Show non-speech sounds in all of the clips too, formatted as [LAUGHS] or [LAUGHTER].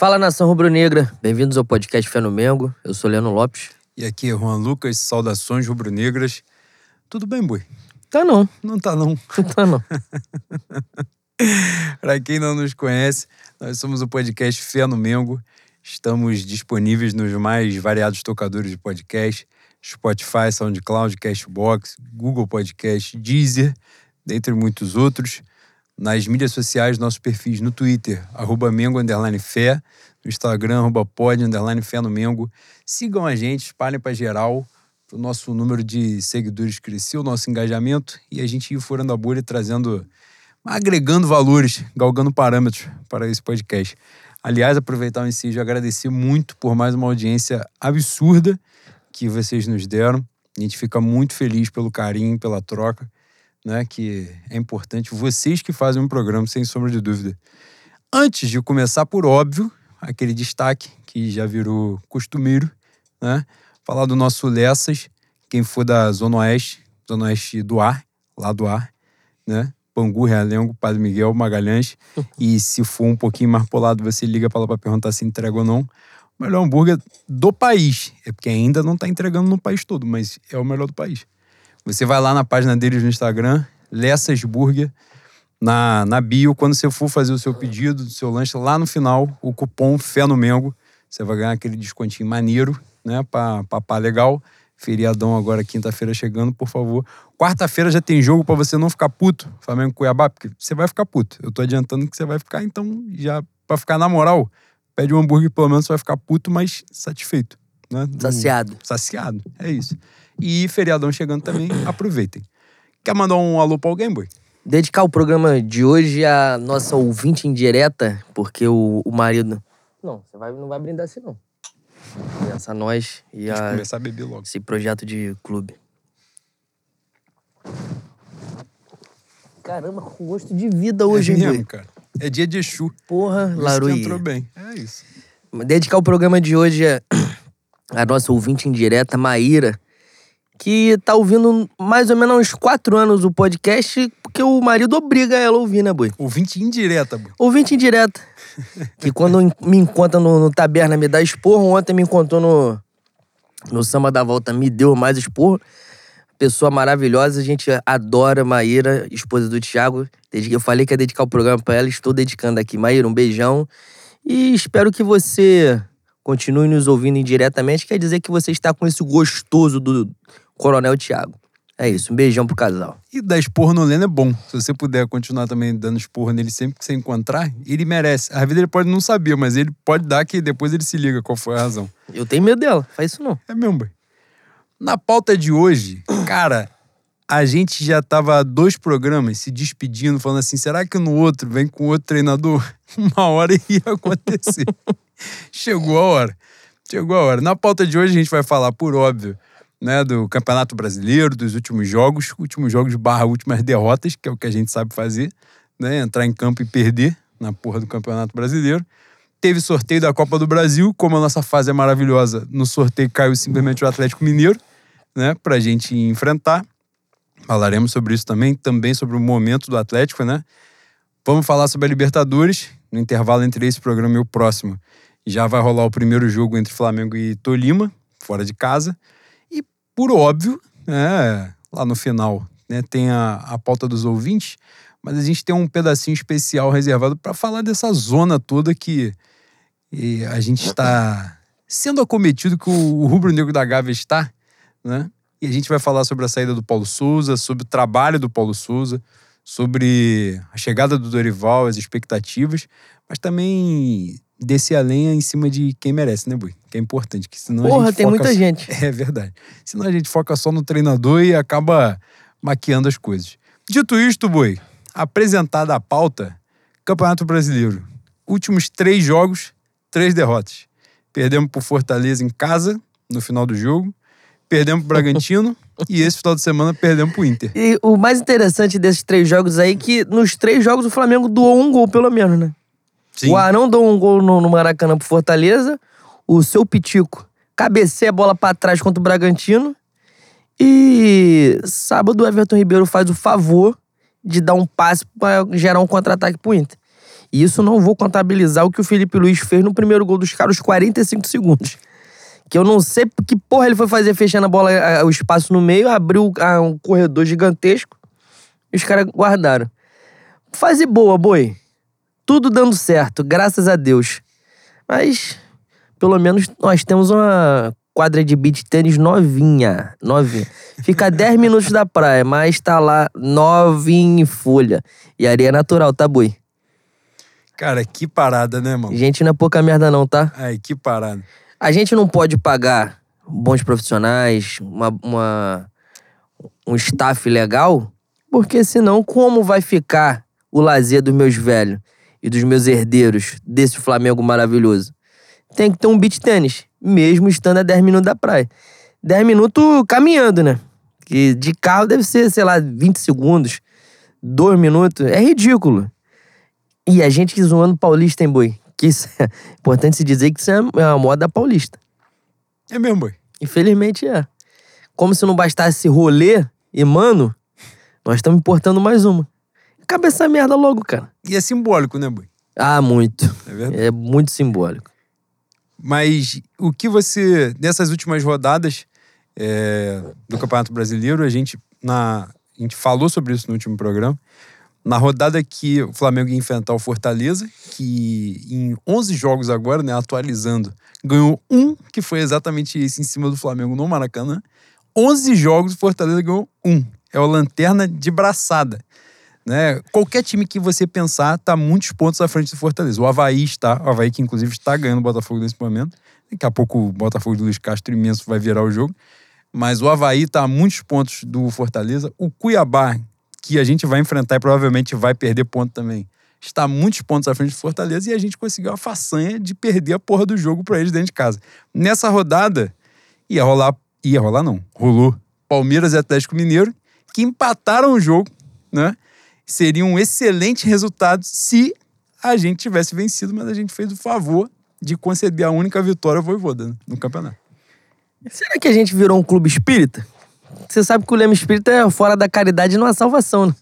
Fala nação rubro-negra, bem-vindos ao podcast Fé no Mengo. Eu sou Leandro Lopes. E aqui é Juan Lucas, saudações rubro-negras. Tudo bem, boi? Tá não, Não tá não. não tá não. [LAUGHS] Para quem não nos conhece, nós somos o podcast Fé no Mengo. Estamos disponíveis nos mais variados tocadores de podcast: Spotify, SoundCloud, Cashbox, Google Podcast, Deezer, dentre muitos outros. Nas mídias sociais, nossos perfis no Twitter, arroba Mengo Underline Fé, no Instagram, arroba Pod Underline Fé no Mengo. Sigam a gente, espalhem para geral, o nosso número de seguidores crescer, o nosso engajamento e a gente ir furando a bolha e trazendo agregando valores, galgando parâmetros para esse podcast. Aliás, aproveitar o inciso e agradecer muito por mais uma audiência absurda que vocês nos deram. A gente fica muito feliz pelo carinho, pela troca, né? Que é importante. Vocês que fazem um programa, sem sombra de dúvida. Antes de começar, por óbvio, aquele destaque que já virou costumeiro, né? Falar do nosso Lessas, quem for da Zona Oeste, Zona Oeste do Ar, lá do Ar, né? Bangu, Realengo, Padre Miguel, Magalhães. e se for um pouquinho mais polado, você liga para lá para perguntar se entrega ou não. O melhor hambúrguer do país. É porque ainda não está entregando no país todo, mas é o melhor do país. Você vai lá na página deles no Instagram, Lessas Burger, na, na bio. Quando você for fazer o seu pedido do seu lanche, lá no final, o cupom Fé no Mengo. Você vai ganhar aquele descontinho maneiro, né? Pra papar legal. Feriadão agora, quinta-feira chegando, por favor. Quarta-feira já tem jogo pra você não ficar puto, Flamengo Cuiabá, porque você vai ficar puto. Eu tô adiantando que você vai ficar, então já pra ficar na moral, pede um hambúrguer, pelo menos você vai ficar puto, mas satisfeito. Né? Do- Saciado. Saciado, é isso. E feriadão chegando também, [COUGHS] aproveitem. Quer mandar um alô pra alguém, boy? Dedicar o programa de hoje à nossa ouvinte indireta, porque o, o marido. Não, você vai, não vai brindar assim, não. Essa nós e Deixa eu a, começar a beber logo. esse projeto de clube. Caramba, com gosto de vida hoje, é hein, mesmo, cara. É dia de Exu. Porra, Laruí. entrou bem. É isso. Dedicar o programa de hoje a, a [COUGHS] nossa ouvinte indireta, Maíra, que tá ouvindo mais ou menos há uns quatro anos o podcast, porque o marido obriga ela a ouvir, né, boi? Ouvinte indireta, boy. Ouvinte indireta. [LAUGHS] Que quando me encontra no, no taberna me dá esporro, ontem me encontrou no, no samba da volta, me deu mais esporro. Pessoa maravilhosa, a gente adora Maíra, esposa do Thiago. Desde que eu falei que ia dedicar o programa pra ela, estou dedicando aqui. Maíra, um beijão. E espero que você continue nos ouvindo indiretamente. Quer dizer que você está com esse gostoso do Coronel Thiago. É isso, um beijão pro casal. E dar esporro no Leno é bom. Se você puder continuar também dando esporro nele sempre que você encontrar, ele merece. Às vezes ele pode não saber, mas ele pode dar que depois ele se liga qual foi a razão. Eu tenho medo dela, faz isso não. É mesmo, boy. Na pauta de hoje, cara, a gente já tava dois programas se despedindo, falando assim: será que no outro vem com outro treinador? [LAUGHS] Uma hora ia acontecer. [LAUGHS] Chegou a hora. Chegou a hora. Na pauta de hoje, a gente vai falar, por óbvio, né, do Campeonato Brasileiro, dos últimos jogos, últimos jogos barra últimas derrotas, que é o que a gente sabe fazer, né? Entrar em campo e perder na porra do Campeonato Brasileiro. Teve sorteio da Copa do Brasil, como a nossa fase é maravilhosa, no sorteio caiu simplesmente o Atlético Mineiro, né, pra gente enfrentar. Falaremos sobre isso também, também sobre o momento do Atlético, né? Vamos falar sobre a Libertadores, no intervalo entre esse programa e o próximo. Já vai rolar o primeiro jogo entre Flamengo e Tolima, fora de casa. Por óbvio, né, lá no final, né, tem a, a pauta dos ouvintes, mas a gente tem um pedacinho especial reservado para falar dessa zona toda que a gente está sendo acometido que o, o rubro-negro da Gávea está, né? E a gente vai falar sobre a saída do Paulo Souza, sobre o trabalho do Paulo Souza, sobre a chegada do Dorival, as expectativas, mas também descer a lenha em cima de quem merece, né, Bui? Que é importante, que senão a Porra, gente tem foca muita só- gente. [LAUGHS] É verdade. Senão a gente foca só no treinador e acaba maquiando as coisas. Dito isto, Boi, apresentada a pauta, Campeonato Brasileiro. Últimos três jogos, três derrotas. Perdemos pro Fortaleza em casa, no final do jogo. Perdemos pro Bragantino. [LAUGHS] e esse final de semana perdemos pro Inter. E o mais interessante desses três jogos aí é que nos três jogos o Flamengo doou um gol, pelo menos, né? O Arão deu um gol no, no Maracanã pro Fortaleza. O seu Pitico cabeceia a bola pra trás contra o Bragantino. E sábado o Everton Ribeiro faz o favor de dar um passe pra gerar um contra-ataque pro Inter. E isso não vou contabilizar o que o Felipe Luiz fez no primeiro gol dos caras, os 45 segundos. Que eu não sei que porra ele foi fazer fechando a bola, o espaço no meio, abriu um corredor gigantesco e os caras guardaram. Fase boa, boi. Tudo dando certo, graças a Deus. Mas, pelo menos, nós temos uma quadra de beach tênis novinha. Novinha. Fica [LAUGHS] a 10 minutos da praia, mas tá lá novinha em folha. E areia natural, tá, boi? Cara, que parada, né, mano? Gente, não é pouca merda, não, tá? Ai, que parada. A gente não pode pagar bons profissionais, uma, uma, um staff legal, porque senão como vai ficar o lazer dos meus velhos e dos meus herdeiros desse Flamengo maravilhoso? Tem que ter um beat tênis, mesmo estando a 10 minutos da praia. 10 minutos caminhando, né? Que de carro deve ser, sei lá, 20 segundos, 2 minutos. É ridículo. E a gente zoando paulista, hein, boi? Que isso é [LAUGHS] importante se dizer que isso é a moda paulista. É mesmo, boi? Infelizmente é. Como se não bastasse rolê e mano, nós estamos importando mais uma. Acaba essa merda logo, cara. E é simbólico, né, boi? Ah, muito. É verdade. É muito simbólico. Mas o que você, nessas últimas rodadas é, do Campeonato Brasileiro, a gente, na, a gente falou sobre isso no último programa na rodada que o Flamengo ia enfrentar o Fortaleza, que em 11 jogos agora, né, atualizando, ganhou um, que foi exatamente esse em cima do Flamengo no Maracanã. 11 jogos, o Fortaleza ganhou um. É o lanterna de braçada. Né? Qualquer time que você pensar está muitos pontos à frente do Fortaleza. O Havaí está, o Havaí que inclusive está ganhando o Botafogo nesse momento. Daqui a pouco o Botafogo do Luiz Castro imenso vai virar o jogo. Mas o Havaí está a muitos pontos do Fortaleza. O Cuiabá, que a gente vai enfrentar e provavelmente vai perder ponto também, está muitos pontos à frente do Fortaleza e a gente conseguiu a façanha de perder a porra do jogo para eles dentro de casa. Nessa rodada, ia rolar, ia rolar não, rolou Palmeiras e Atlético Mineiro, que empataram o jogo, né? Seria um excelente resultado se a gente tivesse vencido, mas a gente fez o favor de conceder a única vitória ao Voivoda no campeonato. Será que a gente virou um clube espírita? Você sabe que o lema espírita é fora da caridade não há salvação, né?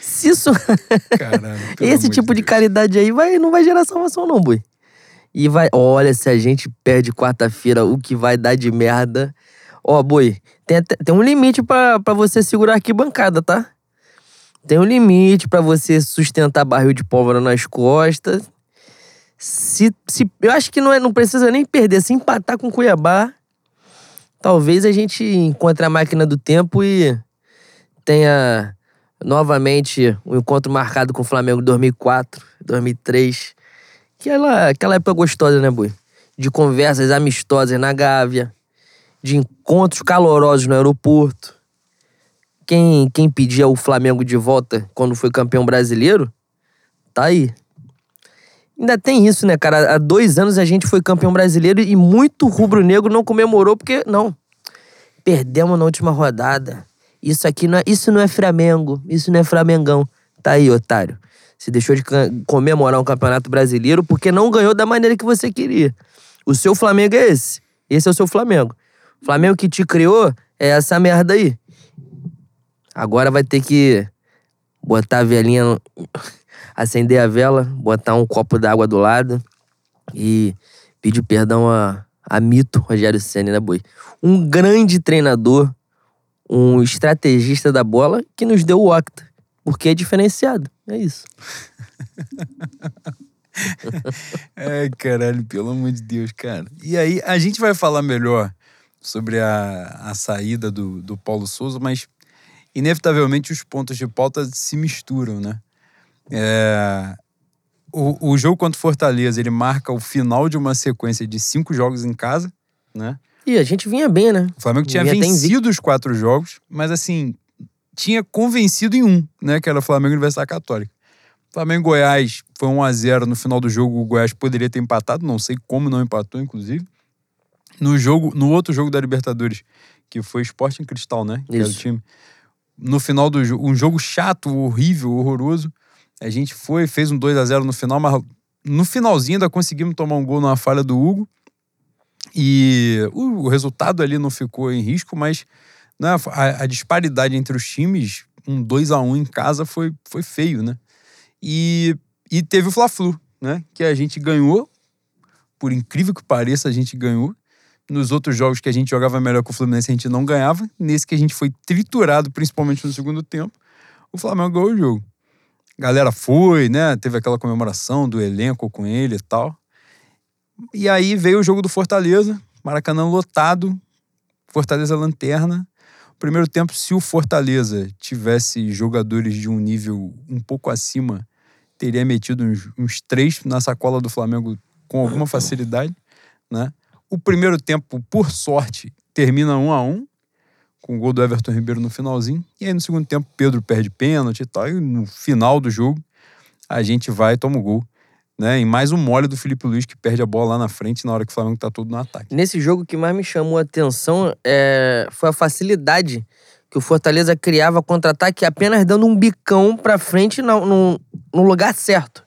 Se isso. [LAUGHS] Caralho, Esse tipo de, de caridade aí vai, não vai gerar salvação, não, boi. E vai. Olha, se a gente perde quarta-feira, o que vai dar de merda. Ó, boi, tem, tem um limite para você segurar a arquibancada, tá? Tem um limite para você sustentar barril de pólvora nas costas. Se, se, eu acho que não, é, não precisa nem perder. Se empatar com Cuiabá, talvez a gente encontre a máquina do tempo e tenha novamente um encontro marcado com o Flamengo em 2004, 2003. Aquela, aquela época gostosa, né, Bui? De conversas amistosas na Gávea, de encontros calorosos no aeroporto. Quem, quem pedia o Flamengo de volta quando foi campeão brasileiro, tá aí. Ainda tem isso, né, cara? Há dois anos a gente foi campeão brasileiro e muito rubro-negro não comemorou porque, não, perdemos na última rodada. Isso aqui não é, isso não é Flamengo, isso não é Flamengão. Tá aí, otário. Você deixou de comemorar um campeonato brasileiro porque não ganhou da maneira que você queria. O seu Flamengo é esse. Esse é o seu Flamengo. O Flamengo que te criou é essa merda aí. Agora vai ter que botar a velhinha acender a vela, botar um copo d'água do lado e pedir perdão a, a mito Rogério Senna, né, boi? Um grande treinador, um estrategista da bola que nos deu o Octa, porque é diferenciado. É isso. [LAUGHS] Ai, caralho, pelo amor de Deus, cara. E aí, a gente vai falar melhor sobre a, a saída do, do Paulo Souza, mas inevitavelmente os pontos de pauta se misturam, né? É, o, o jogo contra o Fortaleza, ele marca o final de uma sequência de cinco jogos em casa, né? E a gente vinha bem, né? O Flamengo tinha vinha vencido os quatro jogos, mas assim, tinha convencido em um, né? Que era o Flamengo Universidade Católica. Flamengo Goiás foi 1 a 0 no final do jogo, o Goiás poderia ter empatado, não sei como não empatou, inclusive. No jogo, no outro jogo da Libertadores, que foi Sporting Cristal, né? Que Isso. era o time. No final do jogo, um jogo chato, horrível, horroroso. A gente foi, fez um 2 a 0 no final, mas no finalzinho ainda conseguimos tomar um gol na falha do Hugo. E o, o resultado ali não ficou em risco, mas né, a, a, disparidade entre os times, um 2 a 1 em casa, foi, foi feio, né? E, e teve o Fla-Flu, né? Que a gente ganhou. Por incrível que pareça, a gente ganhou. Nos outros jogos que a gente jogava melhor com o Fluminense, a gente não ganhava. Nesse que a gente foi triturado, principalmente no segundo tempo, o Flamengo ganhou o jogo. A galera foi, né? Teve aquela comemoração do elenco com ele e tal. E aí veio o jogo do Fortaleza, Maracanã lotado, Fortaleza lanterna. Primeiro tempo, se o Fortaleza tivesse jogadores de um nível um pouco acima, teria metido uns, uns três na sacola do Flamengo com alguma facilidade, né? O primeiro tempo, por sorte, termina um a um, com o gol do Everton Ribeiro no finalzinho. E aí no segundo tempo, Pedro perde pênalti e tal. E no final do jogo, a gente vai e toma o gol né? E mais um mole do Felipe Luiz que perde a bola lá na frente na hora que o Flamengo tá todo no ataque. Nesse jogo, o que mais me chamou a atenção é... foi a facilidade que o Fortaleza criava contra-ataque apenas dando um bicão pra frente no, no, no, lugar certo.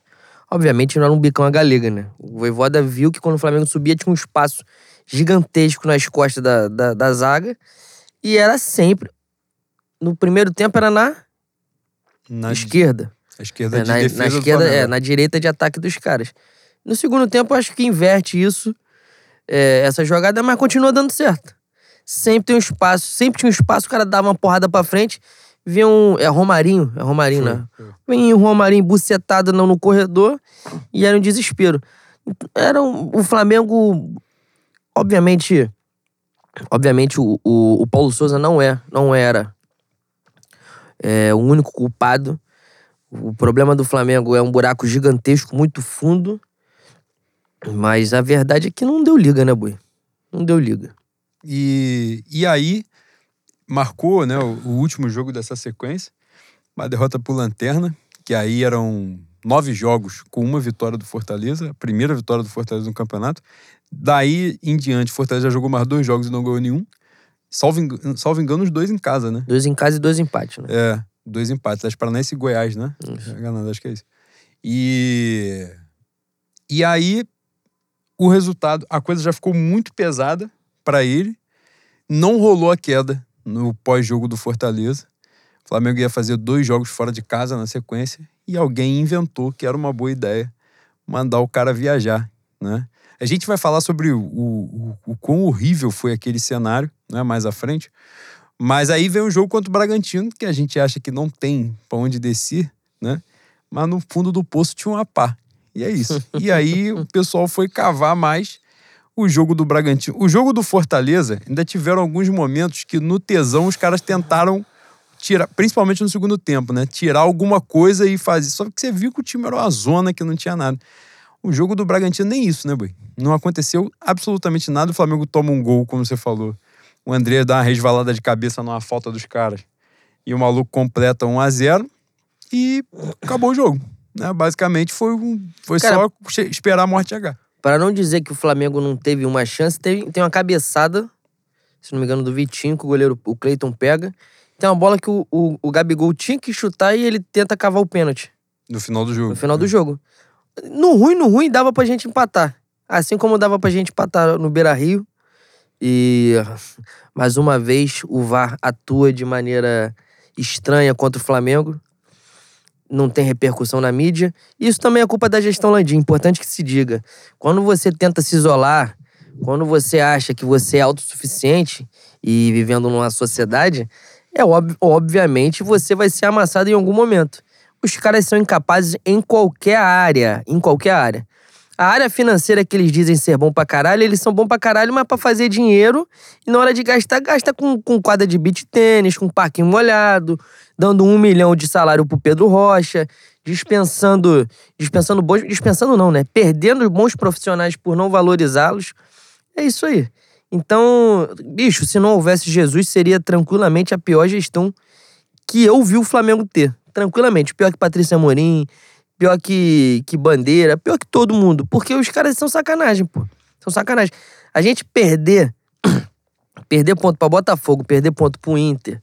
Obviamente não era um bicão a galega, né? O Voivoda viu que quando o Flamengo subia tinha um espaço gigantesco nas costas da, da, da zaga e era sempre... No primeiro tempo era na, na esquerda. A esquerda é, de na, defesa na esquerda, é, na direita de ataque dos caras. No segundo tempo, acho que inverte isso, é, essa jogada, mas continua dando certo. Sempre tem um espaço, sempre tinha um espaço, o cara dava uma porrada pra frente, vinha um. É Romarinho, é Romarinho, foi, né? Vinha um Romarinho bucetado no, no corredor e era um desespero. Era um, o Flamengo, obviamente. Obviamente, o, o, o Paulo Souza não é, não era é, o único culpado o problema do Flamengo é um buraco gigantesco, muito fundo. Mas a verdade é que não deu liga, né, Boi? Não deu liga. E, e aí, marcou né, o, o último jogo dessa sequência, uma derrota por Lanterna, que aí eram nove jogos com uma vitória do Fortaleza, a primeira vitória do Fortaleza no campeonato. Daí em diante, Fortaleza já jogou mais dois jogos e não ganhou nenhum. Salvo, salvo engano, os dois em casa, né? Dois em casa e dois empates, né? É dois empates. Acho Paranaense e Goiás, né? Isso. acho que é isso. E. E aí, o resultado, a coisa já ficou muito pesada para ele. Não rolou a queda no pós-jogo do Fortaleza. O Flamengo ia fazer dois jogos fora de casa na sequência e alguém inventou que era uma boa ideia mandar o cara viajar, né? A gente vai falar sobre o, o, o, quão horrível foi aquele cenário, né, mais à frente. Mas aí vem o jogo contra o Bragantino, que a gente acha que não tem pra onde descer, né? Mas no fundo do poço tinha uma pá. E é isso. E aí o pessoal foi cavar mais o jogo do Bragantino. O jogo do Fortaleza ainda tiveram alguns momentos que no tesão os caras tentaram tirar, principalmente no segundo tempo, né? Tirar alguma coisa e fazer. Só que você viu que o time era uma zona que não tinha nada. O jogo do Bragantino nem isso, né, Boi? Não aconteceu absolutamente nada. O Flamengo toma um gol, como você falou, o André dá uma resvalada de cabeça numa falta dos caras. E o maluco completa 1 a 0 e acabou o jogo. Né? Basicamente foi, um, foi Cara, só esperar a morte chegar. Para não dizer que o Flamengo não teve uma chance, teve, tem uma cabeçada, se não me engano, do Vitinho, que o goleiro, o Cleiton pega. Tem uma bola que o, o, o Gabigol tinha que chutar e ele tenta cavar o pênalti. No final do jogo. No final é. do jogo. No ruim, no ruim, dava pra gente empatar. Assim como dava pra gente empatar no Beira Rio. E [LAUGHS] mais uma vez o VAR atua de maneira estranha contra o Flamengo. Não tem repercussão na mídia. Isso também é culpa da gestão Landim, importante que se diga. Quando você tenta se isolar, quando você acha que você é autossuficiente e vivendo numa sociedade, é ob obviamente você vai ser amassado em algum momento. Os caras são incapazes em qualquer área, em qualquer área. A área financeira que eles dizem ser bom pra caralho, eles são bom pra caralho, mas pra fazer dinheiro. E na hora de gastar, gasta com, com quadra de beat tênis, com parquinho molhado, dando um milhão de salário pro Pedro Rocha, dispensando. Dispensando bons. Dispensando não, né? Perdendo bons profissionais por não valorizá-los. É isso aí. Então, bicho, se não houvesse Jesus, seria tranquilamente a pior gestão que eu vi o Flamengo ter. Tranquilamente. Pior que Patrícia Morim, pior que, que Bandeira, pior que todo mundo. Porque os caras são sacanagem, pô. São sacanagem. A gente perder, [COUGHS] perder ponto pra Botafogo, perder ponto pro Inter,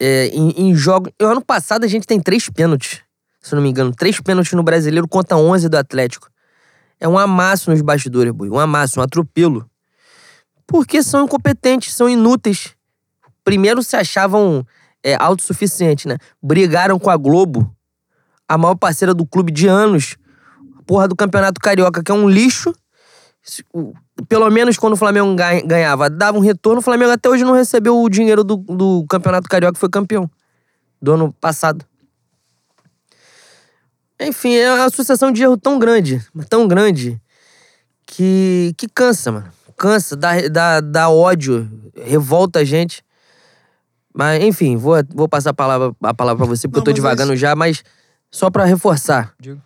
é, em, em jogos. Ano passado a gente tem três pênaltis, se não me engano. Três pênaltis no brasileiro contra 11 do Atlético. É um amasso nos bastidores, boi. Um amasso, um atropelo. Porque são incompetentes, são inúteis. Primeiro se achavam é, autossuficientes, né? Brigaram com a Globo a maior parceira do clube de anos. Porra do Campeonato Carioca, que é um lixo. Pelo menos quando o Flamengo ganhava, dava um retorno. O Flamengo até hoje não recebeu o dinheiro do, do Campeonato Carioca, que foi campeão do ano passado. Enfim, é uma sucessão de erro tão grande, tão grande, que, que cansa, mano. Cansa, dá, dá, dá ódio, revolta a gente. Mas, enfim, vou, vou passar a palavra, a palavra pra você, porque Não, eu tô devagando é já, mas só para reforçar. Digo.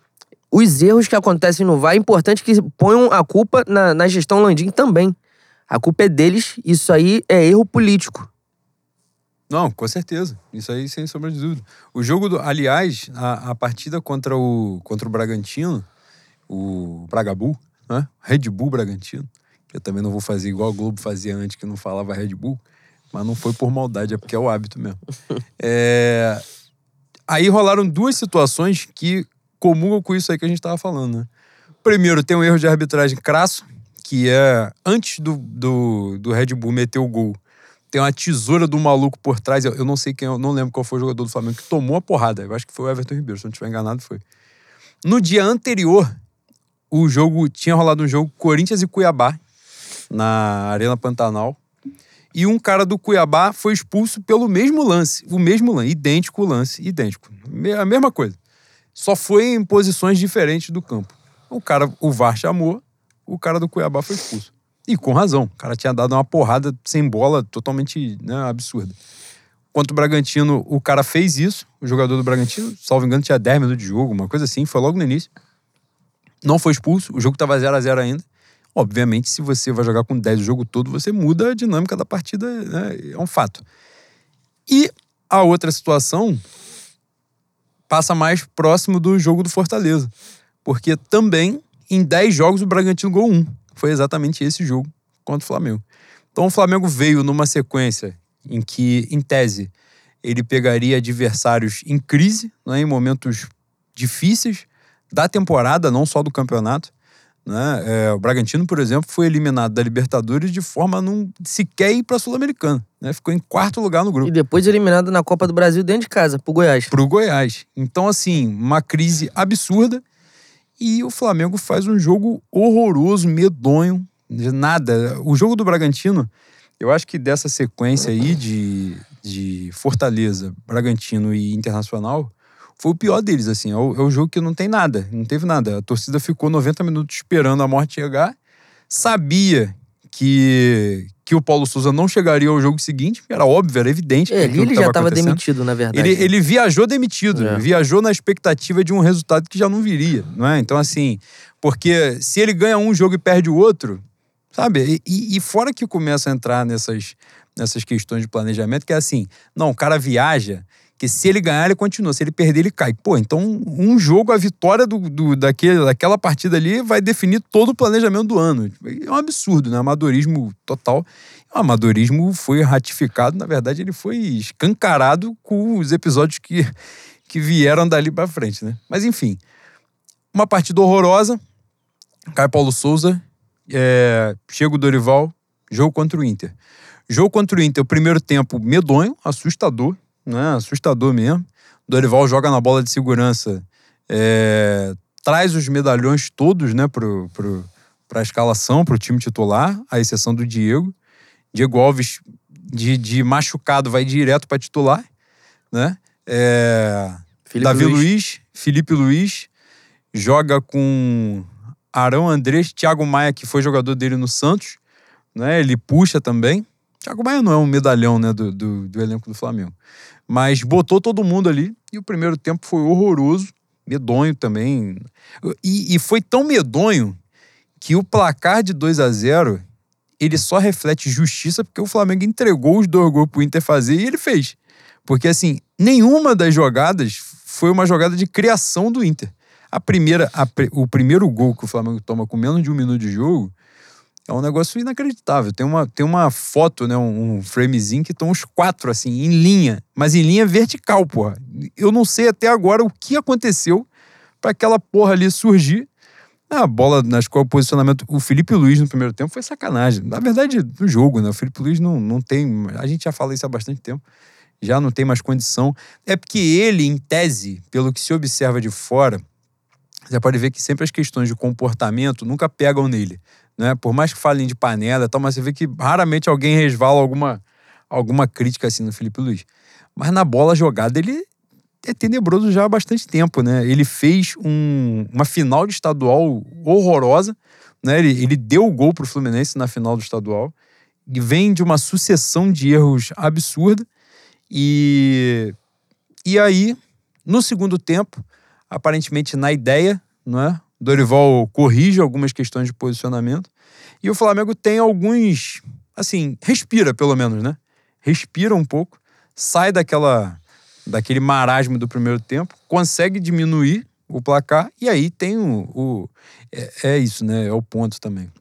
Os erros que acontecem no VAR, é importante que ponham a culpa na, na gestão Landim também. A culpa é deles, isso aí é erro político. Não, com certeza. Isso aí sem sombra de dúvida. O jogo do. Aliás, a, a partida contra o, contra o Bragantino, o Bragabu, né? Red Bull Bragantino, que eu também não vou fazer igual o Globo fazia antes, que não falava Red Bull, mas não foi por maldade, é porque é o hábito mesmo. [LAUGHS] é... Aí rolaram duas situações que comungam com isso aí que a gente estava falando, né? Primeiro, tem um erro de arbitragem crasso, que é antes do, do, do Red Bull meter o gol tem uma tesoura do maluco por trás. Eu não sei quem, eu não lembro qual foi o jogador do Flamengo que tomou a porrada. Eu acho que foi o Everton Ribeiro, se eu não estiver enganado, foi. No dia anterior, o jogo tinha rolado um jogo Corinthians e Cuiabá na Arena Pantanal. E um cara do Cuiabá foi expulso pelo mesmo lance, o mesmo lance, idêntico lance, idêntico, a mesma coisa. Só foi em posições diferentes do campo. O cara, o VAR chamou, o cara do Cuiabá foi expulso. E com razão. O cara tinha dado uma porrada sem bola totalmente né, absurda. Quanto o Bragantino, o cara fez isso, o jogador do Bragantino, salvo engano, tinha 10 minutos de jogo, uma coisa assim, foi logo no início. Não foi expulso, o jogo estava 0 a 0 ainda. Obviamente, se você vai jogar com 10 o jogo todo, você muda a dinâmica da partida, né? é um fato. E a outra situação passa mais próximo do jogo do Fortaleza. Porque também, em 10 jogos, o Bragantino ganhou um foi exatamente esse jogo contra o Flamengo. Então o Flamengo veio numa sequência em que, em tese, ele pegaria adversários em crise, né, em momentos difíceis da temporada, não só do campeonato. Né? É, o Bragantino, por exemplo, foi eliminado da Libertadores de forma a não sequer ir para a Sul-Americana. Né? Ficou em quarto lugar no grupo. E depois eliminado na Copa do Brasil dentro de casa, pro Goiás. Pro Goiás. Então, assim, uma crise absurda. E o Flamengo faz um jogo horroroso, medonho, nada. O jogo do Bragantino, eu acho que dessa sequência aí de, de Fortaleza, Bragantino e Internacional, foi o pior deles, assim. É o, é o, jogo que não tem nada, não teve nada. A torcida ficou 90 minutos esperando a morte chegar, sabia que, que o Paulo Souza não chegaria ao jogo seguinte, era óbvio, era evidente. É, ele já estava demitido, na verdade. Ele, ele viajou demitido, é. viajou na expectativa de um resultado que já não viria, não é? Então, assim, porque se ele ganha um jogo e perde o outro, sabe? E, e fora que começa a entrar nessas, nessas questões de planejamento, que é assim, não, o cara viaja que se ele ganhar, ele continua. Se ele perder, ele cai. Pô, então um jogo, a vitória do, do, daquele, daquela partida ali vai definir todo o planejamento do ano. É um absurdo, né? Amadorismo total. O amadorismo foi ratificado, na verdade, ele foi escancarado com os episódios que, que vieram dali para frente, né? Mas enfim, uma partida horrorosa. Cai Paulo Souza, é, chega o Dorival, jogo contra o Inter. Jogo contra o Inter, o primeiro tempo medonho, assustador né? Assustador mesmo. Dorival joga na bola de segurança, é, traz os medalhões todos, né, pro, pro, pra escalação, pro time titular, à exceção do Diego. Diego Alves, de, de machucado, vai direto para titular, né? É, Davi Luiz. Luiz, Felipe Luiz, joga com Arão Andrés, Thiago Maia, que foi jogador dele no Santos, né? Ele puxa também. Thiago Maia não é um medalhão, né, do, do, do elenco do Flamengo. Mas botou todo mundo ali e o primeiro tempo foi horroroso, medonho também. E, e foi tão medonho que o placar de 2 a 0 ele só reflete justiça porque o Flamengo entregou os dois gols pro Inter fazer e ele fez. Porque, assim, nenhuma das jogadas foi uma jogada de criação do Inter. A primeira, a, o primeiro gol que o Flamengo toma com menos de um minuto de jogo é um negócio inacreditável. Tem uma, tem uma foto, né, um, framezinho que estão os quatro, assim, em linha, mas em linha vertical, porra. Eu não sei até agora o que aconteceu para aquela porra ali surgir. A bola nas qual o posicionamento. O Felipe Luiz no primeiro tempo foi sacanagem. Na verdade, no jogo, né? O Felipe Luiz não, não tem. A gente já fala isso há bastante tempo. já não tem mais condição. É porque ele, em tese, pelo que se observa de fora, você pode ver que sempre as questões de comportamento nunca pegam nele. Né? Por mais que falem de panela e tal, mas você vê que raramente alguém resvala alguma, alguma crítica assim no Felipe Luiz. Mas na bola jogada ele é tenebroso já há bastante tempo, né? Ele fez um, uma final de estadual horrorosa, né? Ele, ele deu o gol pro Fluminense na final do estadual e vem de uma sucessão de erros absurda e e aí no segundo tempo, aparentemente na ideia, não é? Dorival corrige algumas questões de posicionamento e o Flamengo tem alguns, assim, respira pelo menos, né? Respira um pouco, sai daquela daquele marasmo do primeiro tempo, consegue diminuir o placar e aí tem o, o é, é, isso, né? É o ponto também.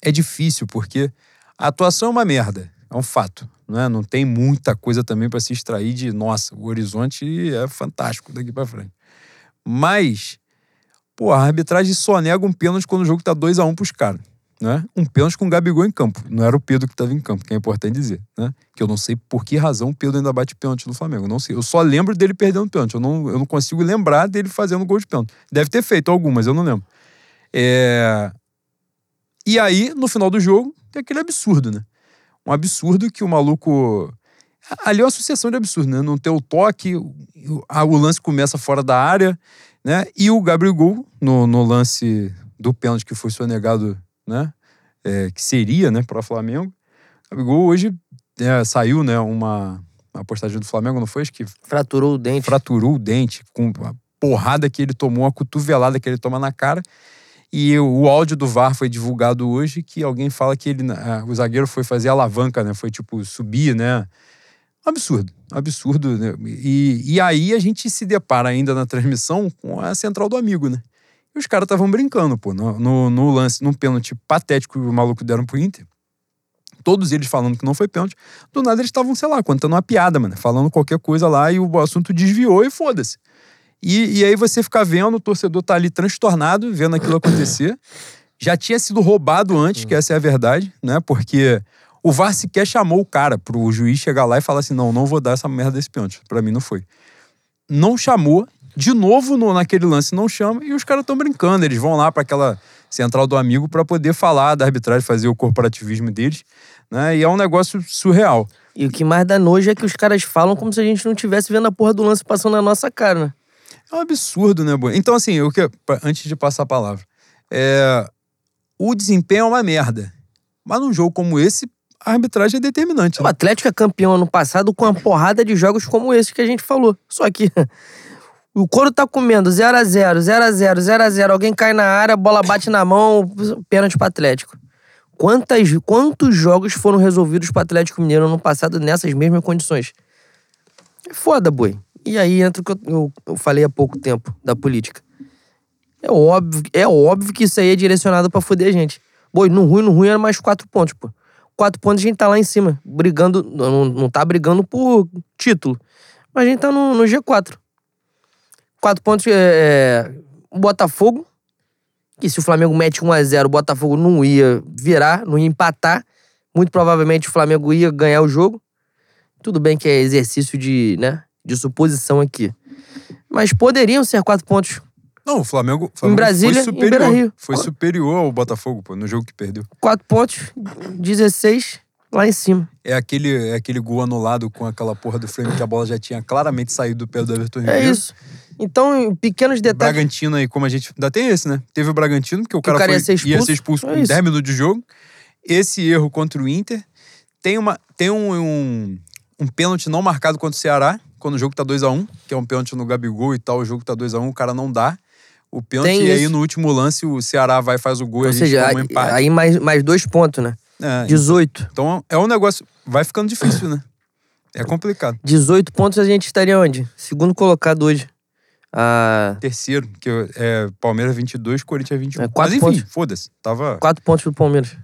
É difícil porque a atuação é uma merda, é um fato, não é? Não tem muita coisa também para se extrair de, nossa, o horizonte é fantástico daqui para frente. Mas pô, a arbitragem só nega um pênalti quando o jogo tá 2 a 1 um pros caras né? Um pênalti com o Gabigol em campo. Não era o Pedro que estava em campo, que é importante dizer, né? Que eu não sei por que razão o Pedro ainda bate pênalti no Flamengo. Não sei. Eu só lembro dele perdendo pênalti. Eu não, eu não consigo lembrar dele fazendo gol de pênalti. Deve ter feito algumas, eu não lembro. É... E aí, no final do jogo, tem aquele absurdo, né? Um absurdo que o maluco. Ali é uma sucessão de absurdos, né? Não ter o toque, o lance começa fora da área, né? E o Gabigol, no, no lance do pênalti que foi sonegado né? É, que seria, né, para o Flamengo. O Gabigol hoje é, saiu, né, uma, uma postagem do Flamengo, não foi? Acho que fraturou o dente. Fraturou o dente com a porrada que ele tomou, a cotovelada que ele toma na cara. E o áudio do VAR foi divulgado hoje que alguém fala que ele, o zagueiro foi fazer alavanca, né? Foi tipo subir, né? Absurdo, absurdo. Né? E, e aí a gente se depara ainda na transmissão com a central do amigo, né? E os caras estavam brincando, pô, no, no, no, lance, num pênalti patético que o maluco deram pro Inter. Todos eles falando que não foi pênalti. Do nada eles estavam, sei lá, contando uma piada, mano. Falando qualquer coisa lá e o assunto desviou e foda-se. E, e aí você fica vendo, o torcedor tá ali transtornado, vendo aquilo acontecer. Já tinha sido roubado antes, que essa é a verdade, né? Porque o VAR sequer chamou o cara pro juiz chegar lá e falar assim: não, não vou dar essa merda desse pênalti. Pra mim não foi. Não chamou, de novo no, naquele lance não chama e os caras estão brincando. Eles vão lá para aquela central do amigo para poder falar da arbitragem, fazer o corporativismo deles, né? E é um negócio surreal. E o que mais dá nojo é que os caras falam como se a gente não tivesse vendo a porra do lance passando na nossa cara, né? É um absurdo, né, Boa? Então, assim, eu que, antes de passar a palavra, é, o desempenho é uma merda. Mas num jogo como esse, a arbitragem é determinante. Né? O Atlético é campeão ano passado com uma porrada de jogos como esse que a gente falou. Só que [LAUGHS] o couro tá comendo 0x0, 0x0, 0x0. Alguém cai na área, a bola bate na mão, pênalti pro Atlético. Quantas, quantos jogos foram resolvidos pro Atlético Mineiro no passado nessas mesmas condições? É foda, boi. E aí entra o que eu, eu, eu falei há pouco tempo da política. É óbvio, é óbvio que isso aí é direcionado para foder a gente. Boi, no ruim, no ruim era mais quatro pontos, pô. Quatro pontos a gente tá lá em cima, brigando. Não, não tá brigando por título. Mas a gente tá no, no G4. Quatro pontos é, é, o Botafogo, que se o Flamengo mete 1x0, o Botafogo não ia virar, não ia empatar. Muito provavelmente o Flamengo ia ganhar o jogo. Tudo bem que é exercício de, né, de suposição aqui. Mas poderiam ser quatro pontos. Não, o Flamengo, Flamengo em Brasília, foi superior, em Rio. Foi superior ao Botafogo, pô, no jogo que perdeu. Quatro pontos, 16 lá em cima. É aquele, é aquele gol anulado com aquela porra do frame que a bola já tinha claramente saído do pé do Everton Ribeiro. É isso. Então, pequenos detalhes. Bragantino aí, como a gente. Ainda tem esse, né? Teve o Bragantino, que o cara, o cara foi, ia ser expulso, ia ser expulso é com 10 minutos de jogo. Esse erro contra o Inter. Tem, uma, tem um, um, um pênalti não marcado contra o Ceará, quando o jogo tá 2x1, um, que é um pênalti no Gabigol e tal, o jogo tá 2x1, um, o cara não dá. O pênalti, tem e aí no último lance o Ceará vai faz o gol Ou e a gente seja, toma um empate. Aí mais, mais dois pontos, né? É, 18. Então é um negócio. Vai ficando difícil, né? É complicado. 18 pontos a gente estaria onde? Segundo colocado hoje. Ah, Terceiro, que é Palmeiras 22, Corinthians 21. É, quatro Mas enfim, foda-se. Tava... Quatro pontos pro Palmeiras.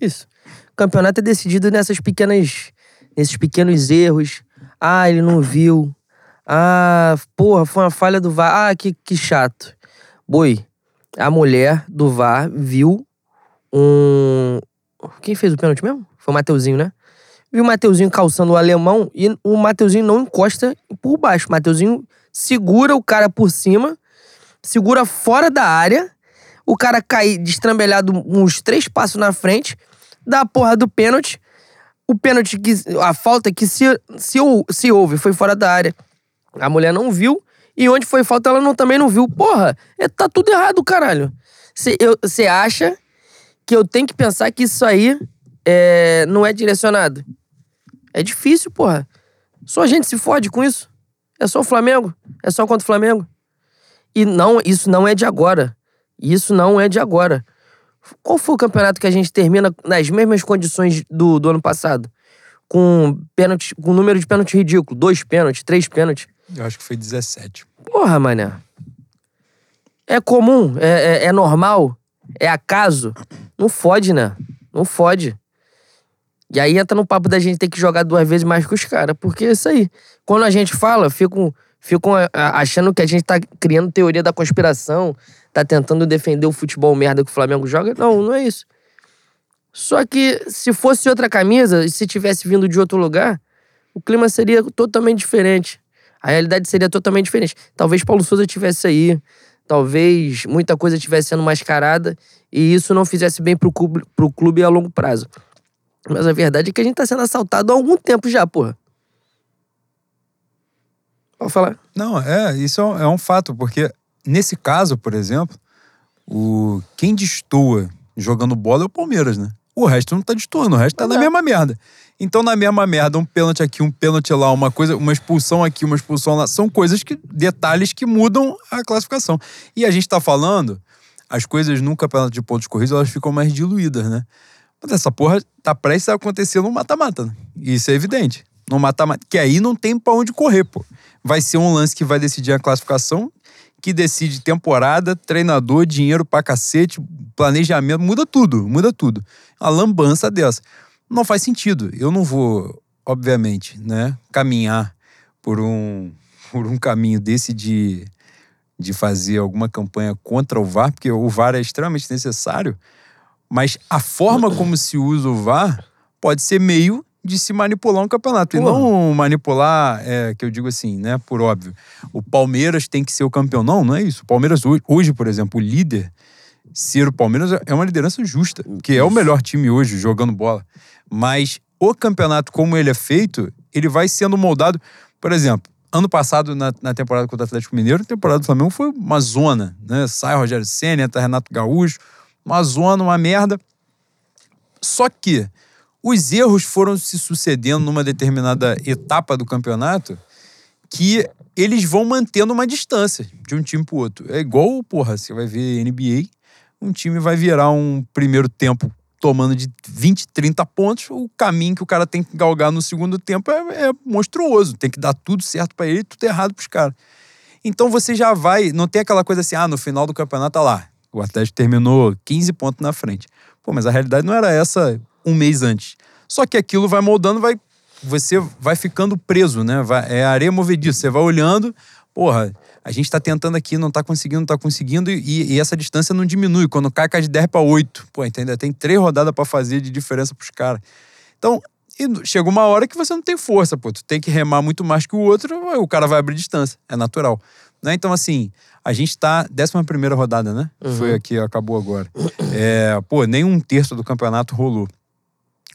Isso. O campeonato é decidido nessas pequenas. nesses pequenos erros. Ah, ele não viu. Ah, porra, foi uma falha do VAR. Ah, que, que chato. Boi, a mulher do VAR viu um. Quem fez o pênalti mesmo? Foi o Mateuzinho, né? vi o Mateuzinho calçando o alemão e o Mateuzinho não encosta por baixo. O Mateuzinho segura o cara por cima, segura fora da área, o cara cai destrambelhado uns três passos na frente, dá a porra do pênalti. O pênalti, que, a falta que se, se, se houve foi fora da área. A mulher não viu. E onde foi falta, ela não, também não viu. Porra, é, tá tudo errado, caralho. Você acha que eu tenho que pensar que isso aí é, não é direcionado? É difícil, porra. Só a gente se fode com isso. É só o Flamengo. É só contra o Flamengo. E não, isso não é de agora. Isso não é de agora. Qual foi o campeonato que a gente termina nas mesmas condições do, do ano passado? Com pênalti, com número de pênalti ridículo. Dois pênaltis, três pênaltis. Eu acho que foi 17. Porra, mané. É comum? É, é, é normal? É acaso? Não fode, né? Não fode. E aí entra no papo da gente ter que jogar duas vezes mais que os caras. Porque é isso aí. Quando a gente fala, ficam, ficam achando que a gente tá criando teoria da conspiração, tá tentando defender o futebol merda que o Flamengo joga. Não, não é isso. Só que se fosse outra camisa, se tivesse vindo de outro lugar, o clima seria totalmente diferente. A realidade seria totalmente diferente. Talvez Paulo Souza tivesse aí, talvez muita coisa tivesse sendo mascarada e isso não fizesse bem pro clube, pro clube a longo prazo. Mas a verdade é que a gente tá sendo assaltado há algum tempo já, porra. Pode falar. Não, é, isso é um é fato, porque nesse caso, por exemplo, o quem destoa jogando bola é o Palmeiras, né? O resto não tá destoando, o resto tá na mesma merda. Então, na mesma merda, um pênalti aqui, um pênalti lá, uma coisa, uma expulsão aqui, uma expulsão lá, são coisas que. detalhes que mudam a classificação. E a gente tá falando, as coisas no campeonato de pontos corridos, elas ficam mais diluídas, né? Mas essa porra tá prestes a acontecer no mata-mata, né? Isso é evidente. No mata-mata. Que aí não tem pra onde correr, pô. Vai ser um lance que vai decidir a classificação, que decide temporada, treinador, dinheiro pra cacete, planejamento, muda tudo, muda tudo. Uma lambança dessa não faz sentido. Eu não vou, obviamente, né, caminhar por um, [LAUGHS] por um caminho desse de, de fazer alguma campanha contra o VAR, porque o VAR é extremamente necessário, mas a forma como se usa o VAR pode ser meio de se manipular um campeonato. Porra. E não manipular, é, que eu digo assim, né, por óbvio. O Palmeiras tem que ser o campeão. Não, não é isso. O Palmeiras hoje, por exemplo, o líder ser o Palmeiras é uma liderança justa, que é o melhor time hoje jogando bola. Mas o campeonato, como ele é feito, ele vai sendo moldado. Por exemplo, ano passado, na, na temporada contra o Atlético Mineiro, a temporada do Flamengo foi uma zona, né? Sai Rogério Senna, entra Renato Gaúcho, uma zona, uma merda. Só que os erros foram se sucedendo numa determinada etapa do campeonato que eles vão mantendo uma distância de um time pro outro. É igual, porra, você vai ver NBA, um time vai virar um primeiro tempo tomando de 20, 30 pontos, o caminho que o cara tem que galgar no segundo tempo é, é monstruoso. Tem que dar tudo certo para ele e tudo errado pros caras. Então você já vai, não tem aquela coisa assim, ah, no final do campeonato tá lá. O Atlético terminou 15 pontos na frente. Pô, mas a realidade não era essa um mês antes. Só que aquilo vai moldando, vai você vai ficando preso, né? Vai, é areia movediça. Você vai olhando, porra, a gente está tentando aqui, não está conseguindo, não está conseguindo, e, e, essa distância não diminui. Quando cai, cai de 10 para 8. Pô, entendeu? Tem três rodadas para fazer de diferença para os caras. Então, chega uma hora que você não tem força, pô. Tu tem que remar muito mais que o outro, o cara vai abrir distância. É natural. Né? Então, assim, a gente décima primeira rodada, né? Uhum. Foi aqui, acabou agora. É, pô, nem um terço do campeonato rolou.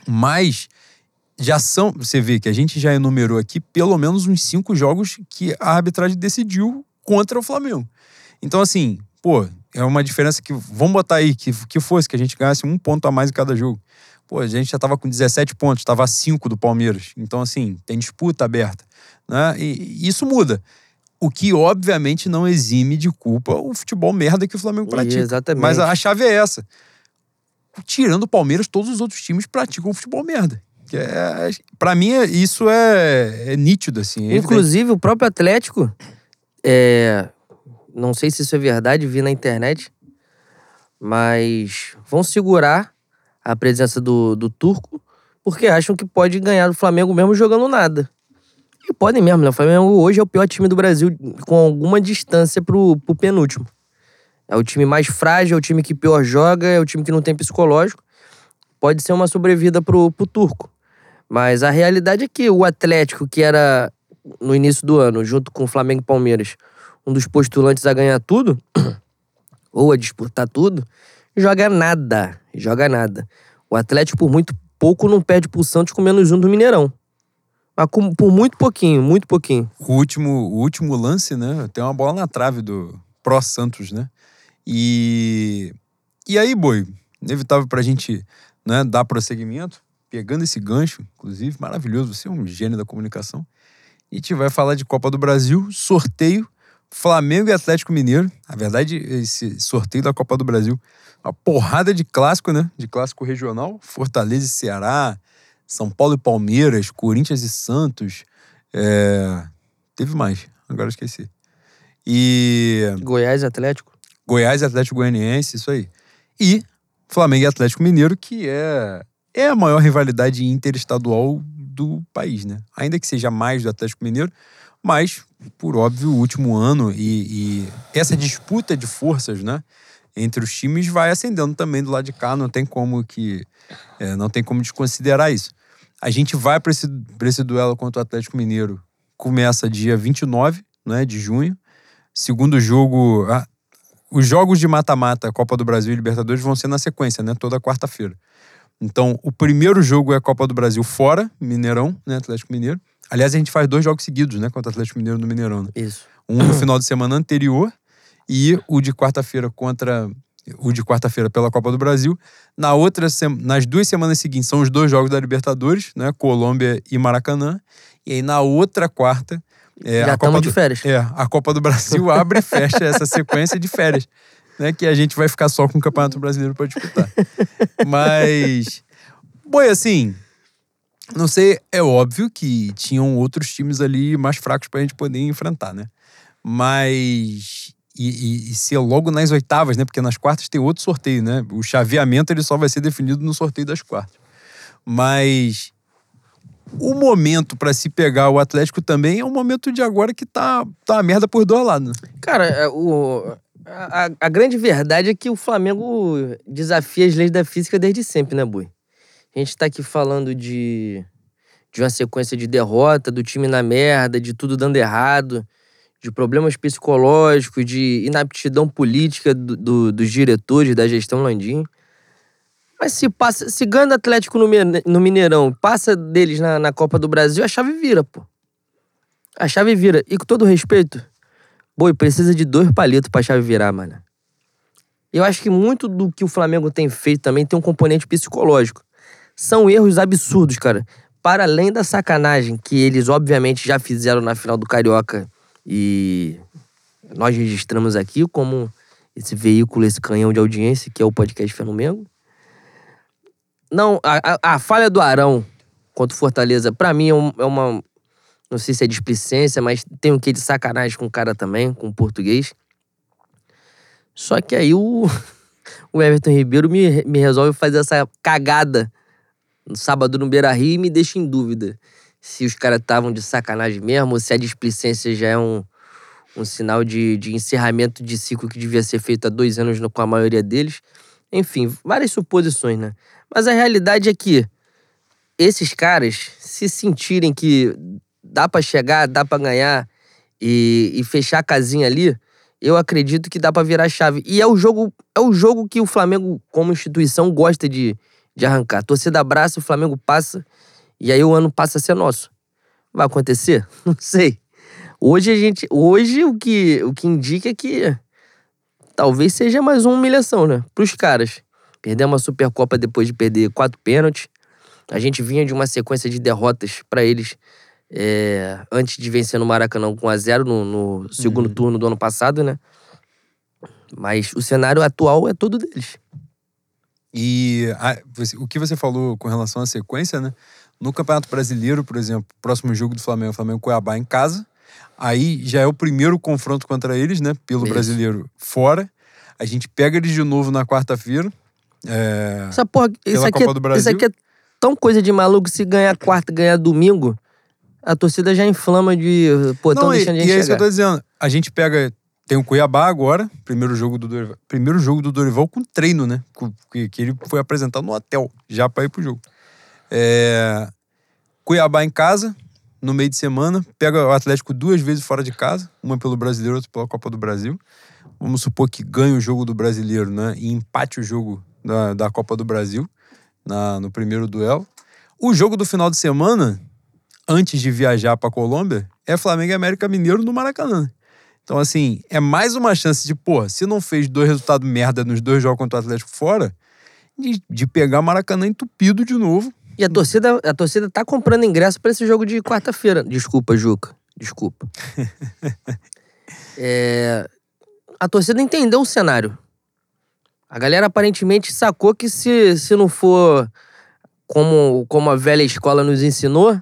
Mas já são. Você vê que a gente já enumerou aqui pelo menos uns cinco jogos que a arbitragem decidiu contra o Flamengo. Então, assim, pô, é uma diferença que. Vamos botar aí, que, que fosse, que a gente ganhasse um ponto a mais em cada jogo. Pô, a gente já tava com 17 pontos, tava a 5 do Palmeiras. Então, assim, tem disputa aberta. Né? E, e isso muda. O que, obviamente, não exime de culpa o futebol merda que o Flamengo pratica. Exatamente. Mas a chave é essa. Tirando o Palmeiras, todos os outros times praticam futebol merda. Que é, para mim, isso é, é nítido, assim. É Inclusive, evidente. o próprio Atlético é, não sei se isso é verdade, vi na internet, mas vão segurar a presença do, do turco porque acham que pode ganhar do Flamengo mesmo jogando nada. E podem mesmo, né? O Flamengo hoje é o pior time do Brasil com alguma distância pro, pro penúltimo. É o time mais frágil, é o time que pior joga, é o time que não tem psicológico. Pode ser uma sobrevida pro, pro turco. Mas a realidade é que o Atlético, que era no início do ano, junto com o Flamengo e Palmeiras, um dos postulantes a ganhar tudo, [COUGHS] ou a disputar tudo, joga nada. Joga nada. O Atlético, por muito pouco, não perde pro Santos com menos um do Mineirão. Mas com, por muito pouquinho, muito pouquinho. O último, o último lance, né? Tem uma bola na trave do pró-Santos, né? E. E aí, boi, inevitável pra gente né, dar prosseguimento, pegando esse gancho, inclusive, maravilhoso, você é um gênio da comunicação. E a gente vai falar de Copa do Brasil, sorteio, Flamengo e Atlético Mineiro. Na verdade, esse sorteio da Copa do Brasil, uma porrada de clássico, né? De clássico regional, Fortaleza e Ceará, São Paulo e Palmeiras, Corinthians e Santos. É... Teve mais, agora esqueci. E. Goiás e Atlético? Goiás e Atlético Goianiense, isso aí. E Flamengo e Atlético Mineiro, que é, é a maior rivalidade interestadual do país, né? Ainda que seja mais do Atlético Mineiro, mas, por óbvio, o último ano e, e essa disputa de forças, né? Entre os times vai ascendendo também do lado de cá, não tem como que. É, não tem como desconsiderar isso. A gente vai para esse, esse duelo contra o Atlético Mineiro. Começa dia 29 né, de junho. Segundo jogo. Ah, os jogos de mata-mata, Copa do Brasil e Libertadores, vão ser na sequência, né? Toda quarta-feira. Então, o primeiro jogo é a Copa do Brasil fora, Mineirão, né? Atlético Mineiro. Aliás, a gente faz dois jogos seguidos, né? Contra o Atlético Mineiro no Mineirão, né? Isso. Um no final de semana anterior e o de quarta-feira contra. O de quarta-feira pela Copa do Brasil. Na outra, nas duas semanas seguintes, são os dois jogos da Libertadores, né? Colômbia e Maracanã. E aí, na outra quarta, é, Já estamos de férias. É, a Copa do Brasil abre e fecha essa sequência de férias. Né, que a gente vai ficar só com o Campeonato Brasileiro para disputar. Mas. Boi, assim. Não sei, é óbvio que tinham outros times ali mais fracos para a gente poder enfrentar, né? Mas. E, e, e, ser logo nas oitavas, né? Porque nas quartas tem outro sorteio, né? O chaveamento ele só vai ser definido no sorteio das quartas. Mas o momento para se pegar o Atlético também é um momento de agora que tá, tá a merda por dois lados. Cara, é, o, a, a, grande verdade é que o Flamengo desafia as leis da física desde sempre, né, Bui? A gente tá aqui falando de, de uma sequência de derrota, do time na merda, de tudo dando errado, de problemas psicológicos, de inaptidão política do, do, dos diretores da gestão Landim. Mas se passa, se ganha o Atlético no, Mineirão, passa deles na, na Copa do Brasil, a chave vira, pô. A chave vira. E com todo respeito, boi, precisa de dois palitos pra chave virar, mano. Eu acho que muito do que o Flamengo tem feito também tem um componente psicológico. São erros absurdos, cara. Para além da sacanagem que eles, obviamente, já fizeram na final do Carioca e nós registramos aqui como esse veículo, esse canhão de audiência que é o podcast Fenomengo. Não, a, a, a, falha do Arão contra o Fortaleza, pra mim, é, um, é, uma. Não sei se é displicência, mas tem um quê de sacanagem com o cara também, com o português. Só que aí o, [LAUGHS] o Everton Ribeiro me, me resolve fazer essa cagada no sábado no Beira Rio e me deixa em dúvida se os caras estavam de sacanagem mesmo ou se a displicência já é um, um sinal de, de encerramento de ciclo que devia ser feito há dois anos com a maioria deles. Enfim, várias suposições, né? Mas a realidade é que esses caras, se sentirem que dá para chegar, dá para ganhar e, e, fechar a casinha ali, eu acredito que dá para virar chave. E é o jogo, é o jogo que o Flamengo, como instituição, gosta de, de arrancar. A torcida abraça, o Flamengo passa, e aí o ano passa a ser nosso. Vai acontecer? [LAUGHS] Não sei. Hoje a gente. Hoje o que, o que indica é que talvez seja mais uma humilhação, né? Pros caras. Perder uma Supercopa depois de perder quatro pênaltis. A gente vinha de uma sequência de derrotas para eles é, antes de vencer no Maracanã com 1x0 no, no, segundo uhum. turno do ano passado, né? Mas o cenário atual é todo deles. E a, o que você falou com relação à sequência, né? No Campeonato Brasileiro, por exemplo, próximo jogo do Flamengo, Flamengo Cuiabá em casa. Aí já é o primeiro confronto contra eles, né? Pelo Isso. brasileiro fora. A gente pega eles de novo na quarta-feira. É, Essa porra, isso aqui, é, isso aqui é tão coisa de maluco. Se ganhar quarta, ganhar domingo, a torcida já inflama de. Pô, tão deixando de E é isso que eu tô dizendo. A gente pega. Tem o Cuiabá agora, primeiro jogo do Dorival. Primeiro jogo do Dorival com treino, né? Que, que ele foi apresentado no hotel, já pra ir pro jogo. É, Cuiabá em casa, no meio de semana. Pega o Atlético duas vezes fora de casa, uma pelo Brasileiro, outra pela Copa do Brasil. Vamos supor que ganhe o jogo do Brasileiro, né? E empate o jogo da, da Copa do Brasil na, no primeiro duelo. O jogo do final de semana, antes de viajar para Colômbia, é Flamengo e América Mineiro no Maracanã. Então, assim, é mais uma chance de, pô, se não fez dois resultados merda nos dois jogos contra o Atlético fora, de, de pegar Maracanã entupido de novo. E a torcida, a torcida tá comprando ingresso para esse jogo de quarta-feira. Desculpa, Juca. Desculpa. [LAUGHS] é, a torcida entendeu o cenário. A galera aparentemente sacou que se, se não for como, como a velha escola nos ensinou,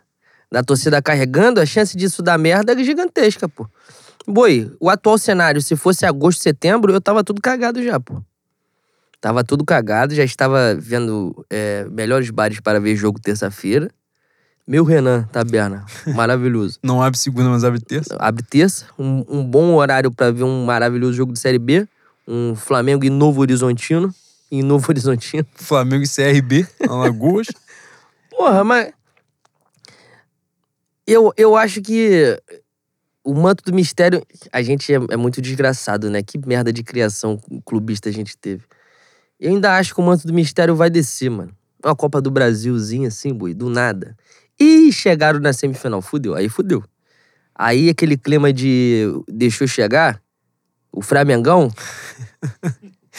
da torcida carregando, a chance disso dar merda é gigantesca, pô. Boi, o atual cenário, se fosse agosto, setembro, eu tava tudo cagado já, pô. Tava tudo cagado, já estava vendo é, melhores bares para ver jogo terça-feira. Meu Renan Taberna, [LAUGHS] maravilhoso. Não abre segunda, mas abre terça. Abre terça, um, um bom horário para ver um maravilhoso jogo de Série B. Um Flamengo e Novo Horizontino. Em Novo [LAUGHS] Horizontino. Flamengo e CRB, Alagoas. [LAUGHS] Porra, mas. Eu, eu acho que o manto do mistério. A gente é, é, muito desgraçado, né? Que merda de criação clubista a gente teve. Eu ainda acho que o manto do mistério vai descer, mano. Uma Copa do Brasilzinha assim, boi, do nada. E chegaram na semifinal. Fudeu, aí fudeu. Aí aquele clima de deixou chegar, o Flamengão.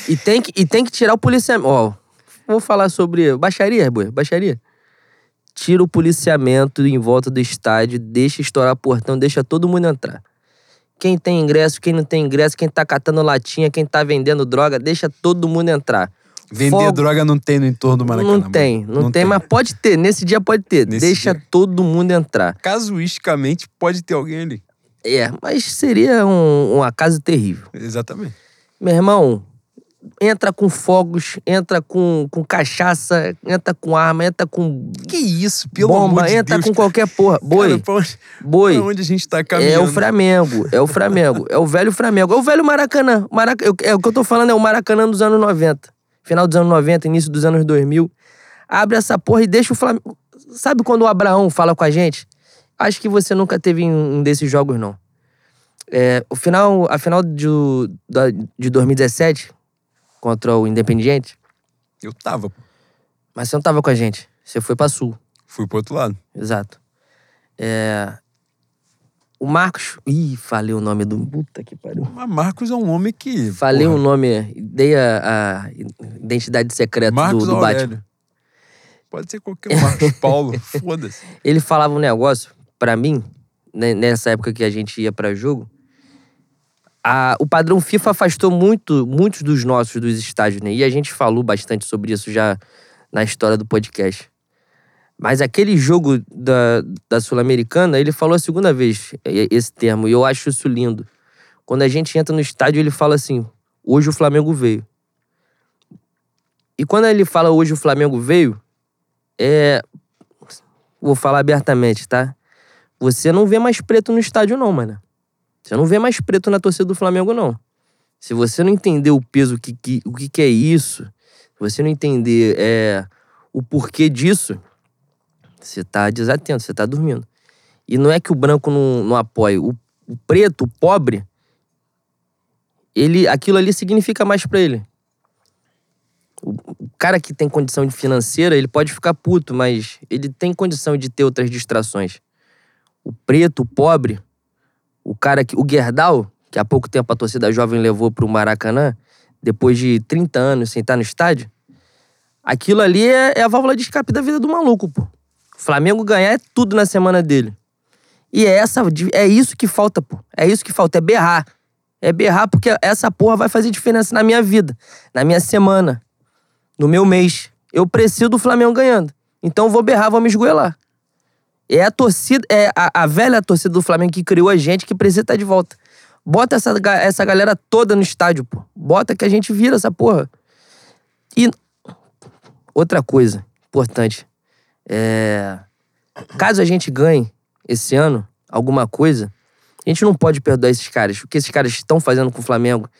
e, tem que, e tem que tirar o policiamento. Ó, vou falar sobre baixaria, boi, baixaria tira o policiamento em volta do estádio, deixa estourar portão, deixa todo mundo entrar. Quem tem ingresso, quem não tem ingresso, quem tá catando latinha, quem tá vendendo droga, deixa todo mundo entrar. Vender Fogo... droga não tem no entorno do Maracanã. Não tem, não, não tem, tem, mas pode ter. Nesse dia pode ter. Nesse deixa dia. todo mundo entrar. Casuisticamente, pode ter alguém ali. É, mas seria um, um acaso terrível. Exatamente. Meu irmão, entra com fogos, entra com, com cachaça, entra com arma, entra com. Que isso, pelo bomba, amor de entra Deus. com qualquer porra. Boi. Cara, pra onde, boi. Pra onde a gente tá caminhando? É o Flamengo, é o Flamengo, é o velho Flamengo, é o velho Maracanã. Marac... É o que eu tô falando, é o Maracanã dos anos 90. Final dos anos 90, início dos anos 2000. Abre essa porra e deixa o Flamengo. Sabe quando o Abraão fala com a gente? Acho que você nunca teve um desses jogos, não. É, o final, a final de, de 2017, contra o Independiente? Eu tava. Mas você não tava com a gente. Você foi pra Sul. Fui pro outro lado. Exato. É... O Marcos. Ih, falei o nome do. Puta que pariu. Mas Marcos é um homem que. Falei o um nome. Dei a, a, identidade secreta Marcos do, do Batman. Pode ser qualquer um. Marcos Paulo. [LAUGHS] Foda-se. Ele falava um negócio, pra mim, né, nessa época que a gente ia pra jogo a, o padrão FIFA afastou muito, muitos dos nossos dos estádios, né? E a gente falou bastante sobre isso já na história do podcast. Mas aquele jogo da, da Sul-Americana, ele falou a segunda vez esse termo, e eu acho isso lindo. Quando a gente entra no estádio, ele fala assim: hoje o Flamengo veio. E quando ele fala hoje o Flamengo veio, é. Vou falar abertamente, tá? Você não vê mais preto no estádio, não, mano. Você não vê mais preto na torcida do Flamengo, não. Se você não entender o peso, que, que, o que, que é isso, se você não entender é, o porquê disso, você tá desatento, você tá dormindo. E não é que o branco não, não apoia. O, o preto, o pobre, ele, aquilo ali significa mais para ele. O, o cara que tem condição financeira, ele pode ficar puto, mas ele tem condição de ter outras distrações. O preto, o pobre, o cara que. O Gerdau, que há pouco tempo a torcida jovem levou pro Maracanã, depois de 30 anos sem estar no estádio, aquilo ali é, é a válvula de escape da vida do maluco, pô. O Flamengo ganhar é tudo na semana dele. E é, essa, é isso que falta, pô. É isso que falta, é berrar. É berrar porque essa porra vai fazer diferença na minha vida, na minha semana, no meu mês. Eu preciso do Flamengo ganhando. Então eu vou berrar, vou me esgoelar. É a torcida, é a, a, velha torcida do Flamengo que criou a gente que precisa estar de volta. Bota essa, essa galera toda no estádio, pô. Bota que a gente vira essa porra. E outra coisa importante. É... Caso a gente ganhe esse ano alguma coisa, a gente não pode perdoar esses caras. O que esses caras estão fazendo com o Flamengo.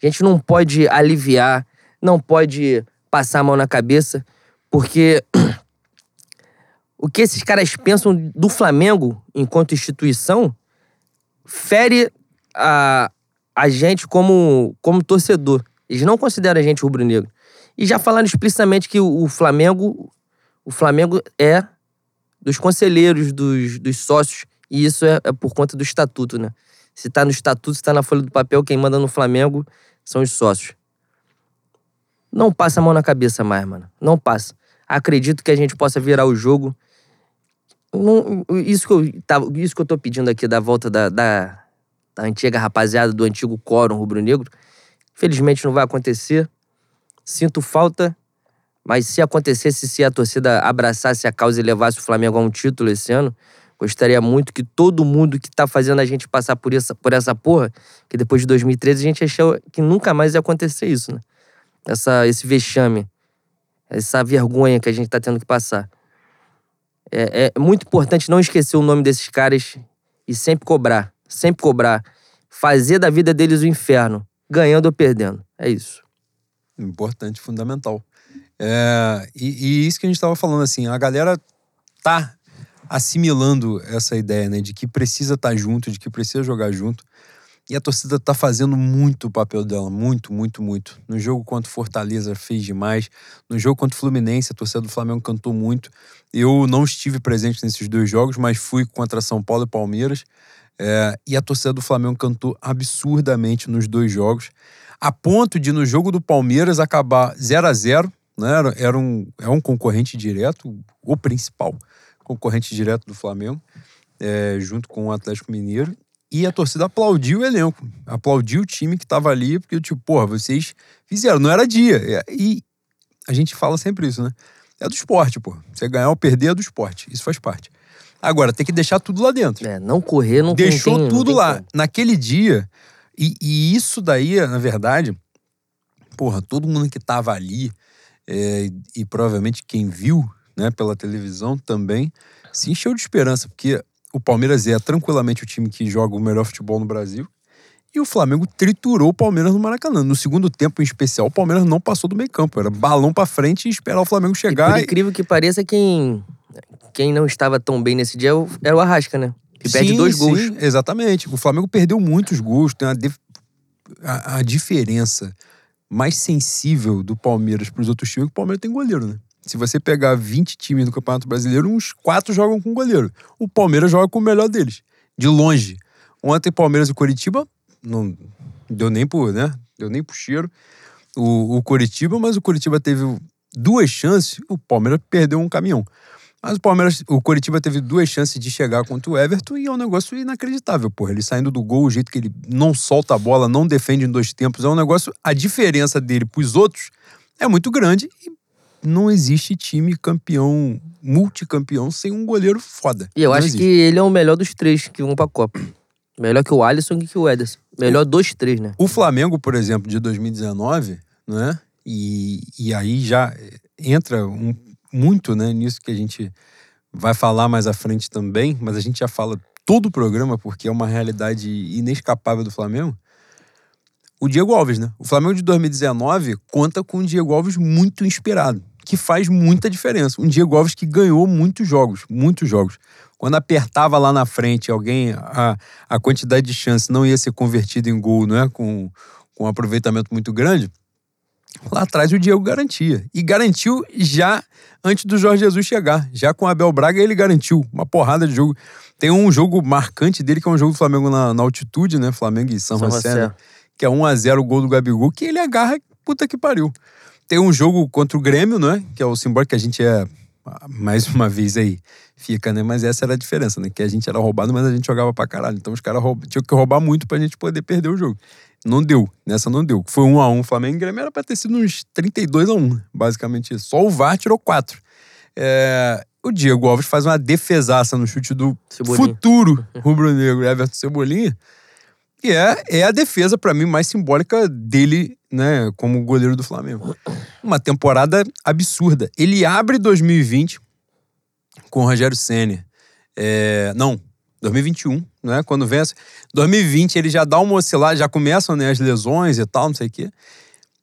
A gente não pode aliviar, não pode passar a mão na cabeça, porque o que esses caras pensam do Flamengo enquanto instituição fere a, a gente como, como torcedor. Eles não consideram a gente rubro-negro. E já falaram explicitamente que o, o Flamengo o Flamengo é dos conselheiros, dos, dos sócios, e isso é, é por conta do estatuto, né? Se tá no estatuto, se tá na folha do papel, quem manda no Flamengo são os sócios. Não passa a mão na cabeça mais, mano. Não passa. Acredito que a gente possa virar o jogo. Isso, que eu, tá, isso que eu tô pedindo aqui da volta da, da, da antiga rapaziada, do antigo quórum rubro-negro, felizmente não vai acontecer. Sinto falta, mas se acontecesse, se a torcida abraçasse a causa e levasse o Flamengo a um título esse ano, gostaria muito que todo mundo que tá fazendo a gente passar por essa, por essa porra, que depois de 2013 a gente achou que nunca mais ia acontecer isso, né? Essa, esse vexame, essa vergonha que a gente tá tendo que passar. É, é muito importante não esquecer o nome desses caras e sempre cobrar, sempre cobrar. Fazer da vida deles o inferno, ganhando ou perdendo. É isso. Importante, fundamental. É, e, e, isso que a gente estava falando, assim, a galera tá assimilando essa ideia, né, de que precisa estar tá junto, de que precisa jogar junto. E a torcida tá fazendo muito o papel dela, muito, muito, muito. No jogo contra o Fortaleza fez demais. No jogo contra o Fluminense, a torcida do Flamengo cantou muito. Eu não estive presente nesses dois jogos, mas fui contra São Paulo e Palmeiras. É, e a torcida do Flamengo cantou absurdamente nos dois jogos, a ponto de no jogo do Palmeiras acabar 0 a 0 né? Era, era um, é um concorrente direto, o principal concorrente direto do Flamengo, é, junto com o Atlético Mineiro. E a torcida aplaudiu o elenco, aplaudiu o time que estava ali, porque, tipo, porra, vocês fizeram, não era dia. E a gente fala sempre isso, né? É do esporte, pô. Você ganhar ou perder é do esporte. Isso faz parte. Agora, tem que deixar tudo lá dentro. É, não correr, não Deixou tem, tudo não lá. Como. Naquele dia, e, e, isso daí, na verdade, porra, todo mundo que tava ali, é, e provavelmente quem viu né, pela televisão também, se encheu de esperança, porque o Palmeiras é tranquilamente o time que joga o melhor futebol no Brasil. E o Flamengo triturou o Palmeiras no Maracanã. No segundo tempo, em especial, o Palmeiras não passou do meio campo. Era balão para frente e esperar o Flamengo chegar. E por incrível que pareça, quem, quem não estava tão bem nesse dia era o Arrasca, né? Que sim, perde dois gols. Sim, exatamente. O Flamengo perdeu muitos gols. Tem a, a, a diferença mais sensível do Palmeiras para os outros times, que o Palmeiras tem goleiro, né? Se você pegar 20 times do Campeonato Brasileiro, uns quatro jogam com goleiro. O Palmeiras joga com o melhor deles, de longe. Ontem, Palmeiras e Coritiba, não deu nem por, né? Deu nem pro cheiro. O, o Coritiba, mas o Coritiba teve duas chances, o Palmeiras perdeu um caminhão. Mas o Palmeiras, o Coritiba teve duas chances de chegar contra o Everton e é um negócio inacreditável, porra. Ele saindo do gol, o jeito que ele não solta a bola, não defende em dois tempos, é um negócio. A diferença dele pros outros é muito grande e não existe time campeão, multicampeão, sem um goleiro foda. E eu não acho existe. que ele é o melhor dos três que vão pra Copa. Melhor que o Alisson e que o Ederson. Melhor dos três, né? O Flamengo, por exemplo, de 2019, né? E, e aí já entra um, muito né, nisso que a gente vai falar mais à frente também, mas a gente já fala todo o programa porque é uma realidade inescapável do Flamengo. O Diego Alves, né? O Flamengo de 2019 conta com um Diego Alves muito inspirado, que faz muita diferença. Um Diego Alves que ganhou muitos jogos, muitos jogos. Quando apertava lá na frente alguém, a, a quantidade de chance não ia ser convertida em gol, não é? Com, com um aproveitamento muito grande Lá atrás o Diego garantia. E garantiu já antes do Jorge Jesus chegar. Já com o Abel Braga ele garantiu uma porrada de jogo. Tem um jogo marcante dele, que é um jogo do Flamengo na, na altitude, né? Flamengo e São, São José, né? que é 1x0 o gol do Gabigol, que ele agarra, puta que pariu. Tem um jogo contra o Grêmio, né? Que é o simbólico que a gente é, mais uma vez aí, fica, né? Mas essa era a diferença, né? Que a gente era roubado, mas a gente jogava pra caralho. Então os caras tinham que roubar muito pra gente poder perder o jogo. Não deu. Nessa não deu. Foi 1 um a 1 um, Flamengo e Grêmio era pra ter sido uns 32 a 1 basicamente isso. Só o VAR tirou 4. É, o Diego Alves faz uma defesaça no chute do Cebolinha. futuro [LAUGHS] rubro-negro Everton Cebolinha. E é, é a defesa, para mim, mais simbólica dele, né, como goleiro do Flamengo. Uma temporada absurda. Ele abre 2020 com o Rogério Senna. É, não, 2021, né? Quando vence. 2020 ele já dá uma oscilada, já começam né, as lesões e tal, não sei o quê.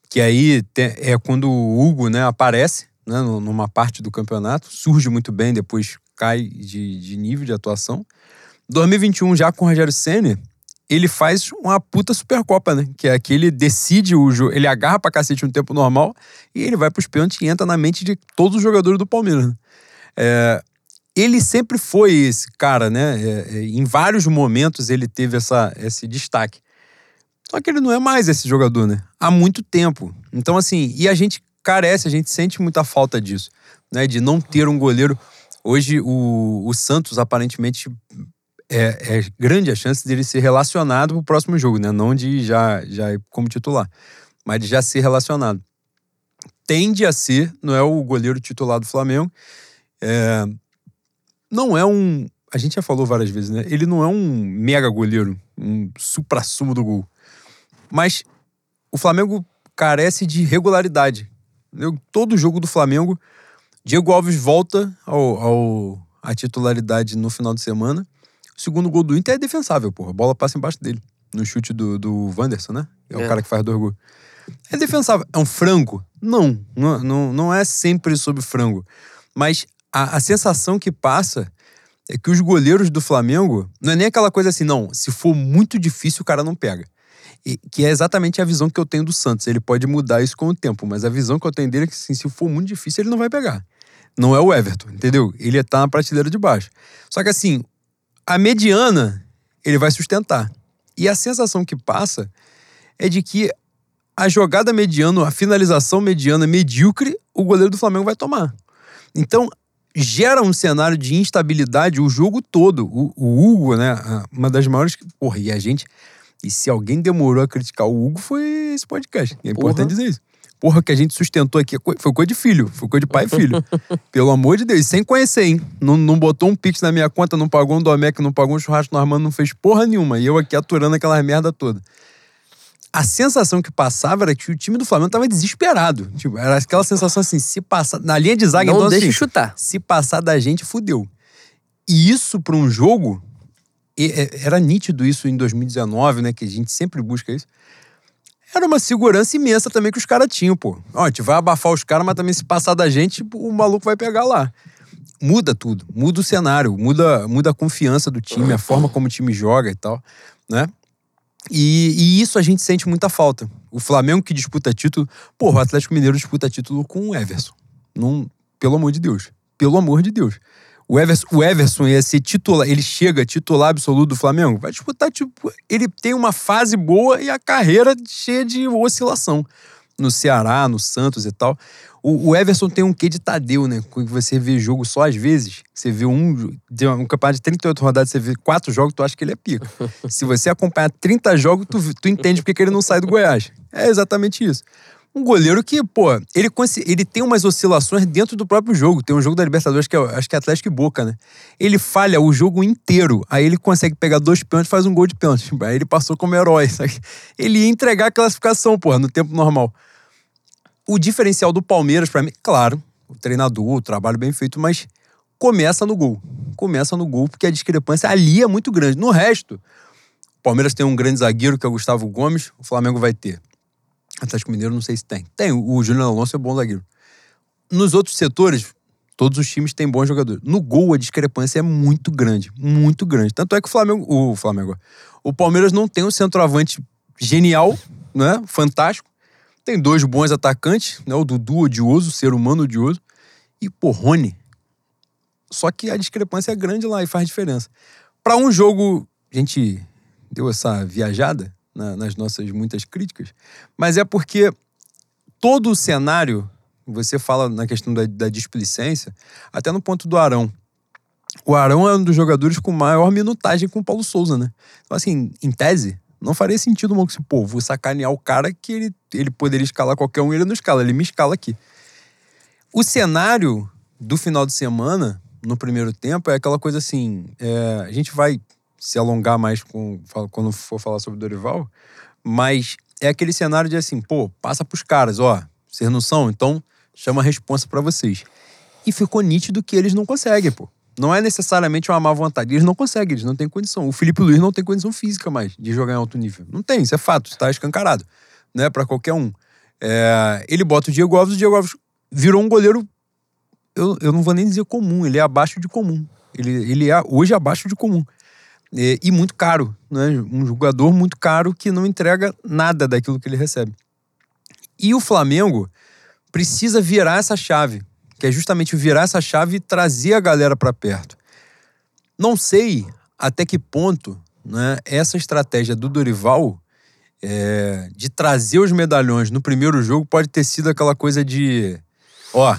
Que aí é quando o Hugo né, aparece né, numa parte do campeonato, surge muito bem, depois cai de, de nível de atuação. 2021, já com o Rogério Senna, ele faz uma puta Supercopa, né? Que é que ele decide o jogo, ele agarra pra cacete um tempo normal e ele vai pros pênaltis e entra na mente de todos os jogadores do Palmeiras. Né? É, ele sempre foi esse cara, né? É, é, em vários momentos ele teve essa, esse destaque. Só que ele não é mais esse jogador, né? Há muito tempo. Então, assim, e a gente carece, a gente sente muita falta disso, né? De não ter um goleiro. Hoje, o, o Santos, aparentemente, é, é, grande a chance dele ser relacionado pro próximo jogo, né? Não de já, já como titular, mas de já ser relacionado. Tende a ser, não é o goleiro titular do Flamengo. É, não é um. A gente já falou várias vezes, né? Ele não é um mega goleiro, um supra-sumo do gol. Mas o Flamengo carece de regularidade. Todo jogo do Flamengo, Diego Alves volta ao, ao, à titularidade no final de semana. O segundo gol do Inter é defensável, porra. A bola passa embaixo dele. No chute do, do Wanderson, né? É, é. o cara que faz dois gols. É defensável. É um frango? Não, não, não, não é sempre sobre frango. Mas a, a sensação que passa é que os goleiros do Flamengo não é nem aquela coisa assim, não. Se for muito difícil, o cara não pega. E, que é exatamente a visão que eu tenho do Santos. Ele pode mudar isso com o tempo, mas a visão que eu tenho dele é que assim, se for muito difícil, ele não vai pegar. Não é o Everton, entendeu? Ele tá na prateleira de baixo. Só que assim, a mediana ele vai sustentar. E a sensação que passa é de que a jogada mediana, a finalização mediana medíocre, o goleiro do Flamengo vai tomar. Então, gera um cenário de instabilidade o jogo todo. O, o Hugo, né? Uma das maiores. Porra, e a gente. E se alguém demorou a criticar o Hugo, foi esse podcast. É importante dizer isso porra que a gente sustentou aqui foi coisa de filho, foi coisa de pai e filho. [LAUGHS] Pelo amor de Deus, sem conhecer, hein? Não, não botou um pix na minha conta, não pagou um Domec, não pagou um churrasco no Armando, não fez porra nenhuma. E eu aqui aturando aquela merda toda. A sensação que passava era que o time do Flamengo tava desesperado. Tipo, era aquela sensação assim, se passar. Na linha de zaga, não então, deixa assim, chutar. Se passar da gente, fudeu. E isso para um jogo. Era nítido isso em 2019, né? Que a gente sempre busca isso era uma segurança imensa também que os caras tinham, pô. Ó, a gente vai abafar os caras, mas também se passar da gente, o maluco vai pegar lá. Muda tudo, muda o cenário, muda, muda a confiança do time, a forma como o time joga e tal, né? E, e isso a gente sente muita falta. O Flamengo que disputa título, pô, o Atlético Mineiro disputa título com o Everson. Não, pelo amor de Deus. Pelo amor de Deus. O Everson, o Everson ia ser titular, ele chega titular absoluto do Flamengo, vai disputar, tipo, ele tem uma fase boa e a carreira cheia de oscilação. No Ceará, no Santos e tal. O, o Everson tem um quê de Tadeu, né? Quando você vê jogo só às vezes, você vê um, um campeonato de 38 rodadas, você vê quatro jogos, tu acha que ele é pica. [LAUGHS] Se você acompanhar 30 jogos, tu, tu entende porque que ele não sai do Goiás. É exatamente isso. Um goleiro que, pô, ele, ele tem umas oscilações dentro do próprio jogo. Tem um jogo da Libertadores que é, acho que é Atlético e Boca, né? Ele falha o jogo inteiro. Aí ele consegue pegar dois pênaltis e faz um gol de pênalti. [LAUGHS] Aí ele passou como herói. [LAUGHS] Sabe? Ele ia entregar a classificação, pô, no tempo normal. O diferencial do Palmeiras, para mim, claro, o treinador, o trabalho bem feito, mas começa no gol. Começa no gol, porque a discrepância ali é muito grande. No resto, o Palmeiras tem um grande zagueiro, que é o Gustavo Gomes, o Flamengo vai ter Atlético Mineiro não sei se tem. Tem, o Júnior Alonso é bom zagueiro. Nos outros setores, todos os times têm bons jogadores. No gol, a discrepância é muito grande, muito grande. Tanto é que o Flamengo, o Flamengo, o Palmeiras não tem um centroavante genial, né? Fantástico. Tem dois bons atacantes, né? O Dudu odioso, o ser humano odioso, e o Rony. Só que a discrepância é grande lá e faz diferença. Para um jogo, a gente deu essa viajada, na, nas nossas muitas críticas, mas é porque todo o cenário, você fala na questão da, da displicência, até no ponto do Arão. O Arão é um dos jogadores com maior minutagem com o Paulo Souza, né? Então, assim, em tese, não faria sentido, mano, que pô, vou sacanear o cara que ele, ele poderia escalar qualquer um e ele não escala, ele me escala aqui. O cenário do final de semana, no primeiro tempo, é aquela coisa assim: é, a gente vai se alongar mais com, quando for falar sobre Dorival, mas é aquele cenário de assim, pô, passa pros caras, ó, vocês não são, então chama a responsa para vocês. E ficou nítido que eles não conseguem, pô. Não é necessariamente uma má vontade, eles não conseguem, eles não têm condição. O Felipe Luiz não tem condição física mais de jogar em alto nível. Não tem, isso é fato, está escancarado, né, para qualquer um. É, ele bota o Diego Alves, o Diego Alves virou um goleiro eu, eu não vou nem dizer comum, ele é abaixo de comum. Ele, ele é hoje abaixo de comum. E, e muito caro, né? Um jogador muito caro que não entrega nada daquilo que ele recebe. E o Flamengo precisa virar essa chave, que é justamente virar essa chave e trazer a galera para perto. Não sei até que ponto né, essa estratégia do Dorival é, de trazer os medalhões no primeiro jogo pode ter sido aquela coisa de: ó,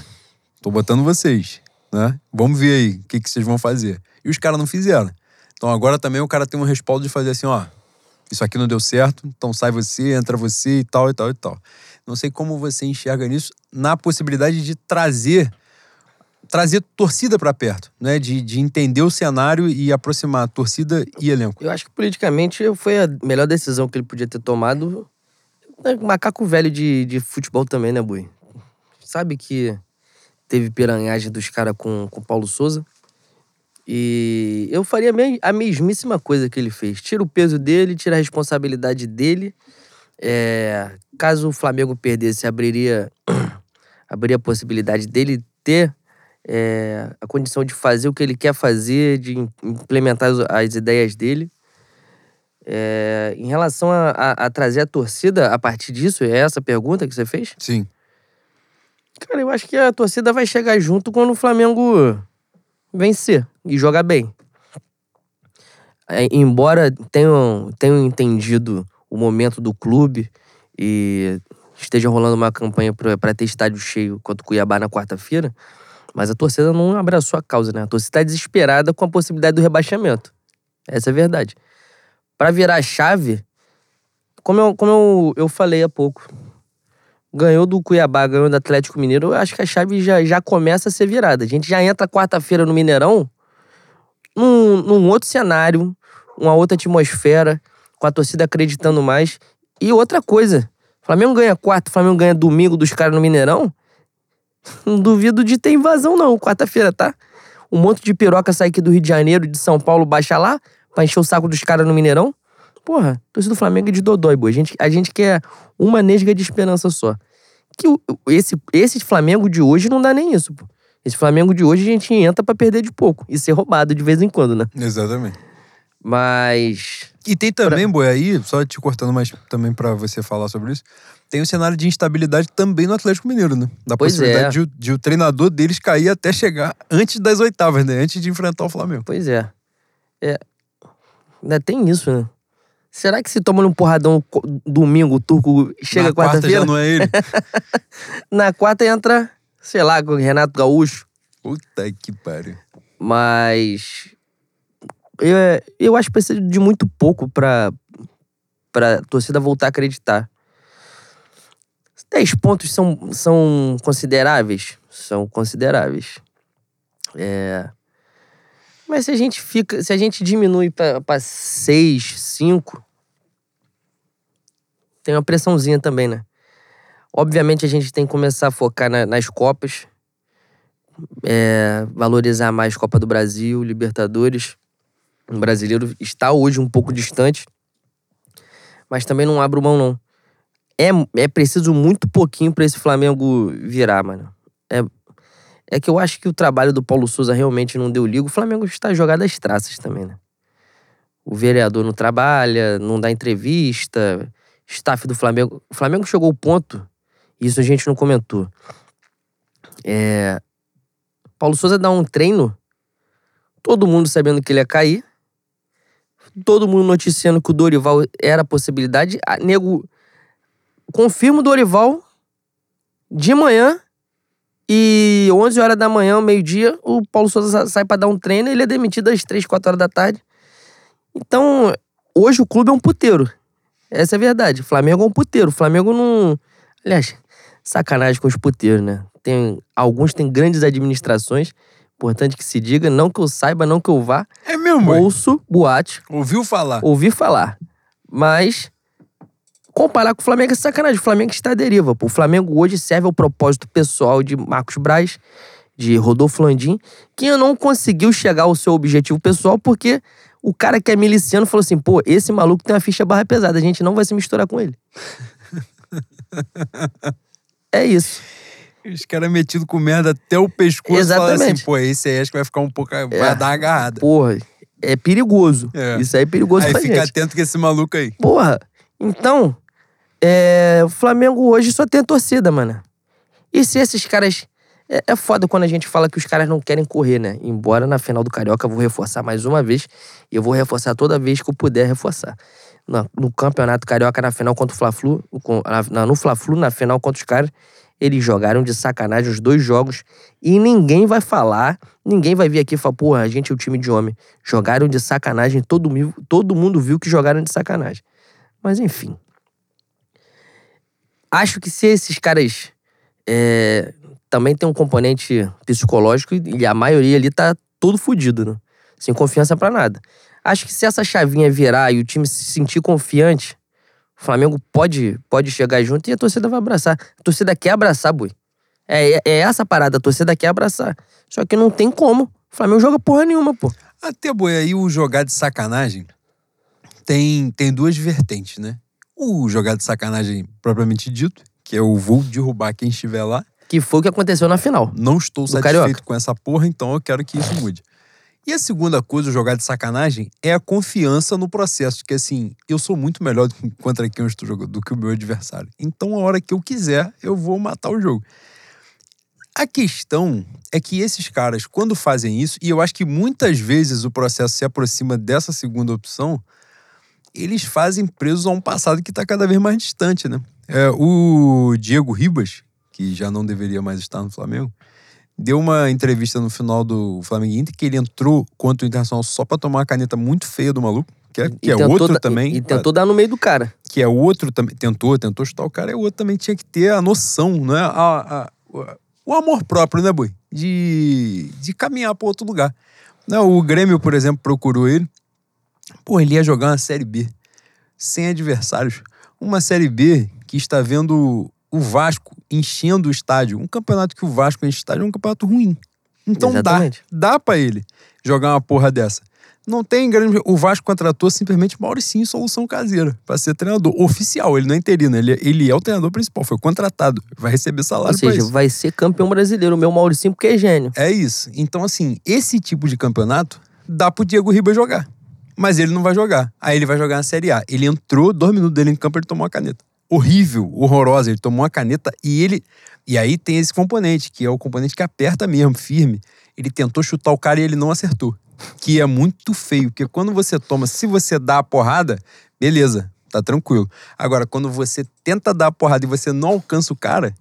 tô botando vocês, né? Vamos ver aí o que, que vocês vão fazer. E os caras não fizeram. Então agora também o cara tem um respaldo de fazer assim: ó, isso aqui não deu certo, então sai você, entra você e tal e tal e tal. Não sei como você enxerga nisso na possibilidade de trazer trazer torcida para perto, né? De, de entender o cenário e aproximar torcida e elenco. Eu acho que politicamente foi a melhor decisão que ele podia ter tomado. É, macaco velho de, de futebol também, né, Bui? Sabe que teve piranhagem dos caras com o Paulo Souza. E eu faria a mesmíssima coisa que ele fez. Tira o peso dele, tira a responsabilidade dele. É, caso o Flamengo perdesse, abriria, [CLEARS THROAT] abriria a possibilidade dele ter é, a condição de fazer o que ele quer fazer, de implementar as, as ideias dele. É, em relação a, a, a, trazer a torcida a partir disso, é essa a pergunta que você fez? Sim. Cara, eu acho que a torcida vai chegar junto quando o Flamengo vencer e jogar bem. É, embora tenham, tenham entendido o momento do clube e esteja rolando uma campanha para ter estádio cheio contra o Cuiabá na quarta-feira, mas a torcida não abraçou a causa, né? A torcida está desesperada com a possibilidade do rebaixamento. Essa é a verdade. Para virar a chave, como, eu, como eu, eu falei há pouco, ganhou do Cuiabá, ganhou do Atlético Mineiro, eu acho que a chave já, já começa a ser virada. A gente já entra quarta-feira no Mineirão num, num outro cenário, uma outra atmosfera, com a torcida acreditando mais. E outra coisa, Flamengo ganha quarta, Flamengo ganha domingo dos caras no Mineirão, não duvido de ter invasão, não. Quarta-feira, tá? Um monte de piroca sai aqui do Rio de Janeiro, de São Paulo, baixa lá, pra encher o saco dos caras no Mineirão. Porra, torcida do Flamengo é de dodói, boa. A gente, a gente quer uma nesga de esperança só. Que esse, esse Flamengo de hoje não dá nem isso, pô. Esse Flamengo de hoje a gente entra para perder de pouco e ser roubado de vez em quando, né? Exatamente. Mas. E tem também, pra... Boi, aí, só te cortando mais também para você falar sobre isso tem um cenário de instabilidade também no Atlético Mineiro, né? Da pois possibilidade é. de, de, o treinador deles cair até chegar antes das oitavas, né? Antes de enfrentar o Flamengo. Pois é. é. Ainda tem isso, né? Será que se toma um porradão domingo, o turco chega quarta-feira? Quarta já não é ele. [LAUGHS] Na quarta entra, sei lá, com o Renato Gaúcho. Puta que pariu. Mas. Eu, eu acho que precisa de muito pouco pra, pra torcida voltar a acreditar. 10 pontos são, são consideráveis? São consideráveis. É... Mas se a gente fica. Se a gente diminui para 6, 5, tem uma pressãozinha também, né? Obviamente a gente tem que começar a focar na, nas Copas. É, valorizar mais Copa do Brasil, Libertadores. O brasileiro está hoje um pouco distante. Mas também não abro mão, não é, é preciso muito pouquinho para esse Flamengo virar, mano. É, é que eu acho que o trabalho do Paulo Souza realmente não deu ligo. O Flamengo está jogado às traças também, né? O vereador não trabalha, não dá entrevista, staff do Flamengo. O Flamengo chegou ao ponto, isso a gente não comentou. É, Paulo Souza dá um treino, todo mundo sabendo que ele ia cair, todo mundo noticiando que o Dorival era a possibilidade. A, nego confirmo o Dorival de manhã e 11 horas da manhã, meio-dia, o Paulo Souza sai para dar um treino e ele é demitido às 3, 4 horas da tarde. Então, hoje o clube é um puteiro. Essa é a verdade. O Flamengo é um puteiro. O Flamengo não. Aliás, sacanagem com os puteiros, né? Tem, alguns têm grandes administrações. Importante que se diga, não que eu saiba, não que eu vá. É mesmo? Ouço, boate. Ouviu falar. Ouvi falar. Mas Comparar com o Flamengo é sacanagem. O Flamengo está à deriva. Pô. O Flamengo hoje serve ao propósito pessoal de Marcos Braz, de Rodolfo Landim, que não conseguiu chegar ao seu objetivo pessoal porque o cara que é miliciano falou assim: pô, esse maluco tem uma ficha barra pesada, a gente não vai se misturar com ele. [LAUGHS] é isso. Os caras metidos com merda até o pescoço. Exatamente. assim, pô, esse aí acho que vai ficar um pouco. É. Vai dar uma agarrada. Porra, é perigoso. É. Isso aí é perigoso aí pra fica gente. atento com esse maluco aí. Porra, então, é, o Flamengo hoje só tem torcida, mano. E se esses caras. É, é foda quando a gente fala que os caras não querem correr, né? Embora na final do Carioca eu vou reforçar mais uma vez. E eu vou reforçar toda vez que eu puder reforçar. No, Campeonato Carioca, na final contra o Fla-Flu. No Fla-Flu, na final contra os caras. Eles jogaram de sacanagem os dois jogos. E ninguém vai falar, ninguém vai vir aqui e falar, porra, a gente é o time de homem. Jogaram de sacanagem, todo, todo mundo viu que jogaram de sacanagem. Mas enfim. Acho que se esses caras é, também tem um componente psicológico e a maioria ali tá todo fudido, né? Sem confiança para nada. Acho que se essa chavinha virar e o time se sentir confiante, o Flamengo pode, pode chegar junto e a torcida vai abraçar. A torcida quer abraçar, boi. É, é, é essa parada, a torcida quer abraçar. Só que não tem como. O Flamengo joga porra nenhuma, pô. Até, boi, aí o jogar de sacanagem tem, tem duas vertentes, né? O jogar de sacanagem propriamente dito, que é o vou derrubar quem estiver lá. Que foi o que aconteceu na final. Não estou satisfeito Carioca. com essa porra, então eu quero que isso mude. E a segunda coisa, jogar de sacanagem, é a confiança no processo. Que assim, eu sou muito melhor [LAUGHS] contra quem eu estou jogando do que o meu adversário. Então, a hora que eu quiser, eu vou matar o jogo. A questão é que esses caras, quando fazem isso, e eu acho que muitas vezes o processo se aproxima dessa segunda opção, eles fazem presos a um passado que está cada vez mais distante, né? É, o Diego Ribas, que já não deveria mais estar no Flamengo, deu uma entrevista no final do Flamengo Inter que ele entrou contra o Internacional só para tomar uma caneta muito feia do maluco, que é, que é outro também. E, e, tentou dar no meio do cara. Que é outro também. Tentou, tentou chutar o cara, é outro também tinha que ter a noção, né? A, a, o amor próprio, né, Boi? De, de caminhar para outro lugar. O Grêmio, por exemplo, procurou ele Pô, ele ia jogar uma Série B sem adversários. Uma Série B que está vendo o Vasco enchendo o estádio. Um campeonato que o Vasco enche o estádio é um campeonato ruim. Então Exatamente. dá, dá para ele jogar uma porra dessa. Não tem grande. O Vasco contratou simplesmente Mauricinho solução caseira para ser treinador oficial. Ele não é interino, ele, ele é o treinador principal, foi contratado, vai receber salário. Ou seja, vai ser campeão brasileiro, o meu Mauricinho, porque é gênio. É isso. Então, assim, esse tipo de campeonato dá pro Diego Ribas jogar mas ele não vai jogar. Aí ele vai jogar na Série A. Ele entrou, dois minutos dele em campo, ele tomou uma caneta. Horrível, horrorosa. Ele tomou uma caneta e ele. E aí tem esse componente, que é o componente que aperta mesmo, firme. Ele tentou chutar o cara e ele não acertou. Que é muito feio, porque quando você toma, se você dá a porrada, beleza, tá tranquilo. Agora, quando você tenta dar a porrada e você não alcança o cara,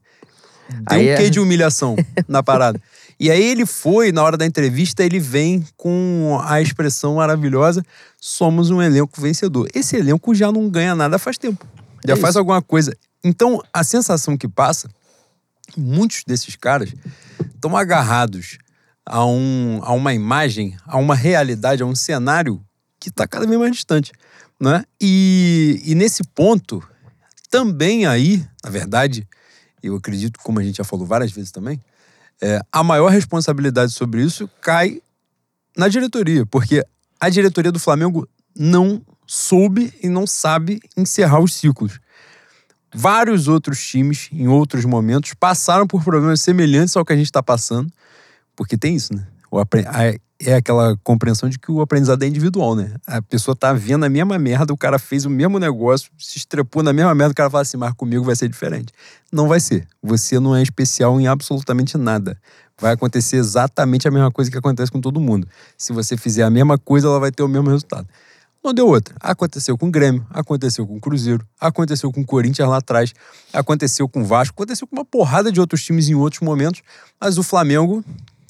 tem um é... quê de humilhação [LAUGHS] na parada. E aí ele foi, na hora da entrevista, ele vem com a expressão maravilhosa: somos um elenco vencedor. Esse elenco já não ganha nada faz tempo. Já é faz isso. alguma coisa. Então, a sensação que passa, muitos desses caras estão agarrados a, um, a uma imagem, a uma realidade, a um cenário que está cada vez mais distante. Né? E, e nesse ponto, também aí, na verdade, eu acredito, como a gente já falou várias vezes também, é, a maior responsabilidade sobre isso cai na diretoria, porque a diretoria do Flamengo não soube e não sabe encerrar os ciclos. Vários outros times, em outros momentos, passaram por problemas semelhantes ao que a gente está passando, porque tem isso, né? É aquela compreensão de que o aprendizado é individual, né? A pessoa tá vendo a mesma merda, o cara fez o mesmo negócio, se estrepou na mesma merda, o cara fala assim, mas comigo vai ser diferente. Não vai ser. Você não é especial em absolutamente nada. Vai acontecer exatamente a mesma coisa que acontece com todo mundo. Se você fizer a mesma coisa, ela vai ter o mesmo resultado. Não deu outra. Aconteceu com o Grêmio, aconteceu com o Cruzeiro, aconteceu com o Corinthians lá atrás, aconteceu com o Vasco, aconteceu com uma porrada de outros times em outros momentos, mas o Flamengo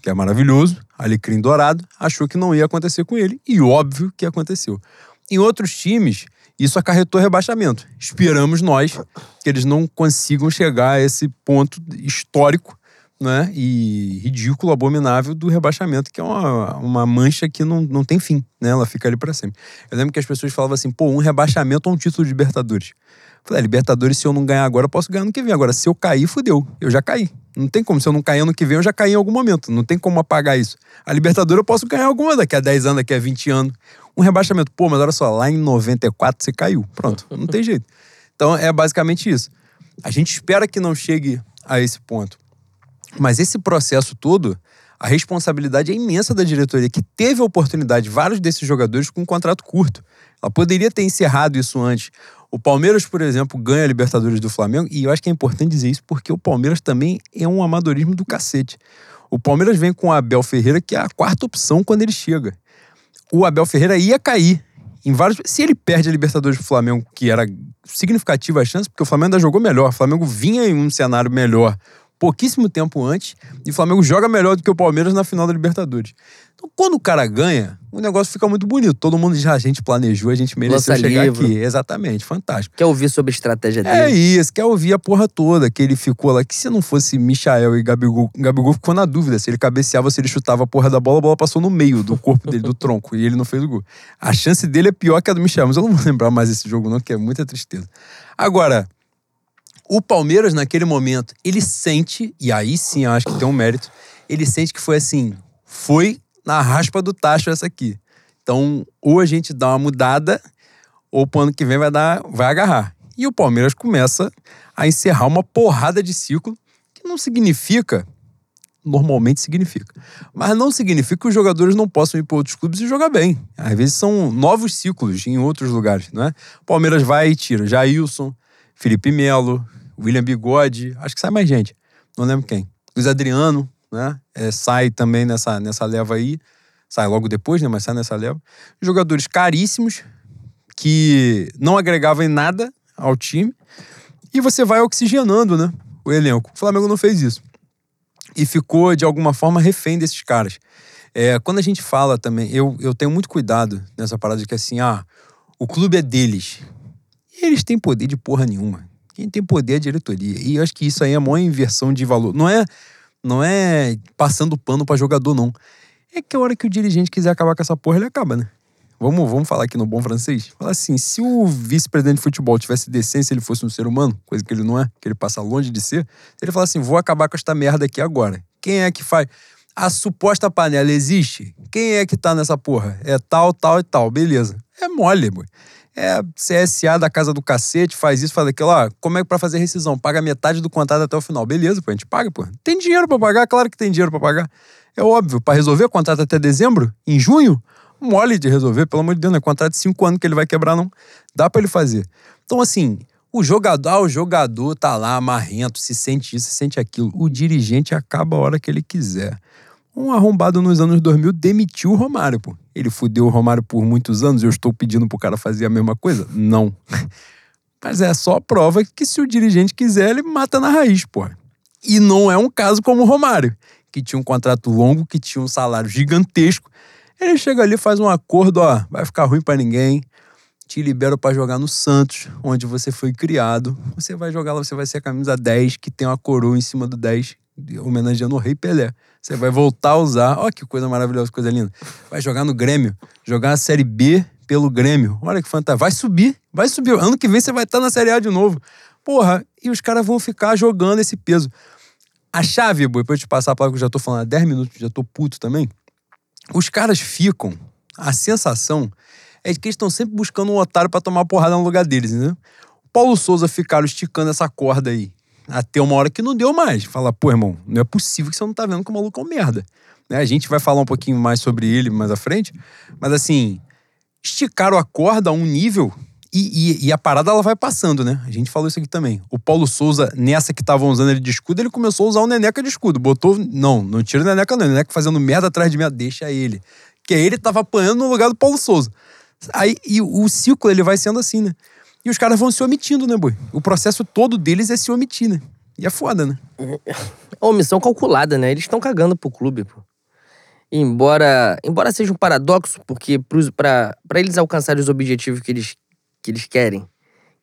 que é maravilhoso, alecrim dourado, achou que não ia acontecer com ele, e óbvio que aconteceu. Em outros times, isso acarretou rebaixamento. Esperamos nós que eles não consigam chegar a esse ponto histórico né, e ridículo, abominável do rebaixamento, que é uma, uma mancha que não, não tem fim, né? Ela fica ali para sempre. Eu lembro que as pessoas falavam assim, pô, um rebaixamento ou um título de Libertadores. Eu falei, é, Libertadores, se eu não ganhar agora, eu posso ganhar no que vem. Agora, se eu cair, fudeu. Eu já caí. Não tem como. Se eu não cair ano que vem, eu já caí em algum momento. Não tem como apagar isso. A Libertadores eu posso ganhar alguma daqui a 10 anos, daqui a 20 anos. Um rebaixamento. Pô, mas olha só, lá em 94 você caiu. Pronto, não tem jeito. Então é basicamente isso. A gente espera que não chegue a esse ponto. Mas esse processo todo, a responsabilidade é imensa da diretoria, que teve a oportunidade, vários desses jogadores com um contrato curto. Ela poderia ter encerrado isso antes. O Palmeiras, por exemplo, ganha a Libertadores do Flamengo, e eu acho que é importante dizer isso porque o Palmeiras também é um amadorismo do cacete. O Palmeiras vem com o Abel Ferreira, que é a quarta opção quando ele chega. O Abel Ferreira ia cair. Em vários... Se ele perde a Libertadores do Flamengo, que era significativa a chance, porque o Flamengo ainda jogou melhor. O Flamengo vinha em um cenário melhor pouquíssimo tempo antes, e o Flamengo joga melhor do que o Palmeiras na final da Libertadores. Então, quando o cara ganha, o negócio fica muito bonito. Todo mundo já a gente planejou, a gente mereceu Lança chegar livro. aqui. Exatamente, fantástico. Quer ouvir sobre a estratégia dele? É isso, quer ouvir a porra toda, que ele ficou lá. Que se não fosse Michael e Gabigol, Gabigol ficou na dúvida se ele cabeceava, se ele chutava a porra da bola, a bola passou no meio do corpo dele, do tronco, e ele não fez o gol. A chance dele é pior que a do Michel, mas eu não vou lembrar mais desse jogo, não, que é muita tristeza. Agora, o Palmeiras, naquele momento, ele sente, e aí sim eu acho que tem um mérito, ele sente que foi assim, foi na raspa do tacho essa aqui. Então, ou a gente dá uma mudada, ou pro ano que vem vai, dar, vai agarrar. E o Palmeiras começa a encerrar uma porrada de ciclo, que não significa, normalmente significa, mas não significa que os jogadores não possam ir para outros clubes e jogar bem. Às vezes são novos ciclos em outros lugares, não é? Palmeiras vai e tira Jailson, Felipe Melo, William Bigode, acho que sai mais gente, não lembro quem. Luiz Adriano, né? É, sai também nessa, nessa leva aí, sai logo depois, né? Mas sai nessa leva. Jogadores caríssimos, que não agregavam em nada ao time, e você vai oxigenando, né? O elenco. O Flamengo não fez isso. E ficou, de alguma forma, refém desses caras. É, quando a gente fala também, eu, eu tenho muito cuidado nessa parada de que assim, ah, o clube é deles. E eles têm poder de porra nenhuma. Quem tem poder é a diretoria. E eu acho que isso aí é a maior inversão de valor. Não é, não é passando pano pra jogador, não. É que a hora que o dirigente quiser acabar com essa porra, ele acaba, né? Vamos, vamos falar aqui no bom francês? Fala assim: se o vice-presidente de futebol tivesse decência, ele fosse um ser humano, coisa que ele não é, que ele passa longe de ser, ele fala assim: vou acabar com esta merda aqui agora. Quem é que faz? A suposta panela existe? Quem é que tá nessa porra? É tal, tal e tal, beleza. É mole, boy. É CSA da casa do cacete, faz isso, faz aquilo. Ó, como é que pra fazer rescisão? Paga metade do contrato até o final. Beleza, pô, a gente paga, pô. Tem dinheiro pra pagar? Claro que tem dinheiro pra pagar. É óbvio, pra resolver o contrato até dezembro, em junho, mole de resolver, pelo amor de Deus, não é contrato de cinco anos que ele vai quebrar, não. Dá pra ele fazer. Então, assim, o jogador, ah, o jogador tá lá marrento, se sente isso, se sente aquilo. O dirigente acaba a hora que ele quiser. Um arrombado nos anos 2000 demitiu o Romário, pô. Ele fudeu o Romário por muitos anos, eu estou pedindo pro cara fazer a mesma coisa? Não. [LAUGHS] Mas é só prova que se o dirigente quiser, ele mata na raiz, pô. E não é um caso como o Romário, que tinha um contrato longo, que tinha um salário gigantesco. Ele chega ali, faz um acordo, ó, vai ficar ruim para ninguém. Te libero para jogar no Santos, onde você foi criado. Você vai jogar lá, você vai ser a camisa 10, que tem uma coroa em cima do 10, homenageando o Rei Pelé. Você vai voltar a usar. Ó, que coisa maravilhosa, coisa linda. Vai jogar no Grêmio, jogar a Série B pelo Grêmio. Olha que fantástico. Vai subir, vai subir. Ano que vem você vai estar na Série A de novo. Porra, e os caras vão ficar jogando esse peso. A chave, boi, pra eu te passar a palavra que eu já tô falando há 10 minutos, já tô puto também. Os caras ficam. A sensação é que eles estão sempre buscando um otário para tomar porrada no lugar deles? O Paulo Souza ficaram esticando essa corda aí. Até uma hora que não deu mais. Fala, pô, irmão, não é possível que você não tá vendo que o maluco é um merda. Né? A gente vai falar um pouquinho mais sobre ele mais à frente. Mas assim, esticaram a corda a um nível e, e, e, a parada ela vai passando, né? A gente falou isso aqui também. O Paulo Souza, nessa que estavam usando ele de escudo, ele começou a usar o Neneca de escudo. Botou. Não, não tira o Neneca, não. O Neneca fazendo merda atrás de mim, deixa ele. Que aí ele tava apanhando no lugar do Paulo Souza. Aí, e o ciclo ele vai sendo assim, né? E os caras vão se omitindo, né, boi? O processo todo deles é se omitir, né? E é foda, né? É omissão calculada, né? Eles estão cagando pro clube, pô. Embora, embora seja um paradoxo, porque para eles alcançarem os objetivos que eles, que eles querem,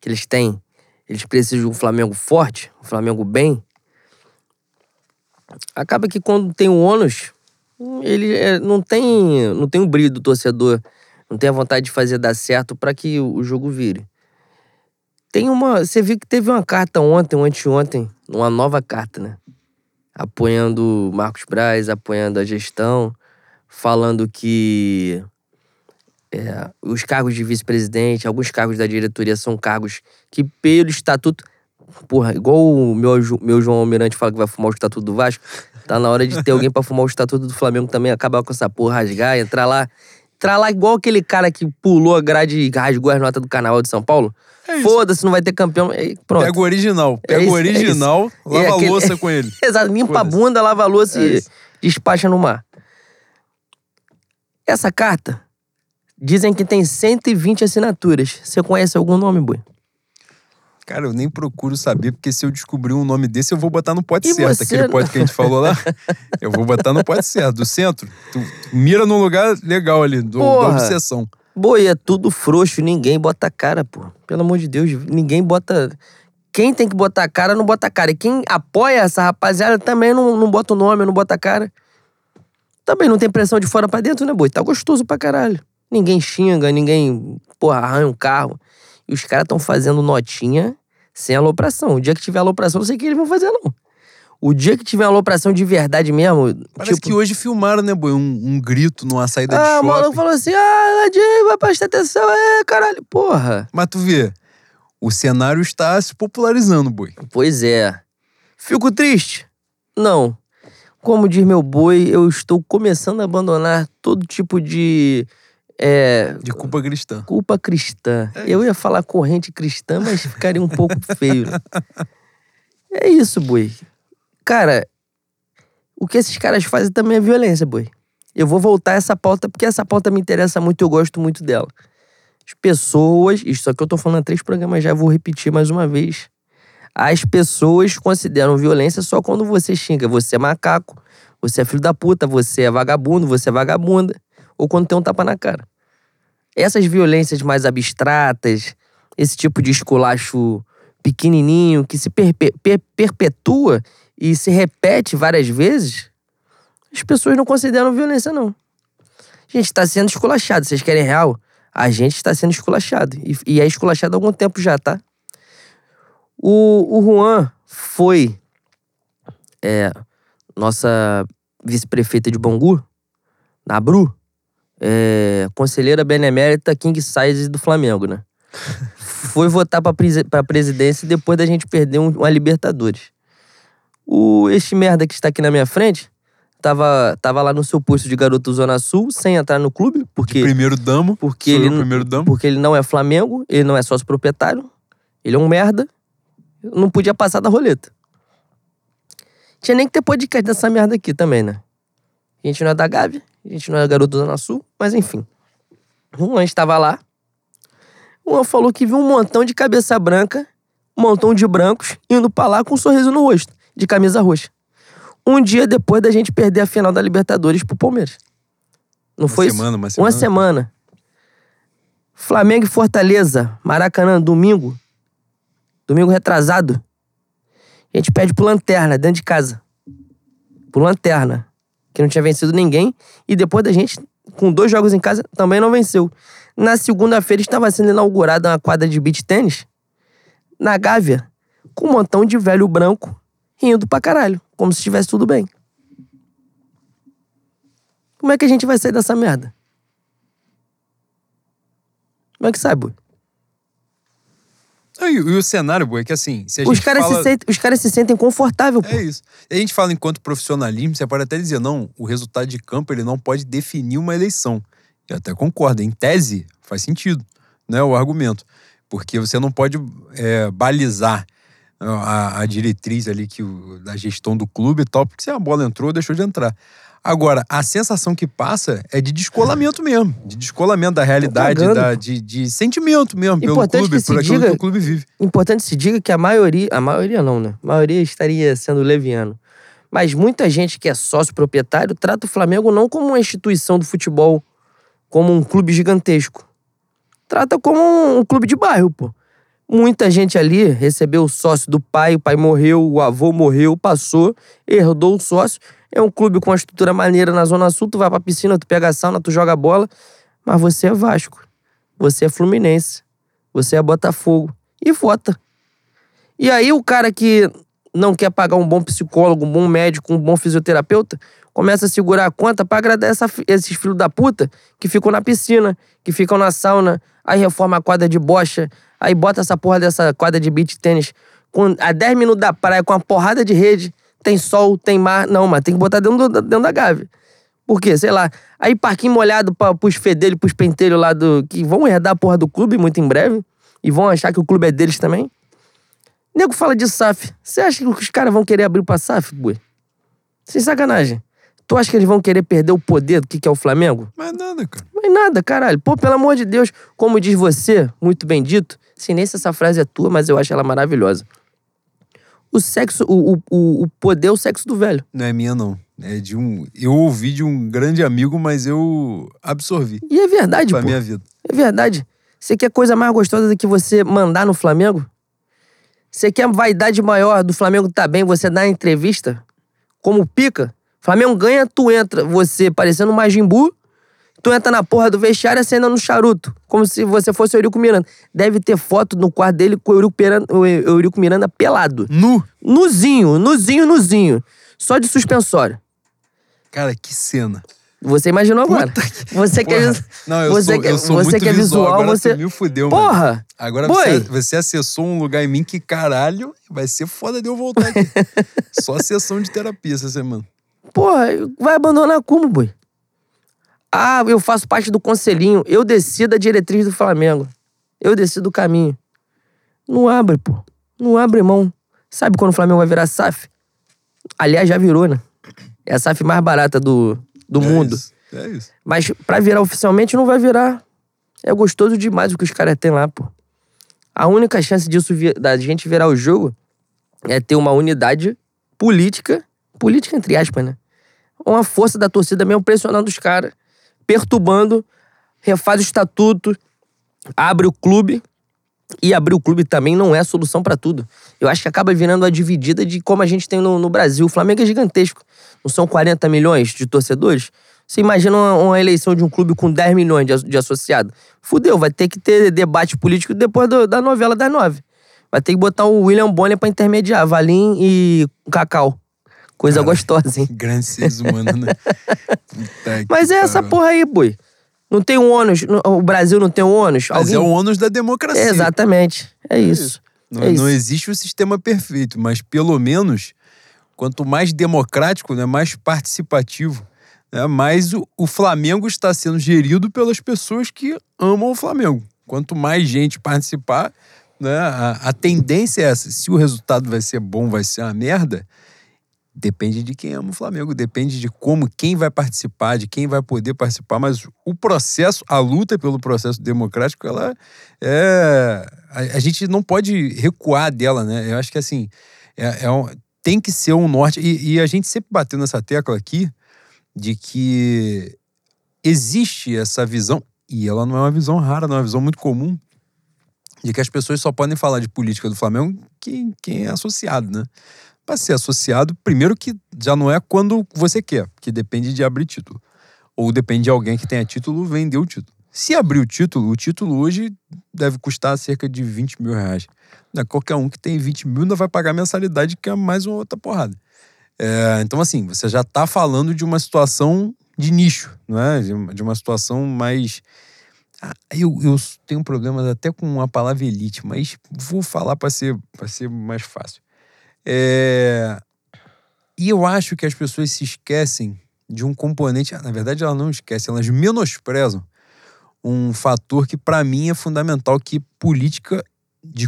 que eles têm, eles precisam de um Flamengo forte, um Flamengo bem. Acaba que quando tem o ônus, ele é, não tem não tem o brilho do torcedor, não tem a vontade de fazer dar certo para que o jogo vire. Tem uma. Você viu que teve uma carta ontem, ou anteontem, uma nova carta, né? Apoiando Marcos Braz, apoiando a gestão, falando que é, os cargos de vice-presidente, alguns cargos da diretoria são cargos que, pelo estatuto, Porra, igual o meu, meu João Almirante fala que vai fumar o estatuto do Vasco, tá na hora de ter alguém pra fumar o estatuto do Flamengo também, acabar com essa porra, rasgar, entrar lá. Lá igual aquele cara que pulou a grade e rasgou as notas do Carnaval de São Paulo. É. Foda-se, não vai ter campeão. Aí, pronto. Pega o original. Pega isso, o é isso. original, E lava a aquele- louça com [LAUGHS] ele. Exato, limpa a bunda, lava a louça É e despacha no mar. Essa carta, dizem que tem 120 assinaturas. Você conhece algum nome, boi? Cara, eu nem procuro saber, porque se eu descobrir um nome desse, eu vou botar no pote E certo. Aquele não- pote que a gente falou lá, [LAUGHS] eu vou botar no pote certo. Do centro, tu, tu mira num lugar legal ali, do, da obsessão. Boi, é tudo frouxo, ninguém bota a cara, pô. Pelo amor de Deus, ninguém bota. Quem tem que botar a cara, não bota a cara. E quem apoia essa rapaziada também não, não bota o nome, não bota a cara. Também não tem pressão de fora pra dentro, né, boi? Tá gostoso pra caralho. Ninguém xinga, ninguém, porra, arranha um carro. E os caras tão fazendo notinha sem alopração. O dia que tiver alopração, não sei o que eles vão fazer, não. O dia que tiver alopração de verdade mesmo. Parece tipo, que hoje filmaram, né, boi? Um, um grito numa saída Ah, de o shopping. maluco falou assim: ah, Ladinho, vai prestar atenção, é, caralho, porra. Mas tu vê, o cenário está se popularizando, boi. Pois é. Fico triste? Não. Como diz meu boi, eu estou começando a abandonar todo tipo de. É, De culpa cristã. culpa cristã. É eu ia falar corrente cristã, mas ficaria um pouco feio. [LAUGHS] É isso, boi. Cara, o que esses caras fazem também é violência, boi. Eu vou voltar a essa pauta porque essa pauta me interessa muito e eu gosto muito dela. As pessoas, isso aqui eu tô falando há três programas já, vou repetir mais uma vez. As pessoas consideram violência só quando você xinga. Você é macaco, você é filho da puta, você é vagabundo, você é vagabunda. Ou quando tem um tapa na cara. Essas violências mais abstratas, esse tipo de esculacho pequenininho que se perpe- per- perpetua e se repete várias vezes, as pessoas não consideram violência, não. A gente está sendo esculachado. Vocês querem real? A gente está sendo esculachado. E, e é esculachado há algum tempo já, tá? O, o Juan foi é, nossa vice-prefeita de Bangu, Nabru, é, conselheira benemérita king size do Flamengo, né? [LAUGHS] Foi votar pra, presi- pra presidência depois da gente perder um, uma Libertadores. O, este merda que está aqui na minha frente tava, tava lá no seu posto de garoto Zona Sul, sem entrar no clube, porque, Primeiro damo. porque, ele, primeiro damo. porque ele não é Flamengo, ele não é sócio proprietário, ele é um merda, não podia passar da roleta. Tinha nem que ter podcast dessa merda aqui também, né? A gente não é da Gávea, a gente não é garoto do Zona Sul, mas enfim. Juan estava lá. Juan falou que viu um montão de cabeça branca, um montão de brancos, indo pra lá com um sorriso no rosto, de camisa roxa. Um dia depois da gente perder a final da Libertadores pro Palmeiras. Não Uma foi isso? semana, uma semana. Uma semana. Flamengo e Fortaleza, Maracanã, domingo. Domingo retrasado. A gente pede pro Lanterna, dentro de casa. Pro Lanterna. Que não tinha vencido ninguém. E depois da gente, com dois jogos em casa, também não venceu. Na segunda-feira estava sendo inaugurada uma quadra de beach tênis. Na Gávea. Com um montão de velho branco rindo pra caralho. Como se estivesse tudo bem. Como é que a gente vai sair dessa merda? Como é que sai, boi? E, o cenário, boi, é que assim, Os caras, fala... se sentem, os caras se sentem confortáveis, pô. É isso. E a gente fala enquanto profissionalismo, você pode até dizer, não, o resultado de campo ele não pode definir uma eleição. Eu até concordo. Em tese, faz sentido, né, o argumento. Porque você não pode é, balizar a, a diretriz ali que o- da gestão do clube e tal, porque se a bola entrou, deixou de entrar. Agora, a sensação que passa é de descolamento mesmo, de descolamento da realidade, da- de, de sentimento mesmo pelo Importante clube, que se por aquilo diga- que o clube vive. Importante se diga que a maioria, a maioria não, né? A maioria estaria sendo leviano. Mas muita gente que é sócio proprietário trata o Flamengo não como uma instituição do futebol, como um clube gigantesco. Trata como um, um clube de bairro, pô. Muita gente ali recebeu o sócio do pai, o pai morreu, o avô morreu, passou, herdou o sócio. É um clube com uma estrutura maneira na Zona Sul, tu vai pra piscina, tu pega a sauna, tu joga bola, mas você é Vasco, você é Fluminense, você é Botafogo e vota. E aí o cara que não quer pagar um bom psicólogo, um bom médico, um bom fisioterapeuta, começa a segurar a conta pra agradar essa- esses filhos da puta que ficam na piscina, que ficam na sauna, aí reforma a quadra de bocha, aí bota essa porra dessa quadra de beach tênis com, a 10 minutos da praia com uma porrada de rede, tem sol, tem mar. Não, mas tem que botar dentro, do, dentro da gávea. Por quê? Sei lá. Aí parquinho molhado pra, pros fedelhos, pros penteiros lá do. que vão herdar a porra do clube muito em breve. E vão achar que o clube é deles também. Nego fala de SAF. Você acha que os caras vão querer abrir pra SAF, boi? Sem sacanagem. Tu acha que eles vão querer perder o poder do que, que é o Flamengo? Mas nada, cara. Mas nada, caralho. Pô, pelo amor de Deus, como diz você, muito bem dito, sem nem se essa frase é tua, mas eu acho ela maravilhosa. O sexo, o, o, o poder é o sexo do velho. Não é minha, não. É de um. Eu ouvi de um grande amigo, mas eu absorvi E é verdade, pra pô. minha vida. É verdade. Você quer coisa mais gostosa do que você mandar no Flamengo? Você quer vaidade maior do Flamengo tá bem, você dar entrevista? Como pica? Flamengo ganha, tu entra, você parecendo um Majimbu, tu entra na porra do vestiário acendendo no charuto, como se você fosse o Eurico Miranda. Deve ter foto no quarto dele com o Eurico Miranda, o Eurico Miranda pelado. Nu! Nuzinho, nuzinho, nuzinho. Só de suspensório. Cara, que cena. Você imaginou agora? Que- [LAUGHS] Você que é, Não, eu você sou, que, eu sou você muito que é visual, agora você. me fudeu, mano. Porra! Agora Boi. você, você acessou um lugar em mim que, caralho, vai ser foda de eu voltar aqui. [LAUGHS] Só sessão de terapia essa semana. Porra, vai abandonar como, boi? Ah, eu faço parte do conselhinho. Eu decido a diretriz do Flamengo. Eu decido o caminho. Não abre, pô. Não abre mão. Sabe quando o Flamengo vai virar SAF? Aliás, já virou, né? É a SAF mais barata do, do É mundo. isso, É isso. Mas pra virar oficialmente não vai virar. É gostoso demais o que os caras têm lá, pô. A única chance disso da gente virar o jogo é ter uma unidade política, política entre aspas, né? Uma força da torcida mesmo pressionando os caras, perturbando, refaz o estatuto, abre o clube. E abrir o clube também não é solução pra tudo. Eu acho que acaba virando a dividida de como a gente tem no, no Brasil. O Flamengo é gigantesco. Não são 40 milhões de torcedores? Você imagina uma, uma eleição de um clube com 10 milhões de, de associados? Fudeu, vai ter que ter debate político depois do- da novela das nove. Vai ter que botar o William Bonner pra intermediar, Valim e Cacau. Coisa Cara, gostosa, hein? Grandes seres humanos, né? [LAUGHS] Mas é essa porra aí, boi. Não tem um ônus, o Brasil não tem um ônus. Mas é o ônus da democracia. Exatamente, é isso. Não, É isso. não existe o sistema perfeito, mas pelo menos, quanto mais democrático, né, mais participativo, né, mais o, o Flamengo está sendo gerido pelas pessoas que amam o Flamengo. Quanto mais gente participar, né, a, a tendência é essa. Se o resultado vai ser bom, vai ser uma merda, depende de quem ama o Flamengo, depende de como, quem vai participar, de quem vai poder participar, mas o processo, a luta pelo processo democrático, ela é. A, a gente não pode recuar dela, né? Eu acho que assim, é, é um- tem que ser um norte. E, e a gente sempre bateu nessa tecla aqui de que existe essa visão, e ela não é uma visão rara, não é uma visão muito comum, de que as pessoas só podem falar de política do Flamengo quem, quem é associado, né? Para ser associado, primeiro que já não é quando você quer, que depende de abrir título. Ou depende de alguém que tenha título vender o título. Se abrir o título, o título hoje deve custar cerca de 20 mil reais. É qualquer um que tem 20 mil ainda vai pagar mensalidade, que é mais uma outra porrada. É, então, assim, você já está falando de uma situação de nicho, não é? De uma, situação mais. Ah, Eu, eu tenho problemas até com a palavra elite, mas vou falar para ser, ser mais fácil. É, E eu acho que as pessoas se esquecem de um componente. Na verdade, elas não esquecem, elas menosprezam um fator que, para mim, é fundamental: que política de.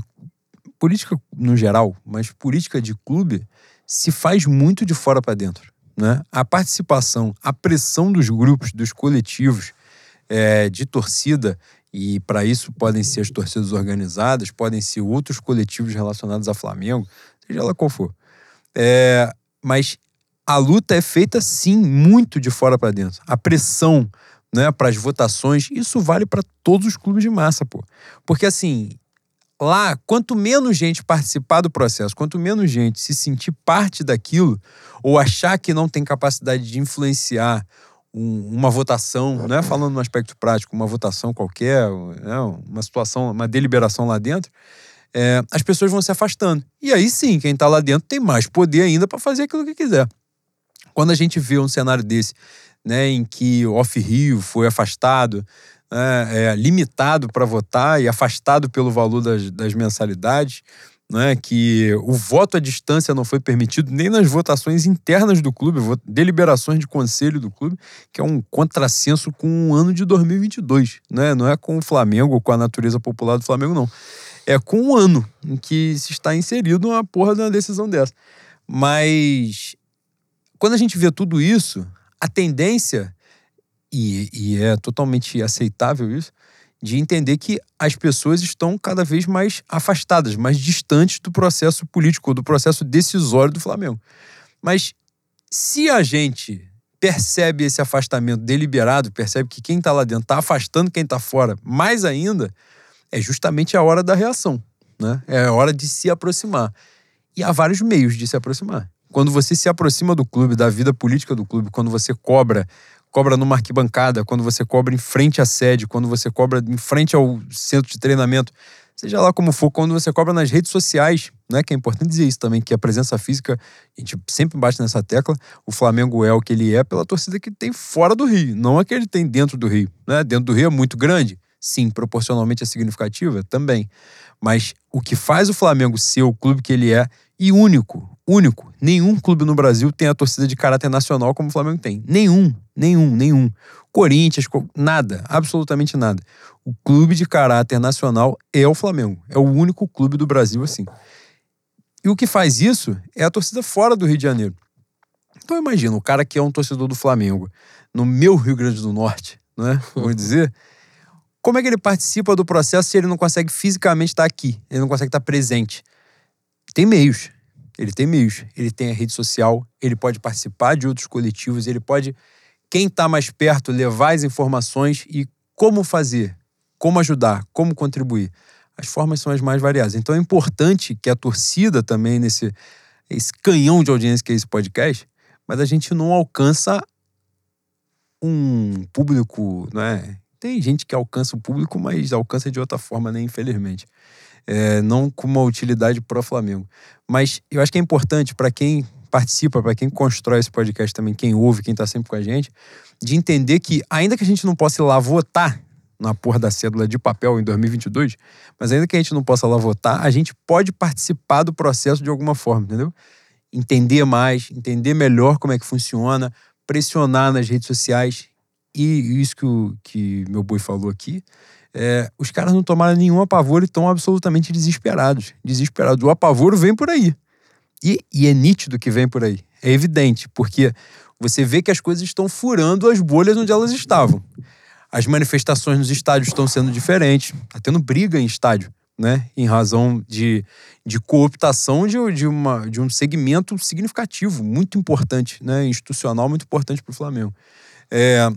Política no geral, mas política de clube se faz muito de fora para dentro. Né? A participação, a pressão dos grupos, dos coletivos é, de torcida, e para isso podem ser as torcidas organizadas, podem ser outros coletivos relacionados a Flamengo, seja lá qual for. É, mas a luta é feita sim muito de fora para dentro. A pressão né, para as votações, isso vale para todos os clubes de massa, pô. Porque assim, lá, quanto menos gente participar do processo, quanto menos gente se sentir parte daquilo, ou achar que não tem capacidade de influenciar um- uma votação, né? falando no aspecto prático, uma votação qualquer, né? uma situação, uma deliberação lá dentro, é, as pessoas vão se afastando. E aí sim, quem está lá dentro tem mais poder ainda para fazer aquilo que quiser. Quando a gente vê um cenário desse, né, em que o Off-Rio foi afastado, né, é, limitado para votar e afastado pelo valor das, das mensalidades, né, que o voto à distância não foi permitido nem nas votações internas do clube, deliberações de conselho do clube, que é um contrassenso com o ano de 2022, né? Não é com o Flamengo com a natureza popular do Flamengo, não. É com o ano em que se está inserido uma porra de uma decisão dessa. Mas quando a gente vê tudo isso, a tendência, e, e é totalmente aceitável isso, de entender que as pessoas estão cada vez mais afastadas, mais distantes do processo político, do processo decisório do Flamengo. Mas se a gente percebe esse afastamento deliberado, percebe que quem está lá dentro está afastando quem está fora mais ainda, é justamente a hora da reação. Né? É a hora de se aproximar. E há vários meios de se aproximar. Quando você se aproxima do clube, da vida política do clube, quando você cobra cobra numa arquibancada, quando você cobra em frente à sede, quando você cobra em frente ao centro de treinamento, seja lá como for, quando você cobra nas redes sociais, né? Que é importante dizer isso também, que a presença física, a gente sempre bate nessa tecla, o Flamengo é o que ele é pela torcida que tem fora do Rio, não a que ele tem dentro do Rio, né? Dentro do Rio é muito grande, sim, proporcionalmente é significativa também, mas o que faz o Flamengo ser o clube que ele é e único, único. Nenhum clube no Brasil tem a torcida de caráter nacional como o Flamengo tem. Nenhum, nenhum, nenhum. Corinthians, nada, absolutamente nada. O clube de caráter nacional é o Flamengo. É o único clube do Brasil assim. E o que faz isso é a torcida fora do Rio de Janeiro. Então imagina, o cara que é um torcedor do Flamengo, no meu Rio Grande do Norte, né? Vamos [LAUGHS] dizer. Como é que ele participa do processo se ele não consegue fisicamente estar aqui? Ele não consegue estar presente? Tem meios. Ele tem meios. Ele tem a rede social, ele pode participar de outros coletivos, ele pode, quem está mais perto, levar as informações e como fazer, como ajudar, como contribuir. As formas são as mais variadas. Então é importante que a torcida também, nesse esse canhão de audiência que é esse podcast, mas a gente não alcança um público, não é? Tem gente que alcança o público, mas alcança de outra forma, né? Infelizmente é, não com uma utilidade pro Flamengo. Mas eu acho que é importante para quem participa, para quem constrói esse podcast também, quem ouve, quem está sempre com a gente, de entender que, ainda que a gente não possa ir lá votar na porra da cédula de papel em 2022, mas ainda que a gente não possa lá votar, a gente pode participar do processo de alguma forma, entendeu? Entender mais, entender melhor como é que funciona, pressionar nas redes sociais. E isso que, o, que meu boi falou aqui, é, os caras não tomaram nenhum apavoro e estão absolutamente desesperados. Desesperados. O apavoro vem por aí. E, e é nítido que vem por aí. É evidente, porque você vê que as coisas estão furando as bolhas onde elas estavam. As manifestações nos estádios estão sendo diferentes. Está tendo briga em estádio, né? Em razão de, de cooptação de, de, uma, de um segmento significativo, muito importante, né? institucional, muito importante para o Flamengo. É,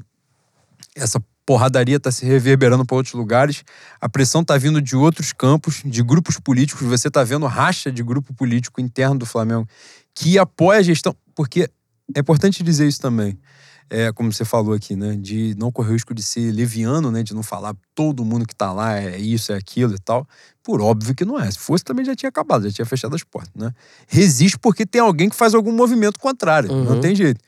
essa porradaria está se reverberando para outros lugares, a pressão está vindo de outros campos, de grupos políticos. Você está vendo racha de grupo político interno do Flamengo que apoia a gestão. Porque é importante dizer isso também. É, como você falou aqui, né? De não correr o risco de ser leviano, né? De não falar todo mundo que está lá é isso, é aquilo e tal. Por óbvio que não é. Se fosse, também já tinha acabado, já tinha fechado as portas, né? Resiste porque tem alguém que faz algum movimento contrário. Uhum. Não tem jeito.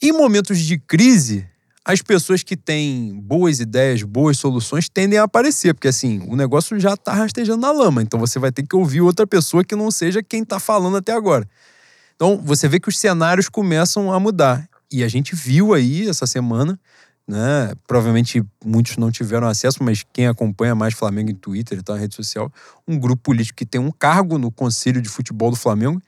Em momentos de crise, as pessoas que têm boas ideias, boas soluções tendem a aparecer, porque assim, o negócio já está rastejando na lama, então você vai ter que ouvir outra pessoa que não seja quem está falando até agora. Então, você vê que os cenários começam a mudar. E a gente viu aí essa semana, né? Provavelmente muitos não tiveram acesso, mas quem acompanha mais Flamengo em Twitter tal, na rede social, um grupo político que tem um cargo no Conselho de Futebol do Flamengo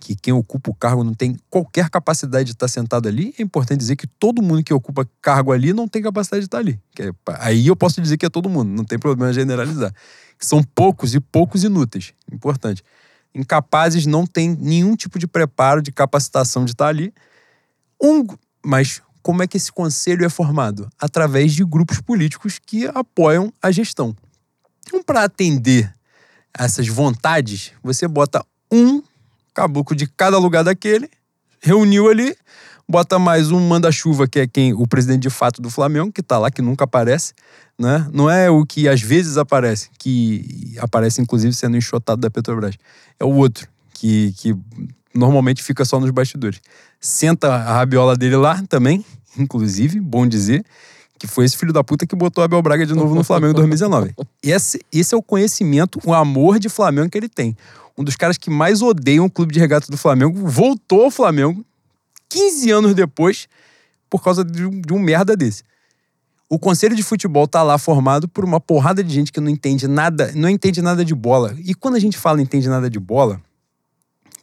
que quem ocupa o cargo não tem qualquer capacidade de estar sentado ali, é importante dizer que todo mundo que ocupa cargo ali não tem capacidade de estar ali. É, aí eu posso dizer que é todo mundo, não tem problema generalizar. São poucos e poucos inúteis, importante. Incapazes, não tem nenhum tipo de preparo, de capacitação de estar ali. Um, mas como é que esse conselho é formado? Através de grupos políticos que apoiam a gestão. Então, para atender essas vontades, você bota um caboclo de cada lugar daquele, reuniu ali, bota mais um manda-chuva, que é quem o presidente de fato do Flamengo, que tá lá, que nunca aparece, né? Não é o que às vezes aparece, que aparece inclusive sendo enxotado da Petrobras. É o outro, que, que normalmente fica só nos bastidores. Senta a rabiola dele lá também, inclusive, bom dizer, Que foi esse filho da puta que botou Abel Braga de novo no Flamengo em 2019. Esse, esse é o conhecimento, o amor de Flamengo que ele tem. Um dos caras que mais odeiam o clube de regata do Flamengo voltou ao Flamengo 15 anos depois por causa de um, de um merda desse. O conselho de futebol tá lá formado por uma porrada de gente que não entende nada, não entende nada de bola. E quando a gente fala entende nada de bola,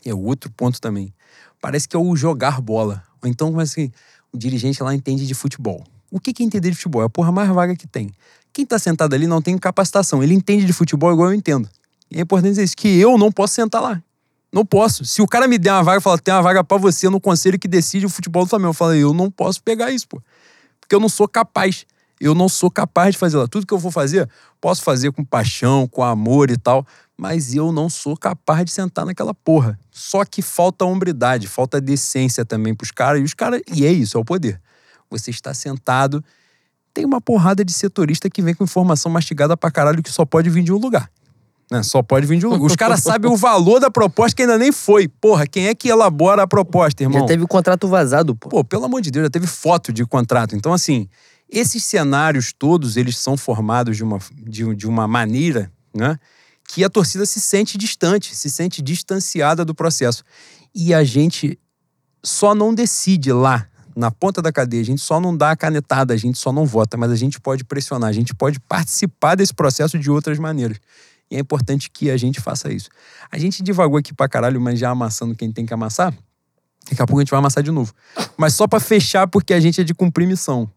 é outro ponto também. Parece que é o jogar bola. Ou então, assim, o dirigente lá entende de futebol. O que é entender de futebol? É a porra mais vaga que tem. Quem tá sentado ali não tem capacitação. Ele entende de futebol igual eu entendo. E é importante dizer isso, que eu não posso sentar lá. Não posso. Se o cara me der uma vaga e falar, tem uma vaga para você no conselho que decide o futebol do Flamengo, eu falo, eu não posso pegar isso, pô. Porque eu não sou capaz eu não sou capaz de fazer lá. Tudo que eu vou fazer, posso fazer com paixão, com amor e tal, mas eu não sou capaz de sentar naquela porra. Só que falta hombridade, falta decência também pros caras. E os caras. E é isso, é o poder. Você está sentado, tem uma porrada de setorista que vem com informação mastigada pra caralho que só pode vir de um lugar. Né? Só pode vir de um lugar. Os caras sabem o valor da proposta que ainda nem foi. Porra, quem é que elabora a proposta, irmão? Já teve o contrato vazado, pô. Pô, pelo amor de Deus, já teve foto de contrato. Então, assim, esses cenários todos, eles são formados de uma, de, de uma maneira né, que a torcida se sente distante, se sente distanciada do processo. E a gente só não decide lá, na ponta da cadeia, a gente só não dá a canetada, a gente só não vota, mas a gente pode pressionar, a gente pode participar desse processo de outras maneiras. E é importante que a gente faça isso. A gente divagou aqui pra caralho, mas já amassando quem tem que amassar. Daqui a pouco a gente vai amassar de novo. Mas só para fechar, porque a gente é de cumprir missão.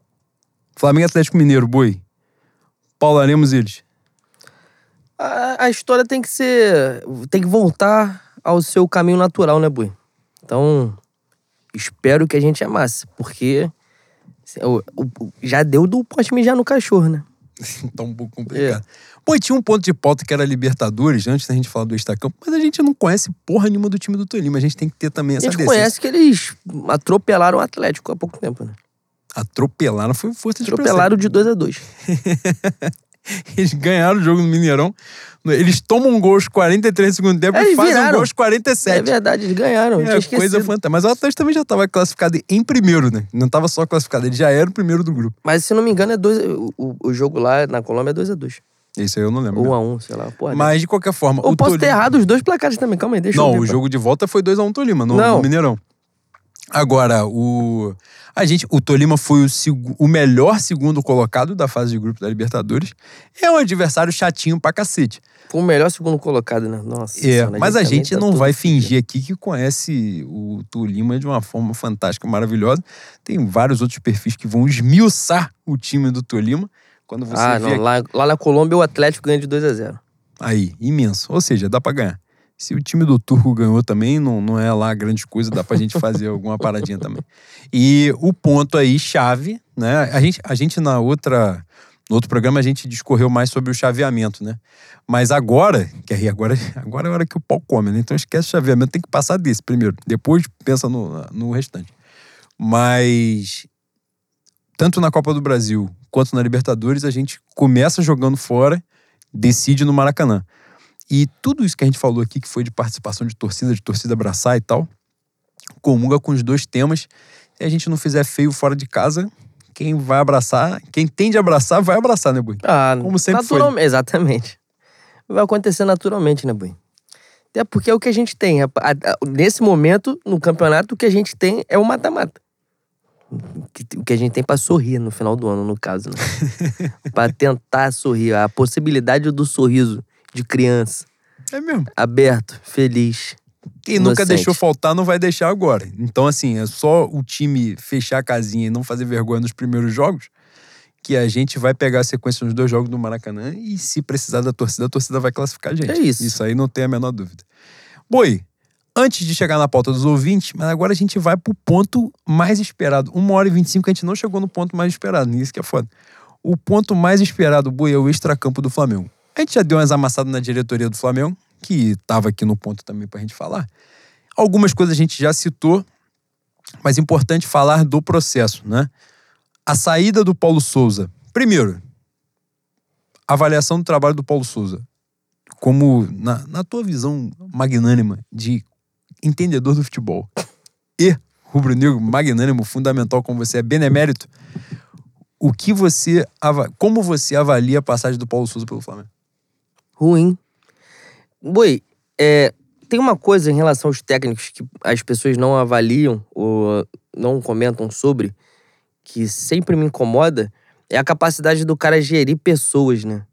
Flamengo Atlético Mineiro, boi. Paularemos eles. A, a, história tem que ser. tem que voltar ao seu caminho natural, né, boi? Então, espero que a gente amasse, porque já deu do poste mijar no cachorro, né? [LAUGHS] tá um pouco complicado. É. Pô, tinha um ponto de pauta que era Libertadores, antes da gente falar do Estacampo, mas a gente não conhece porra nenhuma do time do Tolima. A gente tem que ter também essa A gente conhece que eles atropelaram o Atlético há pouco tempo, né? atropelaram, foi força de Atropelaram de 2 a 2 [LAUGHS] [LAUGHS] Eles ganharam o jogo no Mineirão. Eles tomam um gol aos 43 segundos tempo é, e fazem um gol aos 47. É verdade, eles ganharam. É, coisa fantástica. Mas o Atlético também já estava classificado em primeiro, né? Não estava só classificado, ele já era o primeiro do grupo. Mas se não me engano, é dois, o, o jogo lá na Colômbia é 2 a 2 Isso aí eu não lembro. 1 um a 1 um, sei lá. Porra, Mas de qualquer forma. Ou posso Tolima... ter errado os dois placares também, calma aí, deixa não, eu Não, o jogo de volta foi 2 a 1 um Tolima, no, no Mineirão. Agora, o. A gente, o Tolima foi o, o melhor segundo colocado da fase de grupo da Libertadores. É um adversário chatinho pra cacete. Foi o melhor segundo colocado, né? Nossa. É, senhora, mas a gente tá não vai fingir aqui que conhece o Tolima de uma forma fantástica, maravilhosa. Tem vários outros perfis que vão esmiuçar o time do Tolima. Quando você ah, não. Lá, lá na Colômbia o Atlético ganha de 2 a 0 Aí, imenso. Ou seja, dá pra ganhar. Se o time do Turco ganhou também, não, não é lá grande coisa, dá pra gente fazer [LAUGHS] alguma paradinha também. E o ponto aí, chave, né? A gente, a gente na outra. No outro programa a gente discorreu mais sobre o chaveamento, né? Mas agora, que aí agora, agora é a hora que o pau come, né? Então esquece o chaveamento, tem que passar desse primeiro. Depois pensa no, no restante. Mas tanto na Copa do Brasil quanto na Libertadores, a gente começa jogando fora, decide no Maracanã. E tudo isso que a gente falou aqui, que foi de participação de torcida, de torcida abraçar e tal, comunga com os dois temas. Se a gente não fizer feio fora de casa, quem vai abraçar, quem tende a abraçar, vai abraçar, né, Bui? Ah, Como sempre foi. Exatamente. Vai acontecer naturalmente, né, Bui? Até porque é o que a gente tem. Nesse momento, no campeonato, o que a gente tem é o mata-mata. O que a gente tem para sorrir no final do ano, no caso, né? [LAUGHS] para tentar sorrir. A possibilidade do sorriso de criança. É mesmo. Aberto, feliz. Quem inocente. nunca deixou faltar não vai deixar agora. Então, assim, é só o time fechar a casinha e não fazer vergonha nos primeiros jogos que a gente vai pegar a sequência dos dois jogos do Maracanã e se precisar da torcida, a torcida vai classificar a gente. É isso. Isso aí não tem a menor dúvida. Boi, antes de chegar na pauta dos ouvintes, mas agora a gente vai pro ponto mais esperado. Uma hora e vinte e cinco a gente não chegou no ponto mais esperado, isso que é foda. O ponto mais esperado, Boi, é o extracampo do Flamengo. A gente já deu umas amassadas na diretoria do Flamengo, que estava aqui no ponto também para a gente falar. Algumas coisas a gente já citou, mas é importante falar do processo, né? A saída do Paulo Souza. Primeiro, avaliação do trabalho do Paulo Souza. Como, na, na tua visão magnânima de entendedor do futebol e rubro-negro magnânimo, fundamental como você é, benemérito, o que você. Como você avalia a passagem do Paulo Souza pelo Flamengo? Ruim. Boi, é, tem uma coisa em relação aos técnicos que as pessoas não avaliam ou não comentam sobre, que sempre me incomoda, é a capacidade do cara gerir pessoas, né?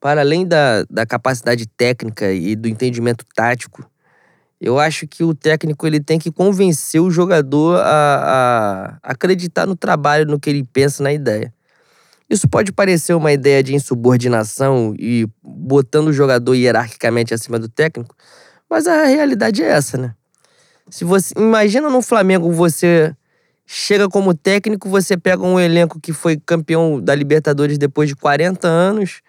Para além da, da capacidade técnica e do entendimento tático, eu acho que o técnico ele tem que convencer o jogador a, a acreditar no trabalho, no que ele pensa, na ideia. Isso pode parecer uma ideia de insubordinação e botando o jogador hierarquicamente acima do técnico, mas a realidade é essa, né? Se você imagina no Flamengo você chega como técnico, você pega um elenco que foi campeão da Libertadores depois de 40 anos,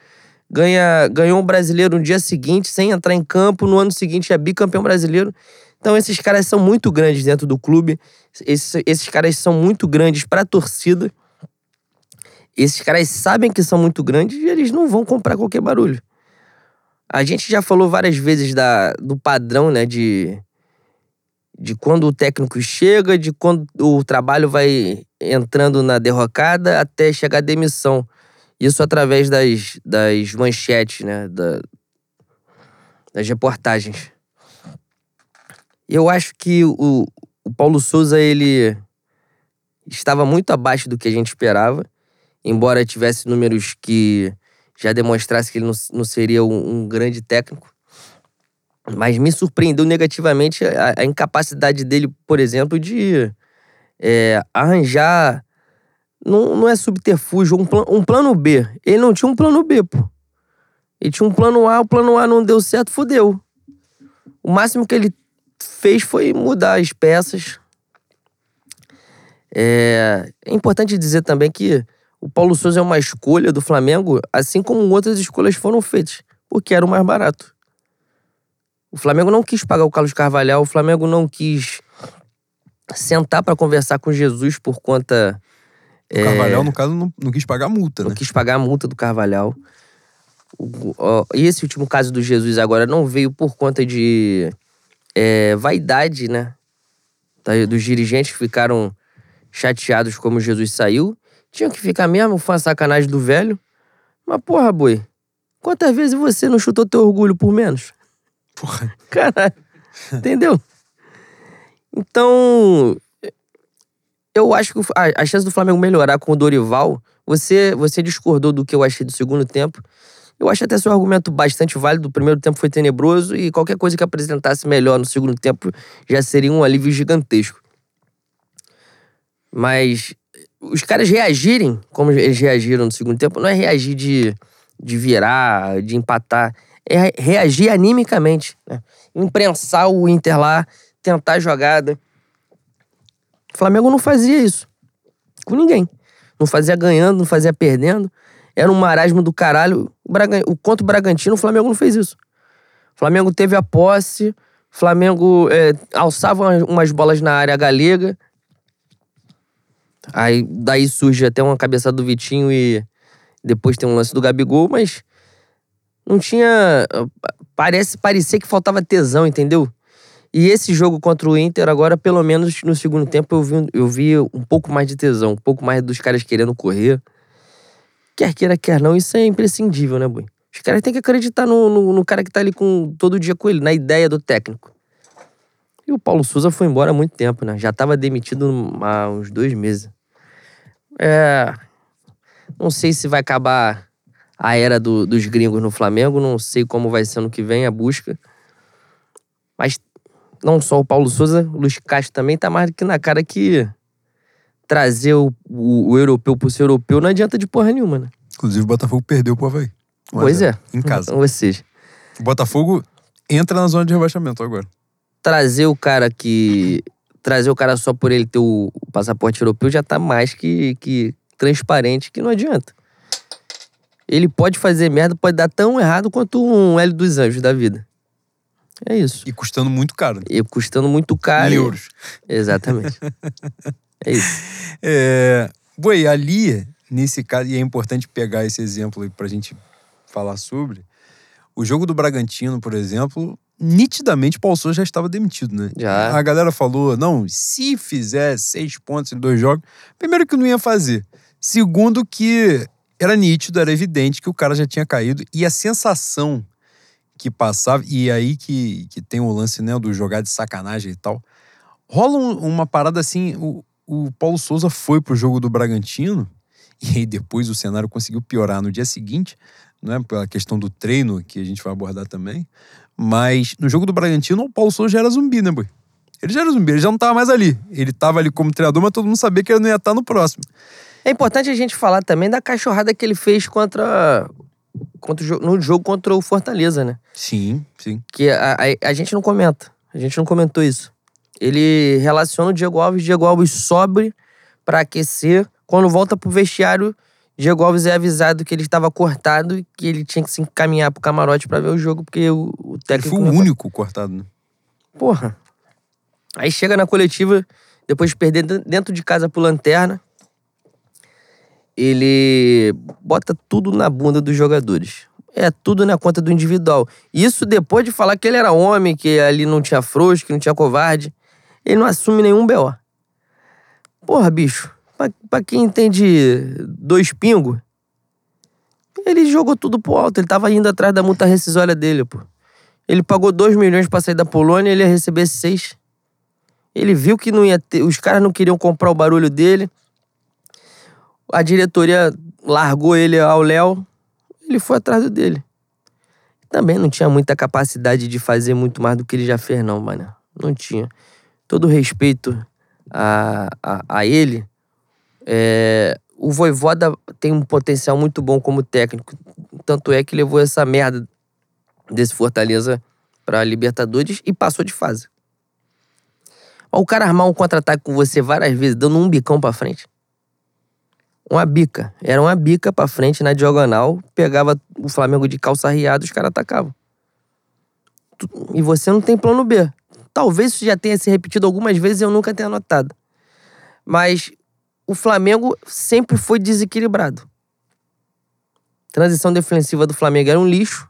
ganha ganhou um brasileiro no dia seguinte sem entrar em campo, no ano seguinte é bicampeão brasileiro. Então esses caras são muito grandes dentro do clube. Esses, esses caras são muito grandes para a torcida. Esses caras sabem que são muito grandes e eles não vão comprar qualquer barulho. A gente já falou várias vezes da, do padrão, né, de, de quando o técnico chega, de quando o trabalho vai entrando na derrocada até chegar a demissão. Isso através das, das manchetes, né, da, das reportagens. Eu acho que o, o Paulo Souza, ele estava muito abaixo do que a gente esperava embora tivesse números que já demonstrasse que ele não, não seria um, um, grande técnico. Mas me surpreendeu negativamente a, a incapacidade dele, por exemplo, de é, arranjar. Não, não é subterfúgio, um, plan, um plano B. Ele não tinha um plano B, pô. Ele tinha um plano A, o plano A não deu certo, fodeu. O máximo que ele fez foi mudar as peças. É, é importante dizer também que o Paulo Souza é uma escolha do Flamengo, assim como outras escolhas foram feitas, porque era o mais barato. O Flamengo não quis pagar o Carlos Carvalhal, o Flamengo não quis sentar para conversar com Jesus por conta. O Carvalhal, é, no caso, não, não, quis pagar a multa, não né? quis pagar a multa do Carvalhal. O, ó, e esse último caso do Jesus agora não veio por conta de é, vaidade, né? Dos dirigentes que ficaram chateados como Jesus saiu. Tinha que ficar mesmo, foi uma sacanagem do velho. Mas, porra, boi, quantas vezes você não chutou teu orgulho por menos? Porra. [LAUGHS] Caralho. Entendeu? Então, eu acho que a, a, chance do Flamengo melhorar com o Dorival, você, você discordou do que eu achei do segundo tempo. Eu acho até seu argumento bastante válido. O primeiro tempo foi tenebroso e qualquer coisa que apresentasse melhor no segundo tempo já seria um alívio gigantesco. Mas os caras reagirem como eles reagiram no segundo tempo, não é reagir de, de virar, de empatar. É reagir animicamente. Né? Imprensar o Inter lá, tentar a jogada. O Flamengo não fazia isso. Com ninguém. Não fazia ganhando, não fazia perdendo. Era um marasmo do caralho. O, Braga... o contra o Bragantino, o Flamengo não fez isso. O Flamengo teve a posse. Flamengo é, alçava umas bolas na área galega. Aí daí surge até uma cabeçada do Vitinho e depois tem um lance do Gabigol, mas não tinha. Parece parecer que faltava tesão, entendeu? E esse jogo contra o Inter, agora, pelo menos no segundo tempo, eu vi, eu vi um pouco mais de tesão, um pouco mais dos caras querendo correr. Quer queira, quer não, isso é imprescindível, né, Boi? Os caras têm que acreditar no, no, no, cara que tá ali com, todo dia com ele, na ideia do técnico. E o Paulo Souza foi embora há muito tempo, né? Já tava demitido há uns dois meses. É. Não sei se vai acabar a era do, dos gringos no Flamengo, não sei como vai ser no que vem a busca. Mas não só o Paulo Souza, o Luiz Castro também tá mais do que na cara que trazer o, o, o europeu por ser europeu não adianta de porra nenhuma, né? Inclusive o Botafogo perdeu pro Havaí. Pois é. Em casa. [LAUGHS] Ou seja. O Botafogo entra na zona de rebaixamento agora. Trazer o cara que. Trazer o cara só por ele ter o, o passaporte europeu já tá mais que, que transparente que não adianta. Ele pode fazer merda, pode dar tão errado quanto um Hélio dos Anjos da vida. É isso. E custando muito caro. E custando muito caro. Em euros. Exatamente. [LAUGHS] é isso. É... Boi, ali, nesse caso, e é importante pegar esse exemplo aí pra gente falar sobre. O jogo do Bragantino, por exemplo, nitidamente o Paulo Souza já estava demitido, né? Já. A galera falou, não, se fizer seis pontos em dois jogos, primeiro que não ia fazer. Segundo, que era nítido, era evidente que o cara já tinha caído. E a sensação que passava, e aí que, que tem o lance né, do jogar de sacanagem e tal. Rola um, uma parada assim: o, o Paulo Souza foi pro jogo do Bragantino, e aí depois o cenário conseguiu piorar no dia seguinte, né, pela questão do treino, que a gente vai abordar também. Mas no jogo do Bragantino, o Paulo Souza já era zumbi, né, boy? Ele já era zumbi, ele já não tava mais ali. Ele tava ali como treinador, mas todo mundo sabia que ele não ia estar no próximo. É importante a gente falar também da cachorrada que ele fez contra, contra no jogo contra o Fortaleza, né? Sim, sim. Que a, a, a, gente não comenta. A gente não comentou isso. Ele relaciona o Diego Alves, Diego Alves sobe para aquecer. Quando volta pro vestiário, Diego Alves é avisado que ele estava cortado e que ele tinha que se encaminhar pro camarote para ver o jogo, porque o, o técnico. Ele foi o único cortado, né? Porra. Aí chega na coletiva, depois de perder dentro de casa pro Lanterna, ele bota tudo na bunda dos jogadores. É tudo na conta do individual. Isso depois de falar que ele era homem, que ali não tinha frouxo, que não tinha covarde. Ele não assume nenhum B.O. Porra, bicho. Pra quem entende dois pingos, ele jogou tudo pro alto. Ele tava indo atrás da multa rescisória dele, pô. Ele pagou 2 milhões pra sair da Polônia, ele ia receber 6. Ele viu que não ia ter. Os caras não queriam comprar o barulho dele a diretoria largou ele ao Léo, ele foi atrás dele. Também não tinha muita capacidade de fazer muito mais do que ele já fez, não, mano. Não tinha. Todo respeito a, a, a ele, é, o Voivoda tem um potencial muito bom como técnico. Tanto é que levou essa merda desse Fortaleza pra Libertadores e passou de fase. O cara armar um contra-ataque com você várias vezes, dando um bicão pra frente uma bica. Era uma bica pra frente na diagonal, pegava o Flamengo de calça riada os caras atacavam. E você não tem plano B. Talvez isso já tenha se repetido algumas vezes e eu nunca tenha notado. Mas o Flamengo sempre foi desequilibrado. Transição defensiva do Flamengo era um lixo.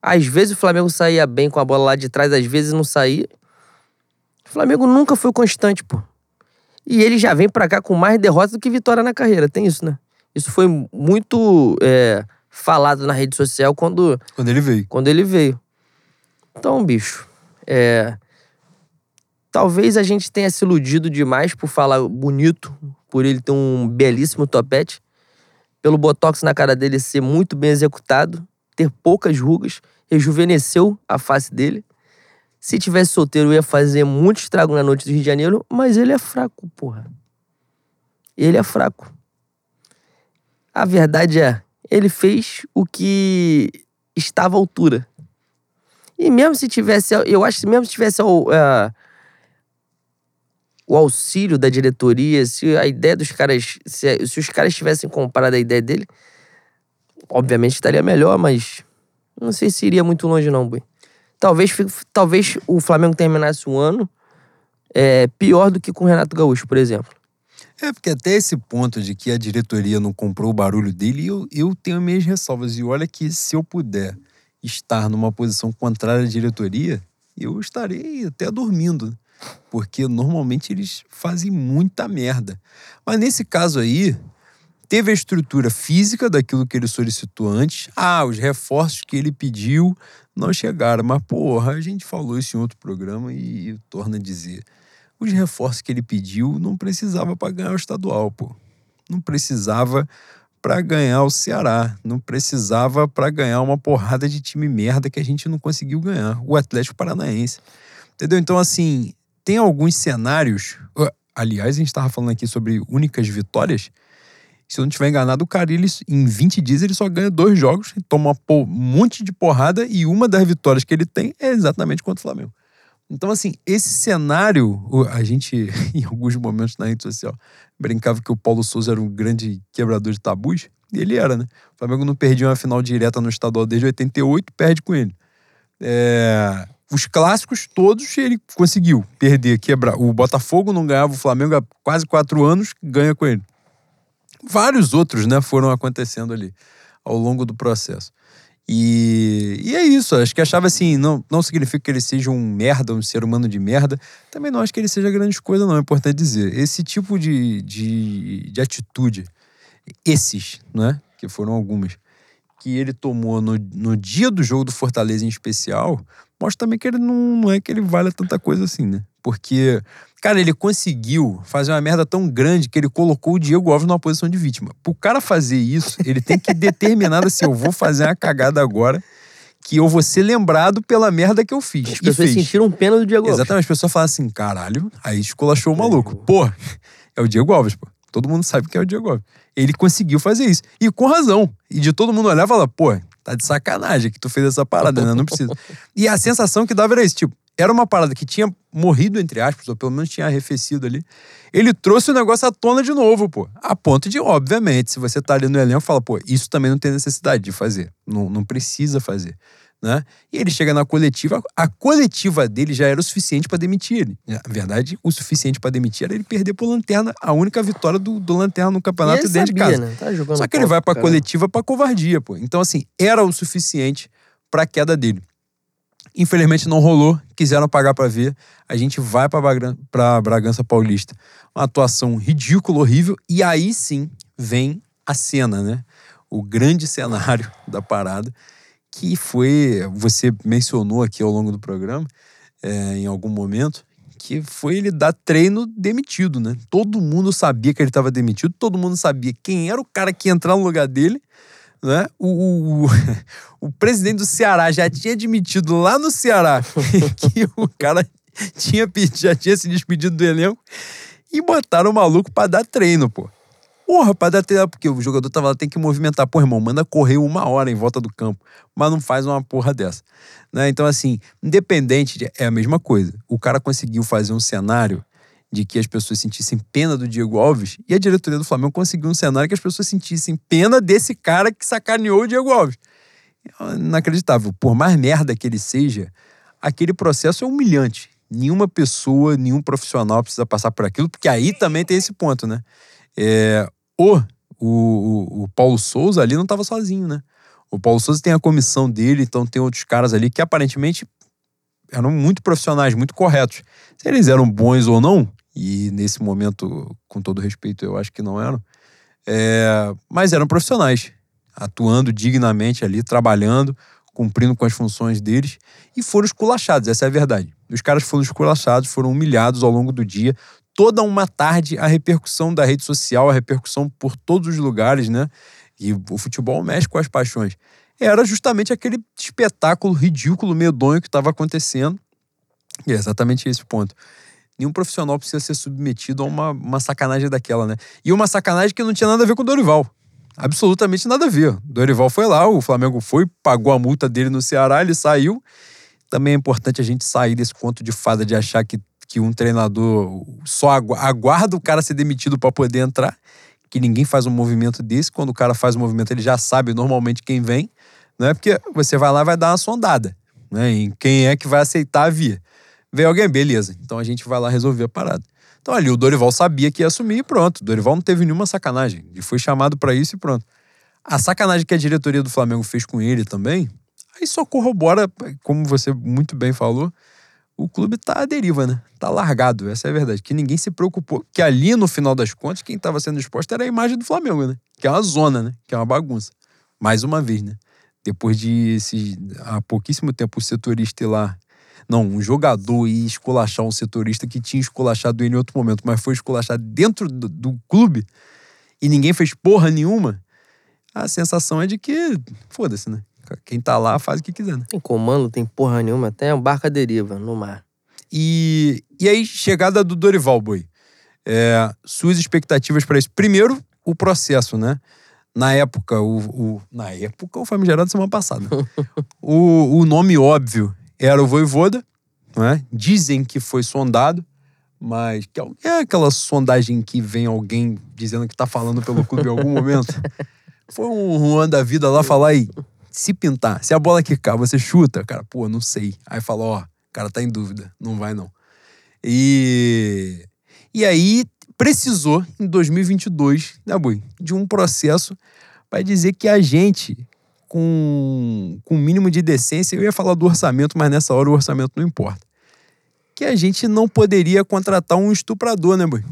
Às vezes o Flamengo saía bem com a bola lá de trás, às vezes não saía. O Flamengo nunca foi constante, pô. E ele já vem para cá com mais derrotas do que vitória na carreira. Tem isso, né? Isso foi muito é, falado na rede social quando. Quando ele veio. Quando ele veio. Então, bicho. É, talvez a gente tenha se iludido demais por falar bonito, por ele ter um belíssimo topete, pelo botox na cara dele ser muito bem executado, ter poucas rugas, rejuvenesceu a face dele. Se tivesse solteiro, ia fazer muito estrago na noite do Rio de Janeiro, mas ele é fraco, porra. Ele é fraco. A verdade é, ele fez o que estava à altura. E mesmo se tivesse, eu acho que mesmo se tivesse uh, o auxílio da diretoria, se a ideia dos caras, se, se os caras tivessem comprado a ideia dele, obviamente estaria melhor, mas não sei se iria muito longe não, Bui talvez, talvez o Flamengo terminasse um ano é, pior do que com o Renato Gaúcho, por exemplo. É, porque até esse ponto de que a diretoria não comprou o barulho dele, eu, eu tenho minhas ressalvas. E olha que se eu puder estar numa posição contrária à diretoria, eu estarei até dormindo. Porque normalmente eles fazem muita merda. Mas nesse caso aí, teve a estrutura física daquilo que ele solicitou antes. Ah, os reforços que ele pediu não chegaram. Mas, porra, a gente falou isso em outro programa e, e torna a dizer. Os reforços que ele pediu não precisava para ganhar o estadual, pô. Não precisava para ganhar o Ceará. Não precisava para ganhar uma porrada de time merda que a gente não conseguiu ganhar. O Atlético Paranaense. Entendeu? Então, assim, tem alguns cenários. Aliás, a gente estava falando aqui sobre únicas vitórias. Se eu não estiver enganado, o cara, ele, em 20 dias, ele só ganha dois jogos, toma um monte de porrada e uma das vitórias que ele tem é exatamente contra o Flamengo. Então, assim, esse cenário, a gente, [LAUGHS] em alguns momentos na rede social, brincava que o Paulo Souza era um grande quebrador de tabus, e ele era, né? O Flamengo não perdia uma final direta no estadual desde 88, perde com ele. É... Os clássicos todos ele conseguiu perder, quebrar. O Botafogo não ganhava o Flamengo há quase quatro anos, ganha com ele vários outros, né, foram acontecendo ali ao longo do processo. E, e é isso, acho que achava assim, não, não significa que ele seja um merda, um ser humano de merda. Também não acho que ele seja grande coisa, não, é importante dizer. Esse tipo de, de, de atitude esses, né? Que foram algumas. Que ele tomou no, no dia do jogo do Fortaleza em especial, mostra também que ele não, não é que ele vale tanta coisa assim, né? Porque, cara, ele conseguiu fazer uma merda tão grande que ele colocou o Diego Alves numa posição de vítima. Pro cara fazer isso, ele tem que determinar assim: eu vou fazer uma cagada agora que eu vou ser lembrado pela merda que eu fiz. As pessoas sentiram pena do Diego Alves. Exatamente, as pessoas falam assim, caralho, aí esculachou o maluco. Pô, é o Diego Alves, pô. Todo mundo sabe que é o Diego Alves. Ele conseguiu fazer isso. E com razão. E de todo mundo olhar e falar, pô, tá de sacanagem que tu fez essa parada, né? Não precisa. e a sensação que dava era isso, tipo, era uma parada que tinha morrido, entre aspas, ou pelo menos tinha arrefecido ali. Ele trouxe o negócio à tona de novo, pô. A ponto de, obviamente, se você tá ali no elenco, fala, pô, isso também não tem necessidade de fazer. Não, não precisa fazer né? E ele chega na coletiva, a coletiva dele já era o suficiente para demitir ele. Na verdade, o suficiente para demitir era ele perder pro Lanterna, a única vitória do, do Lanterna no campeonato dentro sabia, de casa. Né? Tá Só que ele vai pra cara. coletiva pra covardia, pô. Então, assim, era o suficiente pra queda dele. Infelizmente não rolou, quiseram pagar para ver. A gente vai para Bragança Paulista. Uma atuação ridícula, horrível. E aí sim vem a cena, né? O grande cenário [LAUGHS] da parada que foi, você mencionou aqui ao longo do programa, é, em algum momento, que foi ele dar treino demitido, né? Todo mundo sabia que ele estava demitido, todo mundo sabia quem era o cara que ia entrar no lugar dele, né? O, o, o [LAUGHS] presidente do Ceará já tinha admitido lá no Ceará [LAUGHS] que o cara tinha, já tinha se despedido do elenco e botaram o maluco para dar treino, pô. Porra, pra dar tempo, porque o jogador tava lá, tem que movimentar. Pô, irmão, manda correr uma hora em volta do campo, mas não faz uma porra dessa. Né? Então, assim, independente, de, é a mesma coisa. O cara conseguiu fazer um cenário de que as pessoas sentissem pena do Diego Alves e a diretoria do Flamengo conseguiu um cenário que as pessoas sentissem pena desse cara que sacaneou o Diego Alves. Inacreditável. Por mais merda que ele seja, aquele processo é humilhante. Nenhuma pessoa, nenhum profissional precisa passar por aquilo, porque aí também tem esse ponto, né? É, o, o, o Paulo Souza ali não estava sozinho, né? O Paulo Souza tem a comissão dele, então tem outros caras ali que aparentemente eram muito profissionais, muito corretos. Se eles eram bons ou não, e nesse momento, com todo respeito, eu acho que não eram, é, mas eram profissionais, atuando dignamente ali, trabalhando, cumprindo com as funções deles, e foram esculachados, essa é a verdade. Os caras foram esculachados, foram humilhados ao longo do dia, toda uma tarde a repercussão da rede social, a repercussão por todos os lugares, né? E o futebol mexe com as paixões. Era justamente aquele espetáculo ridículo, medonho que estava acontecendo. E é exatamente esse ponto. Nenhum profissional precisa ser submetido a uma, uma sacanagem daquela, né? E uma sacanagem que não tinha nada a ver com o Dorival. Absolutamente nada a ver. Dorival foi lá, o Flamengo foi, pagou a multa dele no Ceará, ele saiu. Também é importante a gente sair desse conto de fada de achar que que um treinador só aguarda o cara ser demitido para poder entrar, que ninguém faz um movimento desse. Quando o cara faz um movimento, ele já sabe normalmente quem vem, não é porque você vai lá e vai dar uma sondada, né? Em quem é que vai aceitar vir. Vem alguém, beleza. Então a gente vai lá resolver a parada. Então ali o Dorival sabia que ia assumir e pronto. O Dorival não teve nenhuma sacanagem. Ele foi chamado para isso e pronto. A sacanagem que a diretoria do Flamengo fez com ele também, aí só corrobora, como você muito bem falou, o clube tá à deriva, né? Tá largado, essa é a verdade. Que ninguém se preocupou. Que ali, no final das contas, quem estava sendo exposto era a imagem do Flamengo, né? Que é uma zona, né? Que é uma bagunça. Mais uma vez, né? Depois de esse, há pouquíssimo tempo o setorista ir lá. Não, um jogador ir esculachar um setorista que tinha esculachado ele em outro momento, mas foi esculachado dentro do, do clube e ninguém fez porra nenhuma. A sensação é de que, foda-se, né? Quem tá lá faz o que quiser, né? Tem comando, tem porra nenhuma, até um barco à deriva no mar. E, e aí, chegada do Dorival, Boi. É, suas expectativas para isso. Primeiro, o processo, né? Na época, o, o na época, o famigerado semana passada. [LAUGHS] o, o nome óbvio era o Voivoda, né? Dizem que foi sondado, mas que é, é aquela sondagem que vem alguém dizendo que tá falando pelo clube em algum momento. [LAUGHS] Foi um Juan da vida lá falar aí, se pintar, se a bola quicar, você chuta, cara, pô, não sei. Aí fala, ó, o cara tá em dúvida, não vai não. E e aí precisou em 2022, né, Bui, de um processo para dizer que a gente com com mínimo de decência, eu ia falar do orçamento, mas nessa hora o orçamento não importa. Que a gente não poderia contratar um estuprador, né, Bui?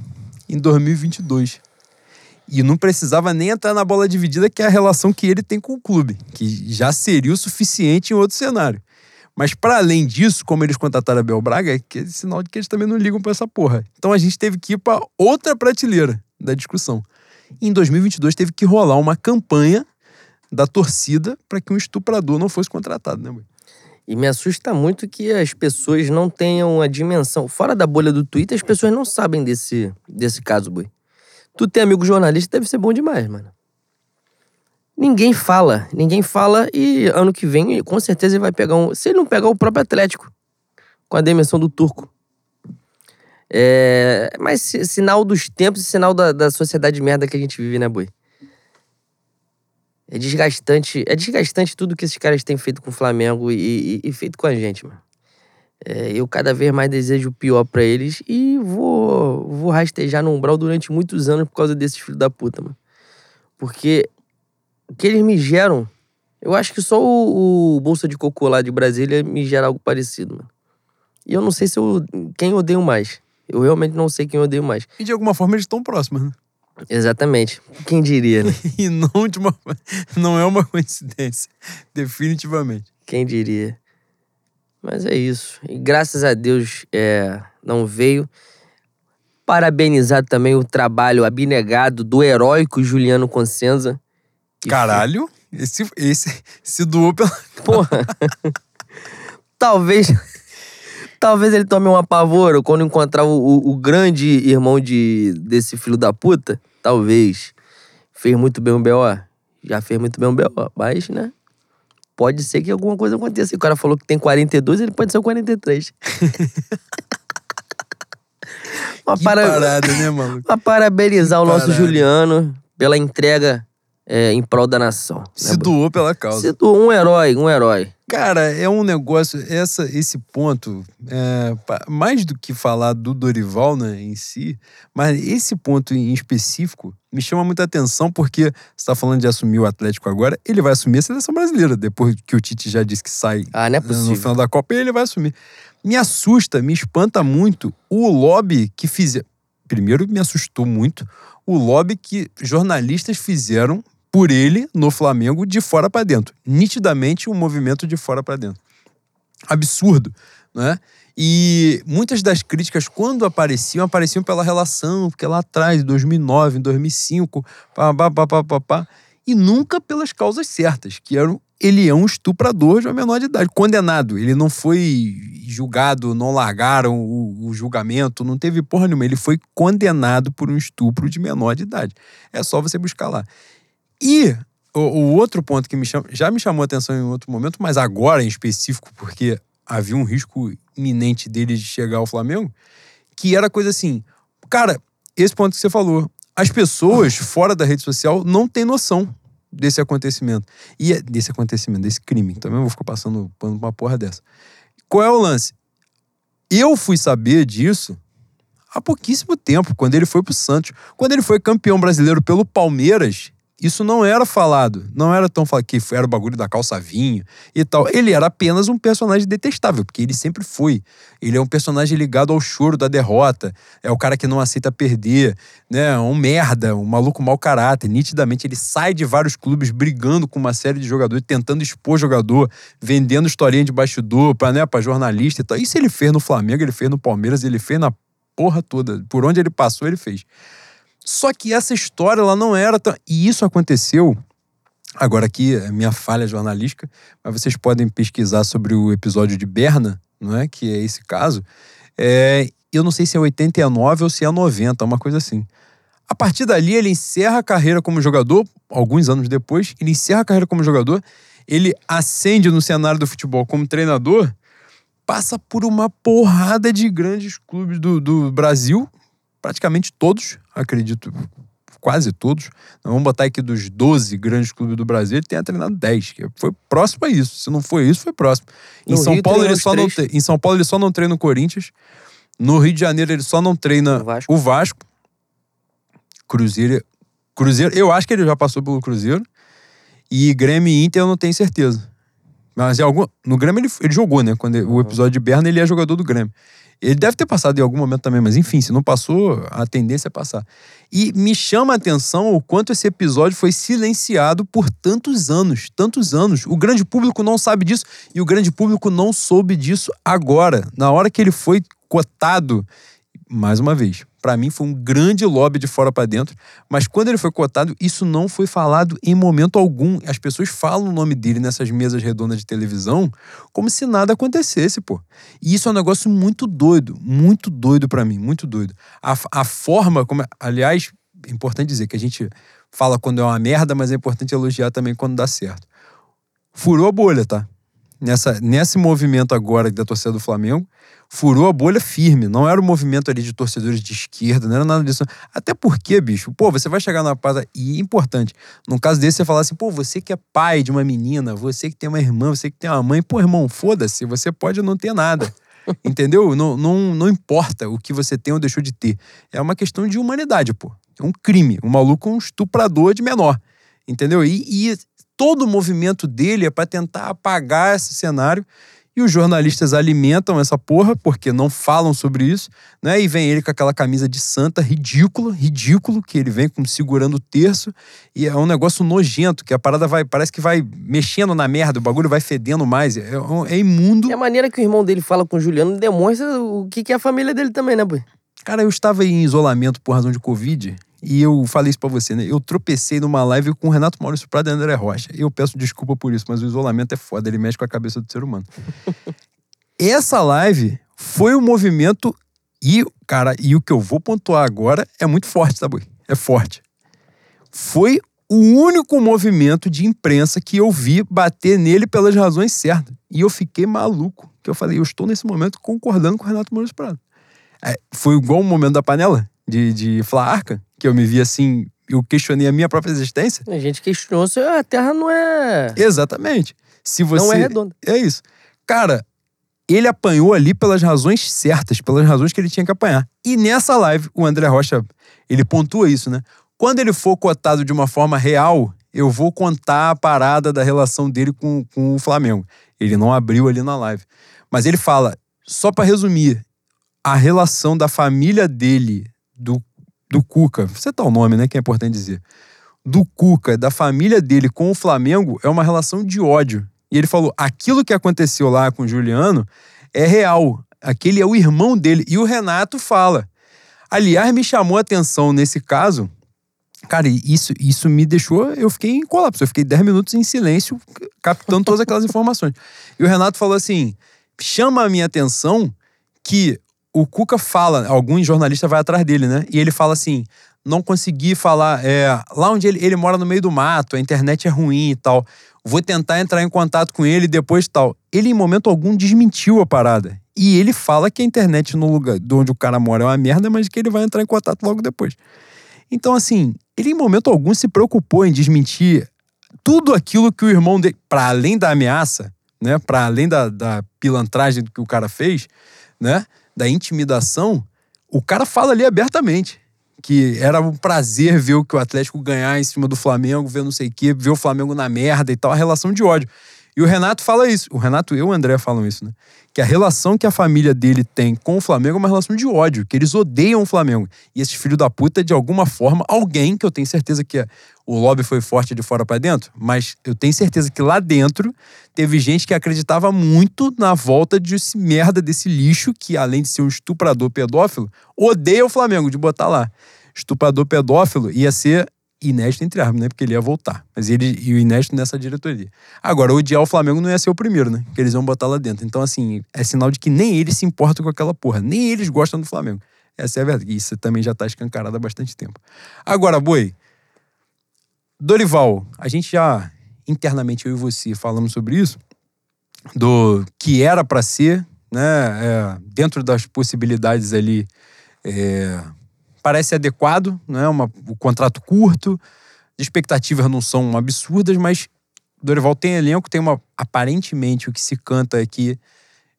Em 2022. E não precisava nem entrar na bola dividida, que é a relação que ele tem com o clube, que já seria o suficiente em outro cenário. Mas para além disso, como eles contrataram a Bel Braga, é que é sinal de que eles também não ligam para essa porra. Então a gente teve que ir para outra prateleira da discussão. E em 2022 teve que rolar uma campanha da torcida para que um estuprador não fosse contratado, né, mãe? E me assusta muito que as pessoas não tenham a dimensão. Fora da bolha do Twitter, as pessoas não sabem desse, desse caso, Boi. Tu tem amigo jornalista, deve ser bom demais, mano. Ninguém fala, ninguém fala e ano que vem, com certeza, ele vai pegar um. Se ele não pegar o próprio Atlético, com a demissão do Turco. É, mas sinal dos tempos e sinal da, da sociedade merda que a gente vive, né, Boi? É desgastante, é desgastante tudo que esses caras têm feito com o Flamengo e, e, e feito com a gente, mano. É, eu cada vez mais desejo o pior para eles e vou, vou rastejar no umbral durante muitos anos por causa desses filhos da puta, mano. Porque o que eles me geram, eu acho que só o, o Bolsa de Cocô lá de Brasília me gera algo parecido, mano. E eu não sei se eu, quem odeio mais. Eu realmente não sei quem odeio mais. E de alguma forma eles estão próximos, né? Exatamente. Quem diria, né? [LAUGHS] e não, de uma, não é uma coincidência. Definitivamente. Quem diria? Mas é isso. E graças a Deus é, não veio. Parabenizar também o trabalho abnegado do heróico Juliano Consenza. Caralho, esse, esse se doou pela. [LAUGHS] Porra. Talvez. Talvez ele tome um apavoro quando encontrar o, o, o, grande irmão de, desse filho da puta. Talvez. Fez muito bem o B.O. Já fez muito bem o B.O. Mas, né? Pode ser que alguma coisa aconteça. O cara falou que tem 42, ele pode ser o 43. [LAUGHS] uma que para... parada, né, mano? [LAUGHS] Pra parabenizar que o nosso parada. Juliano pela entrega é, em prol da nação. Né, Se né, doou pela causa. Se doou um herói, um herói. Cara, é um negócio, essa, esse ponto, é, mais do que falar do Dorival né, em si, mas esse ponto em específico me chama muita atenção porque você está falando de assumir o Atlético agora, ele vai assumir a seleção brasileira, depois que o Tite já disse que sai ah, é possível. no final da Copa, ele vai assumir. Me assusta, me espanta muito o lobby que fizeram. Primeiro, me assustou muito o lobby que jornalistas fizeram por ele no Flamengo de fora para dentro. Nitidamente um movimento de fora para dentro. Absurdo, né? E muitas das críticas, quando apareciam, apareciam pela relação, porque lá atrás, em 2009, em 2005, pá, pá, pá, pá, pá, pá, e nunca pelas causas certas, que eram ele é um estuprador de uma menor de idade, condenado. Ele não foi julgado, não largaram o, o, julgamento, não teve porra nenhuma. Ele foi condenado por um estupro de menor de idade. É só você buscar lá. E o, o outro ponto que me já me chamou a atenção em outro momento, mas agora em específico, porque havia um risco iminente dele de chegar ao Flamengo, que era coisa assim, cara, esse ponto que você falou, as pessoas fora da rede social não têm noção desse acontecimento. E é, desse acontecimento, desse crime. Também vou ficar passando pano uma porra dessa. Qual é o lance? Eu fui saber disso há pouquíssimo tempo, quando ele foi pro Santos. Quando ele foi campeão brasileiro pelo Palmeiras, isso não era falado. Não era tão falado que era o bagulho da calça vinho e tal. Ele era apenas um personagem detestável, porque ele sempre foi. Ele é um personagem ligado ao choro da derrota. É o cara que não aceita perder, né? Um merda, um maluco mau caráter. Nitidamente, ele sai de vários clubes brigando com uma série de jogadores, tentando expor jogador, vendendo historinha de bastidor pra, né, jornalista e tal. Isso ele fez no Flamengo, ele fez no Palmeiras, ele fez na porra toda. Por onde ele passou, ele fez. Só que essa história ela não era tão. E isso aconteceu. Agora aqui é minha falha jornalística, mas vocês podem pesquisar sobre o episódio de Berna, não é? Que é esse caso. É, eu não sei se é 89 ou se é 90, uma coisa assim. A partir dali, ele encerra a carreira como jogador, alguns anos depois, ele encerra a carreira como jogador, ele ascende no cenário do futebol como treinador, passa por uma porrada de grandes clubes do, do Brasil, praticamente todos, acredito, quase todos. vamos botar aqui dos 12 grandes clubes do Brasil, ele tenha treinado 10, que foi próximo a isso. Se não foi isso, foi próximo. Em São Paulo ele só não em São Paulo ele só não treina o Corinthians. No Rio de Janeiro ele só não treina o Vasco. O Vasco. Cruzeiro, Cruzeiro, eu acho que ele já passou pelo Cruzeiro. E Grêmio e Inter eu não tenho certeza. Mas em algum, no Grêmio ele, ele jogou, né? Quando ele, o episódio de Berna ele é jogador do Grêmio. Ele deve ter passado em algum momento também, mas enfim, se não passou, a tendência é passar. E me chama a atenção o quanto esse episódio foi silenciado por tantos anos, tantos anos. O grande público não sabe disso e o grande público não soube disso agora, na hora que ele foi cotado mais uma vez, para mim foi um grande lobby de fora para dentro, mas quando ele foi cotado, isso não foi falado em momento algum. As pessoas falam o nome dele nessas mesas redondas de televisão como se nada acontecesse, pô. E isso é um negócio muito doido, muito doido para mim, muito doido. A, a forma como, aliás, é importante dizer que a gente fala quando é uma merda, mas é importante elogiar também quando dá certo. Furou a bolha, tá? Nessa, nesse movimento agora da torcida do Flamengo, furou a bolha firme. Não era o um movimento ali de torcedores de esquerda, não era nada disso. Até porque, bicho, pô, você vai chegar na paz. E é importante, num caso desse, você falar assim, pô, você que é pai de uma menina, você que tem uma irmã, você que tem uma mãe, pô, irmão, foda-se, você pode não ter nada. [LAUGHS] Entendeu? Não, não, não importa o que você tem ou deixou de ter. É uma questão de humanidade, pô. É um crime. Um maluco é um estuprador de menor. Entendeu? E, e todo o movimento dele é para tentar apagar esse cenário e os jornalistas alimentam essa porra, porque não falam sobre isso, né? E vem ele com aquela camisa de santa, ridículo, ridículo, que ele vem com segurando o terço, e é um negócio nojento, que a parada vai, parece que vai mexendo na merda, o bagulho vai fedendo mais, é, é imundo. E a maneira que o irmão dele fala com o Juliano demonstra o que é a família dele também, né, boy? Cara, eu estava em isolamento por razão de Covid e eu falei isso pra você, né? Eu tropecei numa live com o Renato Maurício Prado e André Rocha. Eu peço desculpa por isso, mas o isolamento é foda, ele mexe com a cabeça do ser humano. [LAUGHS] Essa live foi o um movimento e, cara, e o que eu vou pontuar agora é muito forte, tá, É forte. Foi o único movimento de imprensa que eu vi bater nele pelas razões certas. E eu fiquei maluco. Que eu falei, eu estou nesse momento concordando com o Renato Maurício Prado. É, foi igual o momento da panela de, de Fla Arca, que eu me vi assim, eu questionei a minha própria existência. A gente questionou se a Terra não é. Exatamente. Se você... Não é redonda. É isso. Cara, ele apanhou ali pelas razões certas, pelas razões que ele tinha que apanhar. E nessa live, o André Rocha, ele pontua isso, né? Quando ele for cotado de uma forma real, eu vou contar a parada da relação dele com, com o Flamengo. Ele não abriu ali na live. Mas ele fala, só para resumir, a relação da família dele, do do Cuca, você tá o nome, né, que é importante dizer, do Cuca, da família dele com o Flamengo é uma relação de ódio. E ele falou: aquilo que aconteceu lá com o Juliano é real. Aquele é o irmão dele. E o Renato fala. Aliás, me chamou a atenção nesse caso. Cara, isso, isso me deixou. Eu fiquei em colapso. Eu fiquei 10 minutos em silêncio, captando todas aquelas informações. E o Renato falou assim: chama a minha atenção que o Cuca fala, alguns jornalistas vai atrás dele, né? E ele fala assim: não consegui falar. É, lá onde ele, ele mora no meio do mato, a internet é ruim e tal. Vou tentar entrar em contato com ele depois tal. Ele, em momento algum, desmentiu a parada. E ele fala que a internet no lugar de onde o cara mora é uma merda, mas que ele vai entrar em contato logo depois. Então, assim, ele em momento algum se preocupou em desmentir tudo aquilo que o irmão dele, para além da ameaça, né, para além da, da pilantragem que o cara fez, né, da intimidação, o cara fala ali abertamente que era um prazer ver o que o Atlético ganhar em cima do Flamengo, ver não sei o quê, ver o Flamengo na merda e tal, a relação de ódio. E o Renato fala isso. O Renato e o André falam isso, né? Que a relação que a família dele tem com o Flamengo é uma relação de ódio, que eles odeiam o Flamengo. E esse filho da puta, de alguma forma, alguém, que eu tenho certeza que é, o lobby foi forte de fora para dentro, mas eu tenho certeza que lá dentro teve gente que acreditava muito na volta desse merda desse lixo, que além de ser um estuprador pedófilo, odeia o Flamengo, de botar lá. Estuprador pedófilo ia ser inédito entre aspas, né? Porque ele ia voltar. Mas ele e o inédito nessa diretoria. Agora, odiar o Flamengo não ia ser o primeiro, né? Que eles iam botar lá dentro. Então, assim, é sinal de que nem eles se importam com aquela porra. Nem eles gostam do Flamengo. Essa é a verdade. Isso também já tá escancarado há bastante tempo. Agora, Boi. Dorival, a gente já internamente, eu e você, falamos sobre isso. Do que era para ser, né? É, dentro das possibilidades ali. É, parece adequado, né? Uma, o contrato curto, as expectativas não são absurdas, mas Dorival tem elenco, tem uma. Aparentemente, o que se canta é que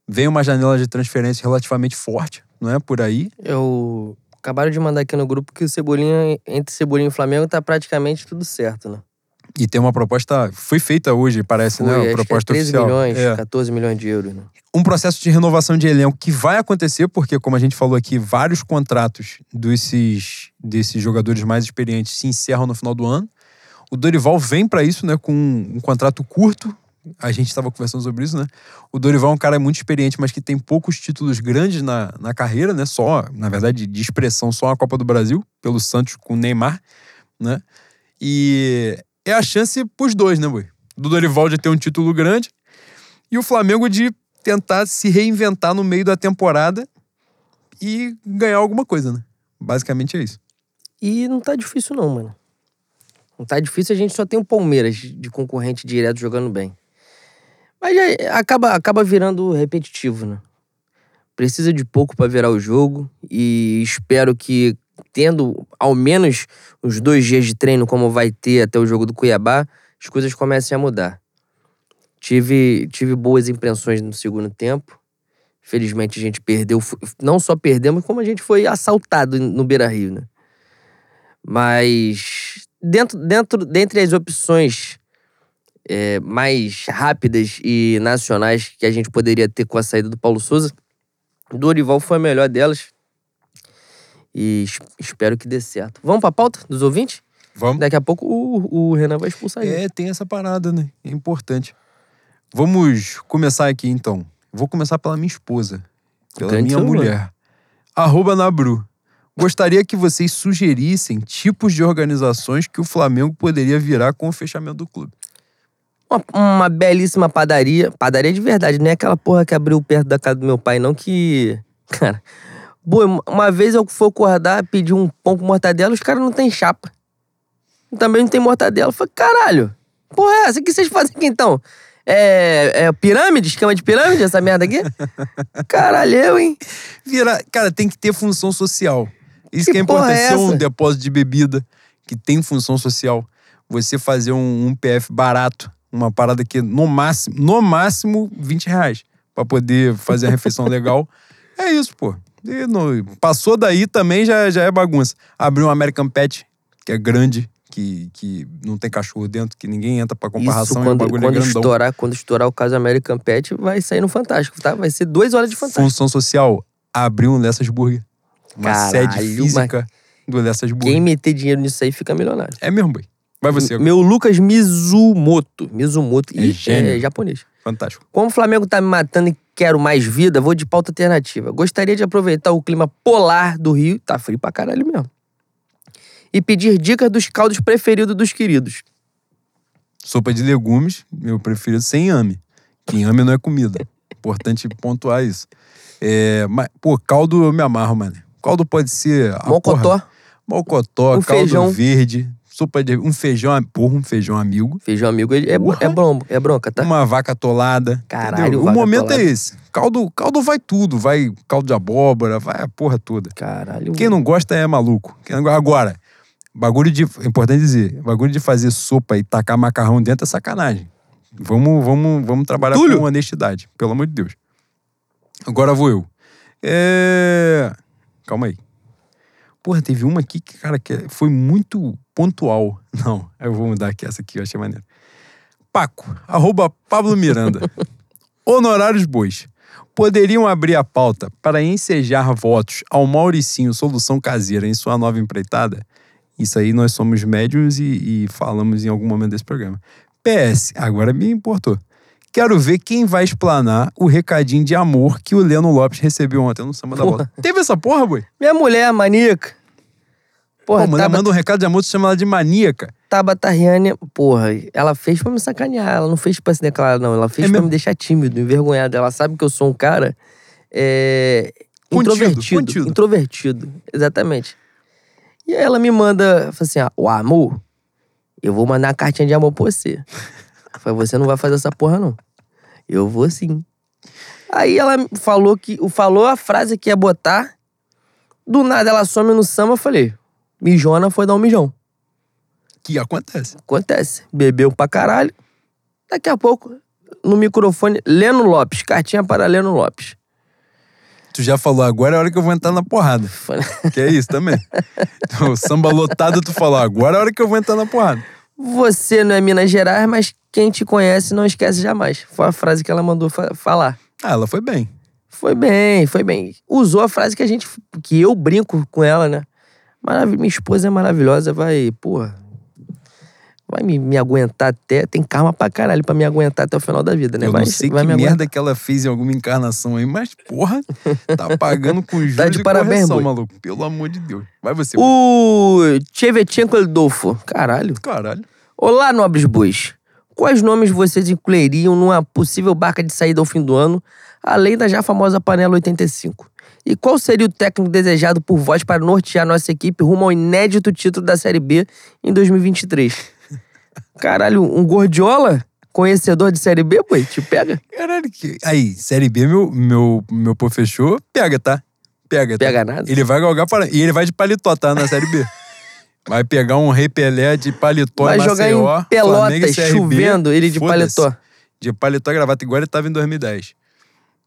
vem uma janela de transferência relativamente forte, não é? Por aí. Eu. Acabaram de mandar aqui no grupo que o Cebolinha, entre Cebolinha e Flamengo, tá praticamente tudo certo, né? E tem uma proposta. Foi feita hoje, parece, Foi, né? A que é proposta 13 oficial. milhões, É. 14 milhões de euros, né? um processo de renovação de elenco que vai acontecer, porque, como a gente falou aqui, vários contratos desses, desses jogadores mais experientes se encerram no final do ano. O Dorival vem para isso, né, com um, contrato curto. A gente estava conversando sobre isso, né? O Dorival é um cara muito experiente, mas que tem poucos títulos grandes na, na carreira, né? Só, na verdade, de expressão, só a Copa do Brasil, pelo Santos com o Neymar, né? E é a chance pros dois, né, boi? Do Dorival de ter um título grande e o Flamengo de tentar se reinventar no meio da temporada e ganhar alguma coisa, né? Basicamente é isso. E não tá difícil, não, mano. Não tá difícil, a gente só tem o Palmeiras de concorrente direto jogando bem. Mas acaba, acaba virando repetitivo, né? Precisa de pouco pra virar o jogo e espero que, tendo ao menos os dois dias de treino, como vai ter até o jogo do Cuiabá, as coisas comecem a mudar. Tive, tive boas impressões no segundo tempo. Felizmente a gente perdeu, não só perdemos, como a gente foi assaltado no Beira Rio, né? Mas dentro, dentro dentre as opções é, mais rápidas e nacionais que a gente poderia ter com a saída do Paulo Souza, Dorival foi a melhor delas. E es- espero que dê certo. Vamos pra pauta dos ouvintes? Vamos. Daqui a pouco o, o Renan vai expulsar ele. É, tem essa parada, né? É importante. Vamos começar aqui, então. Vou começar pela minha esposa. Pela Grande minha mulher. Arroba Nabru. Gostaria que vocês sugerissem tipos de organizações que o Flamengo poderia virar com o fechamento do clube. Uma, uma belíssima padaria. Padaria de verdade, não é aquela porra que abriu perto da casa do meu pai, não que. [LAUGHS] Cara. Boa, uma vez eu fui acordar, pedi um pão com mortadela, os caras não tem chapa. Também não tem mortadela. Eu falei, caralho, porra é essa? O que vocês fazem aqui então? É, é pirâmide? Esquema de pirâmide, essa merda aqui? [LAUGHS] Caralho, eu, hein? Virar, cara, tem que ter função social. Isso Que que, é porra importante. é ser um depósito de bebida que tem função social. Você fazer um, um PF barato, uma parada que no máximo, no máximo, 20 reais. Pra poder fazer a refeição [LAUGHS] legal. É isso, pô. E no- passou daí também já, já é bagunça. Abriu um American Pet, que é grande, que, que não tem cachorro dentro, que ninguém entra pra comprar Isso, ração e o quando, bagulho quando é grandão. estourar, quando estourar o caso American Pet, vai sair no Fantástico, tá? Vai ser duas horas de Fantástico. Função social, abriu um Lessas Burger. Uma Caralho, sede física do Lessas Burger. Quem meter dinheiro nisso aí fica milionário. É mesmo, boy. Vai você agora. Meu Lucas Mizumoto. Mizumoto. É Ih, é japonês. Fantástico. Como o Flamengo tá me matando e quero mais vida, vou de pauta alternativa. Gostaria de aproveitar o clima polar do Rio, tá frio pra caralho mesmo, e pedir dicas dos caldos preferidos dos queridos. Sopa de legumes, meu preferido, sem ame. Que ame não é comida. Importante pontuar isso. É, mas, pô, caldo eu me amarro, mano. Caldo pode ser. Mocotó, porra- Mocotó, Um caldo feijão. verde, sopa de. Um feijão, porra, um feijão amigo. feijão amigo, é, é, é, bronca, é bronca, tá? Uma vaca atolada. Caralho? O momento atolada. é esse. Caldo, caldo vai tudo. Vai caldo de abóbora, vai a porra toda. Caralho. Quem não gosta é maluco. Agora, bagulho de. É importante dizer, bagulho de fazer sopa e tacar macarrão dentro é sacanagem. Vamos, vamos, vamos trabalhar Túlio. com honestidade, pelo amor de Deus. Agora vou eu. É... Calma aí. Porra, teve uma aqui que, cara, que foi muito pontual. [LAUGHS] Não, eu vou mudar aqui essa aqui, eu achei maneiro. Paco, arroba Pablo Miranda. [LAUGHS] Honorários bois. Poderiam abrir a pauta para ensejar votos ao Mauricinho Solução Caseira em sua nova empreitada? Isso aí nós somos médios e, e falamos em algum momento desse programa. PS, agora me importou. Quero ver quem vai explanar o recadinho de amor que o Leno Lopes recebeu ontem no Samba da Porra. Bola. Teve essa porra, boi? Minha mulher, maníaca. Porra, Pô, mulher Tabata, manda um recado de amor, tu chama ela de maníaca. Tabata Riane, porra, ela fez pra me sacanear. Ela não fez pra se declarar, não. Ela fez É pra mesmo? me deixar tímido, envergonhado. Ela sabe que eu sou um cara é, Contido, introvertido. contido. Introvertido, exatamente. E aí ela me manda, fala assim, ah, o amor, eu vou mandar uma cartinha de amor pra você. Eu [LAUGHS] falei, você não vai fazer essa porra, não. Eu vou sim. Aí ela falou que falou a frase que ia botar. Do nada ela some no samba, eu falei, mijona foi dar um mijão. Que acontece. Acontece. Bebeu pra caralho. Daqui a pouco, no microfone, Leno Lopes. Cartinha para Leno Lopes. Tu já falou, agora é a hora que eu vou entrar na porrada. Que é isso também. [LAUGHS] O samba lotado, tu falou, agora é a hora que eu vou entrar na porrada. Você não é Minas Gerais, mas quem te conhece não esquece jamais. Foi a frase que ela mandou fa falar. Ah, ela foi bem. Foi bem, foi bem. Usou a frase que a gente. que eu brinco com ela, né? Marav minha esposa é maravilhosa, vai, porra. Vai me, me aguentar até. Tem karma pra caralho pra me aguentar até o final da vida, né? Eu vai, não sei vai que me merda aguentar. que ela fez em alguma encarnação aí, mas, porra, tá [LAUGHS] pagando com juros Tá de parabéns, correção, maluco. Pelo amor de Deus. Vai você. O Tchevchenko Eldolfo. Caralho. Caralho. Olá, nobres bois. Quais nomes vocês incluiriam numa possível barca de saída ao fim do ano, além da já famosa panela 85? E qual seria o técnico desejado por vós para nortear nossa equipe rumo ao inédito título da Série B em 2023? Caralho, um Gordiola? Conhecedor de Série B, pô? Te pega? Caralho, que... Aí, Série B, meu, meu, meu pô fechou, pega, tá? Pega, tá? Pega nada. Ele vai galgar para... E ele vai de paletó, tá? Na Série B. [LAUGHS] Vai pegar um Rei Pelé de paletó Vai em jogar em Maceió, Pelotas, Flamengo e CRB. chovendo, ele de paletó. De paletó e gravata, igual ele tava em 2010.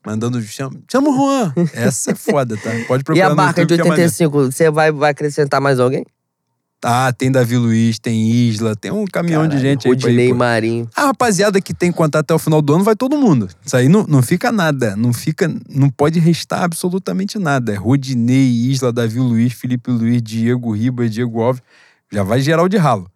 Mandando, chama, chama o Juan. [LAUGHS] Essa é foda, tá? Pode E procurar a no barca de YouTube que é maneiro. 85, você vai, vai acrescentar mais alguém? Ah, tem Davi Luiz, tem Isla, tem um caminhão de Caralho, gente aí pra Rodinei ir, pô. Marinho. A rapaziada que tem contato até o final do ano vai todo mundo. Isso aí não, não fica nada. Não fica. Não pode restar absolutamente nada. É Rodinei, Isla, Davi Luiz, Felipe Luiz, Diego Ribas, Diego Alves. Já vai geral de ralo.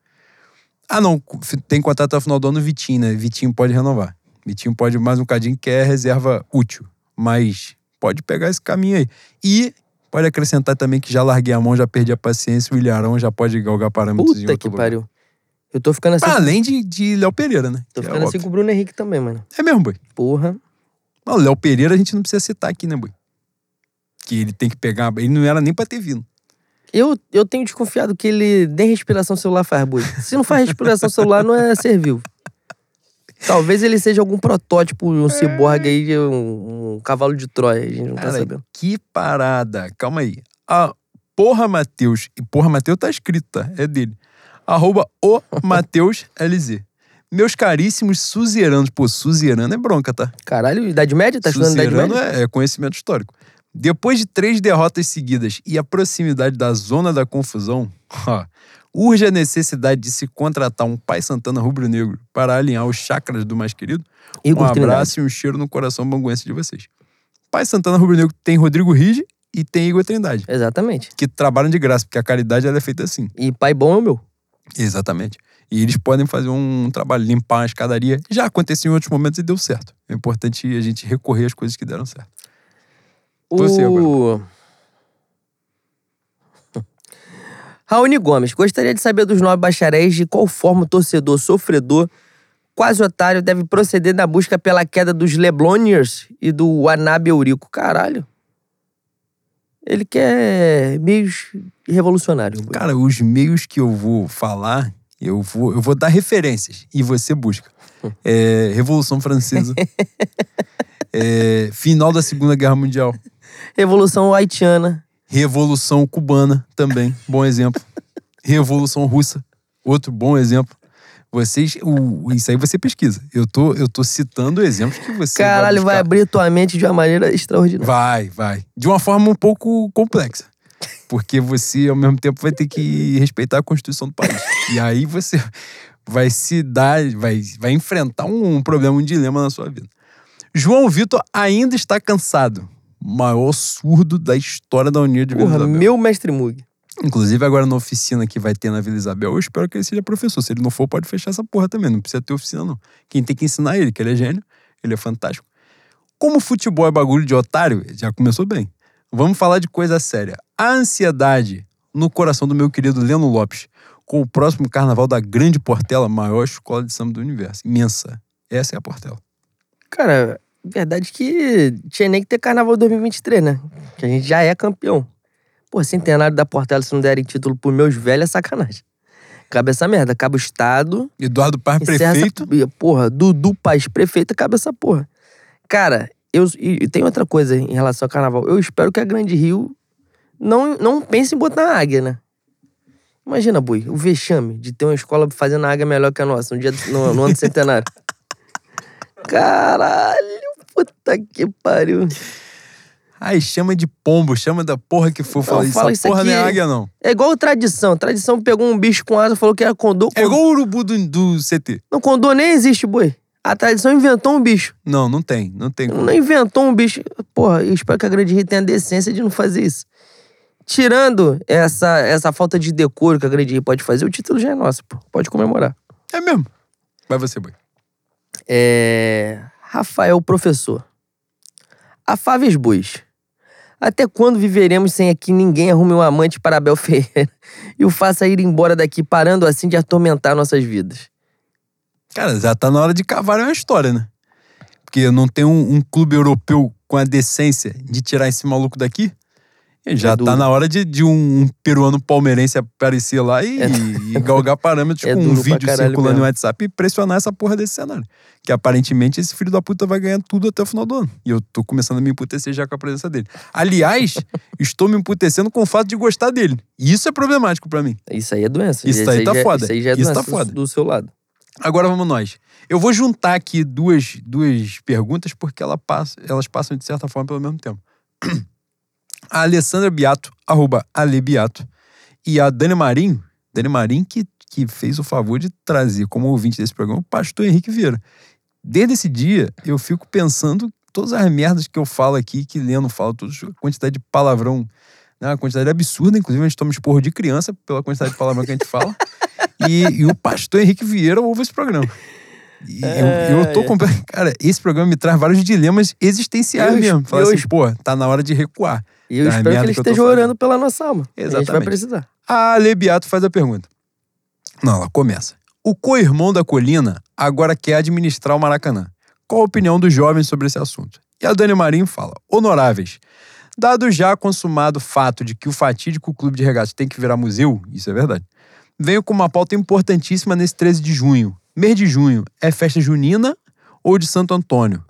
Ah, não. Tem contato até o final do ano, Vitinho, né? Vitinho pode renovar. Vitinho pode mais um cadinho que é reserva útil. Mas pode pegar esse caminho aí. E pode acrescentar também que já larguei a mão, já perdi a paciência. O Ilharão já pode galgar parâmetros em Puta outro que lugar. pariu. Eu tô ficando assim. Além de, de Léo Pereira, né? Tô Que é ficando assim óbvio. com o Bruno Henrique também, mano. É mesmo, boi. Porra. Mas o Léo Pereira a gente não precisa citar aqui, né, boi? Que ele tem que pegar. Ele não era nem pra ter vindo. Eu, eu tenho desconfiado que ele nem respiração celular faz, boi. Se não faz respiração [LAUGHS] celular, não é ser vivo. Talvez ele seja algum protótipo, um ciborgue aí, um, um cavalo de Troia. A gente não tá Cara, sabendo. que parada. Calma aí. A Porra Mateus. E Porra Mateus tá escrito, tá? É dele. Arroba o [LAUGHS] Mateus LZ. Meus caríssimos suzeranos. Pô, suzerano é bronca, tá? Caralho, Idade Média? Tá estudando Idade Suzerano Média? é, é conhecimento histórico. Depois de três derrotas seguidas e a proximidade da zona da confusão, [LAUGHS] ó, urge a necessidade de se contratar um pai Santana rubro-negro para alinhar os chakras do mais querido. Um abraço e um cheiro no coração banguense de vocês. Pai Santana rubro-negro tem Rodrigo Rige e tem Igor Trindade, Exatamente. que trabalham de graça, porque a caridade ela é feita assim. E pai bom é o meu. Exatamente. E eles podem fazer um trabalho, limpar uma escadaria. Já aconteceu em outros momentos e deu certo. É importante a gente recorrer às coisas que deram certo. Você o... Raoni Gomes, gostaria de saber dos nove bacharéis de qual forma o torcedor sofredor, quase otário, deve proceder na busca pela queda dos Lebloniers e do Wanabe Eurico. Caralho. Ele quer meios revolucionários. Cara, os meios que eu vou falar, eu vou, eu vou dar referências e você busca. [LAUGHS] É, Revolução Francesa. [LAUGHS] É, final da Segunda Guerra Mundial. Revolução haitiana. Revolução Cubana também, bom exemplo. [LAUGHS] Revolução Russa, outro bom exemplo. Vocês, o, isso aí você pesquisa. Eu tô, eu tô citando exemplos que você Caralho, vai vai abrir tua mente de uma maneira extraordinária. Vai, vai. De uma forma um pouco complexa. Porque você, ao mesmo tempo, vai ter que respeitar a Constituição do país. E aí você vai se dar, vai, vai enfrentar um, um problema, um dilema na sua vida. João Vitor ainda está cansado. Maior surdo da história da União de Vila Porra, Isabel. meu mestre Mug. Inclusive, agora na oficina que vai ter na Vila Isabel, eu espero que ele seja professor. Se ele não for, pode fechar essa porra também. Não precisa ter oficina, não. Quem tem que ensinar é ele, que ele é gênio, ele é fantástico. Como futebol é bagulho de otário, já começou bem. Vamos falar de coisa séria. A ansiedade no coração do meu querido Leno Lopes com o próximo carnaval da Grande Portela, maior escola de samba do universo. Imensa. Essa é a Portela. Cara, verdade que tinha nem que ter carnaval 2023, né? Que a gente já é campeão. Pô, centenário da Portela, se não derem título por meus velhos, é sacanagem. Cabe essa merda. Cabe o Estado. Eduardo Paz, prefeito. Essa, porra, Dudu Paz, prefeito, cabe essa porra. Cara, eu, e, tem outra coisa em relação ao carnaval. Eu espero que a Grande Rio não, não pense em botar a águia, né? Imagina, Bui, o vexame de ter uma escola fazendo a águia melhor que a nossa no, dia, no, no ano centenário. [LAUGHS] Caralho, puta que pariu. Ai, chama de pombo, chama da porra que for. Fala, isso, fala essa isso porra não é aqui- águia, não. É igual tradição. Tradição pegou um bicho com asa, falou que era condor. É igual o urubu do, do CT. Não, condor nem existe, boi. A tradição inventou um bicho. Não, não tem. Não tem como. Não inventou um bicho. Porra, eu espero que a Grande Rio tenha a decência de não fazer isso. Tirando essa, essa falta de decoro que a Grande Rio pode fazer, o título já é nosso, pô. Pode comemorar. É mesmo. Vai você, boi. É... Rafael, professor. Afáveis bois. Até quando viveremos sem que ninguém arrume um amante para Abel [LAUGHS] Ferreira e o faça ir embora daqui, parando assim de atormentar nossas vidas? Cara, já tá na hora de cavar uma história, né? Porque não tem um, um clube europeu com a decência de tirar esse maluco daqui. E já É tá na hora de, de um, peruano palmeirense aparecer lá e, É- [LAUGHS] e galgar parâmetros É com um vídeo circulando mesmo. no WhatsApp e pressionar essa porra desse cenário. Que aparentemente esse filho da puta vai ganhar tudo até o final do ano. E eu tô começando a me emputecer já com a presença dele. Aliás, [LAUGHS] estou me emputecendo com o fato de gostar dele. E isso é problemático pra mim. Isso aí é doença. Isso aí tá já, foda. Isso aí já é Isso tá doença do- foda. do seu lado. Agora vamos nós. Eu vou juntar aqui duas, duas perguntas porque ela passa, elas passam de certa forma pelo mesmo tempo. [CLEARS THROAT] A Alessandra Biato, arroba Ale Biato, e a Dani Marinho, Dani Marinho que, que fez o favor de trazer como ouvinte desse programa o pastor Henrique Vieira. Desde esse dia, eu fico pensando todas as merdas que eu falo aqui, que Leno fala, toda a quantidade de palavrão, né, uma quantidade absurda, inclusive a gente toma esporro de criança pela quantidade de palavrão que a gente fala. E, e o pastor Henrique Vieira ouve esse programa. E eu, eu tô comprando. Cara, esse programa me traz vários dilemas existenciais Eu- mesmo. Fala eu- assim, pô, tá na hora de recuar. E eu Das espero que ele esteja orando pela nossa alma. A gente vai Exatamente. precisar. A Lebiato faz a pergunta. Não, ela começa. O co-irmão da Colina agora quer administrar o Maracanã. Qual a opinião dos jovens sobre esse assunto? E a Dani Marinho fala: Honoráveis, dado já consumado o fato de que o fatídico clube de regatas tem que virar museu, isso é verdade, venho com uma pauta importantíssima nesse 13 de junho. Mês de junho é festa junina ou de Santo Antônio?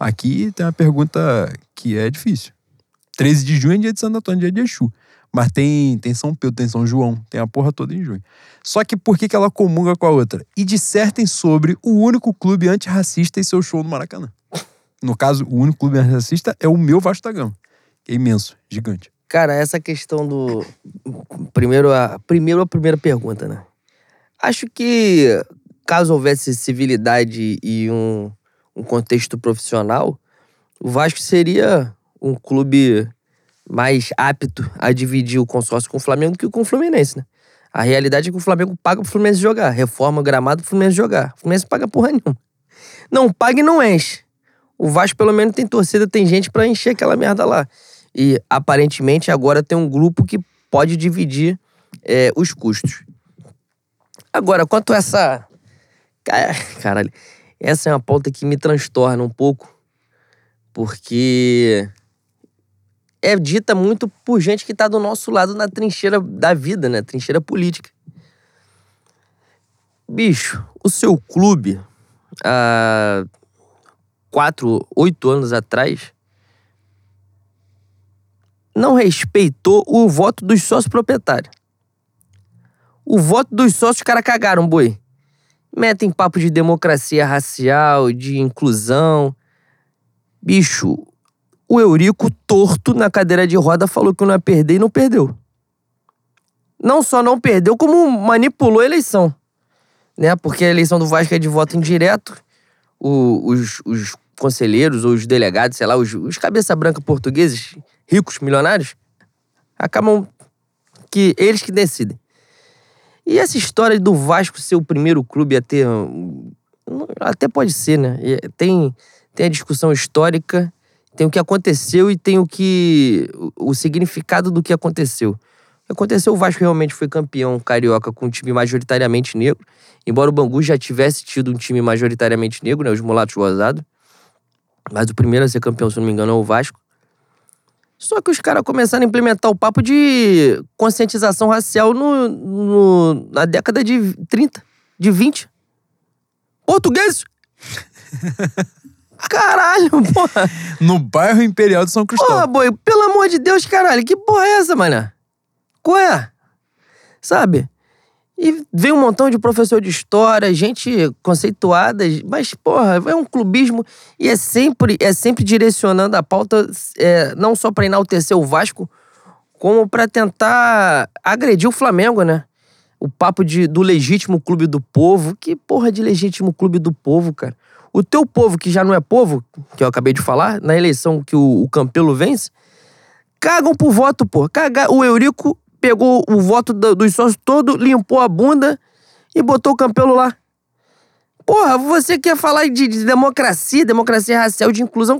Aqui tem uma pergunta que é difícil. 13 de junho é dia de Santo Antônio, dia de Exu. Mas tem, tem São Pedro, tem São João, tem a porra toda em junho. Só que por que, que ela comunga com a outra? E dissertem sobre o único clube antirracista e seu show no Maracanã. No caso, o único clube antirracista é o meu Vasco da Gama. Que é imenso, gigante. Cara, essa questão do. Primeiro a, primeiro a primeira pergunta, né? Acho que caso houvesse civilidade e um, um contexto profissional, o Vasco seria um clube mais apto a dividir o consórcio com o Flamengo que com o Fluminense, né? A realidade é que o Flamengo paga pro Fluminense jogar, reforma o gramado pro Fluminense jogar. O Fluminense paga porra nenhuma. Não paga e não enche. O Vasco, pelo menos, tem torcida, tem gente pra encher aquela merda lá. E aparentemente agora tem um grupo que pode dividir é, os custos. Agora, quanto a essa. Ca- [LAUGHS] Caralho, essa é uma pauta que me transtorna um pouco, porque é dita muito por gente que tá do nosso lado na trincheira da vida, né? Trincheira política. Bicho, o seu clube, há quatro, oito anos atrás, não respeitou o voto dos sócios proprietários. O voto dos sócios, os caras cagaram, boi. Metem papo de democracia racial, de inclusão. Bicho, o Eurico, torto na cadeira de roda, falou que não ia perder e não perdeu. Não só não perdeu, como manipulou a eleição. Né? Porque a eleição do Vasco é de voto indireto. O- os, os conselheiros ou os delegados, sei lá, os, os cabeça branca portugueses, ricos, milionários, acabam que eles que decidem. E essa história do Vasco ser o primeiro clube a ter. Até pode ser, né? Tem, tem a discussão histórica, tem o que aconteceu e tem o que. o, significado do que aconteceu. O que aconteceu, o Vasco realmente foi campeão carioca com um time majoritariamente negro. Embora o Bangu já tivesse tido um time majoritariamente negro, né? Os mulatos rosados. Mas o primeiro a ser campeão, se não me engano, é o Vasco. Só que os caras começaram a implementar o papo de conscientização racial no, no- na década de 30, de 20. Portugueses! [LAUGHS] Caralho, [LAUGHS] porra! No bairro Imperial de São Porra, Cristóvão. boi, pelo amor de Deus, caralho, que porra é essa, mano? Qual é? Sabe? E veio um montão de professor de história, gente conceituada, mas, porra, é um clubismo e é sempre, é sempre direcionando a pauta é, não só para enaltecer o Vasco, como para tentar agredir o Flamengo, né? O papo de, do legítimo clube do povo. Que porra de legítimo clube do povo, cara? O teu povo, que já não é povo, que eu acabei de falar, na eleição que o, o Campelo vence, cagam por voto, pô. Caga... O Eurico pegou o voto dos sócios todo, limpou a bunda e botou o Campelo lá. Porra, você quer falar de, de democracia, democracia racial, de inclusão,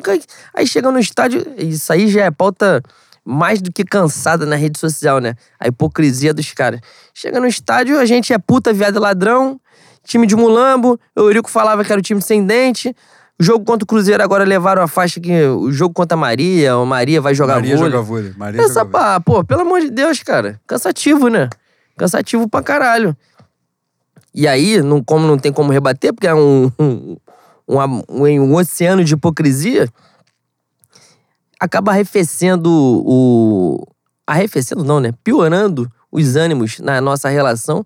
aí chega no estádio, isso aí já é pauta mais do que cansada na rede social, né? A hipocrisia dos caras. Chega no estádio, a gente é puta, viado ladrão, time de mulambo, o Eurico falava que era o time sem dente, o jogo contra o Cruzeiro agora levaram a faixa que o jogo contra a Maria, o Maria vai jogar Maria vôlei. joga vôlei. Maria Essa joga vôlei. pá, pô, pelo amor de Deus, cara. Cansativo, né? Cansativo pra caralho. E aí, não, como não tem como rebater, porque é um, um, um, um oceano de hipocrisia, acaba arrefecendo o. Arrefecendo, não, né? Piorando os ânimos na nossa relação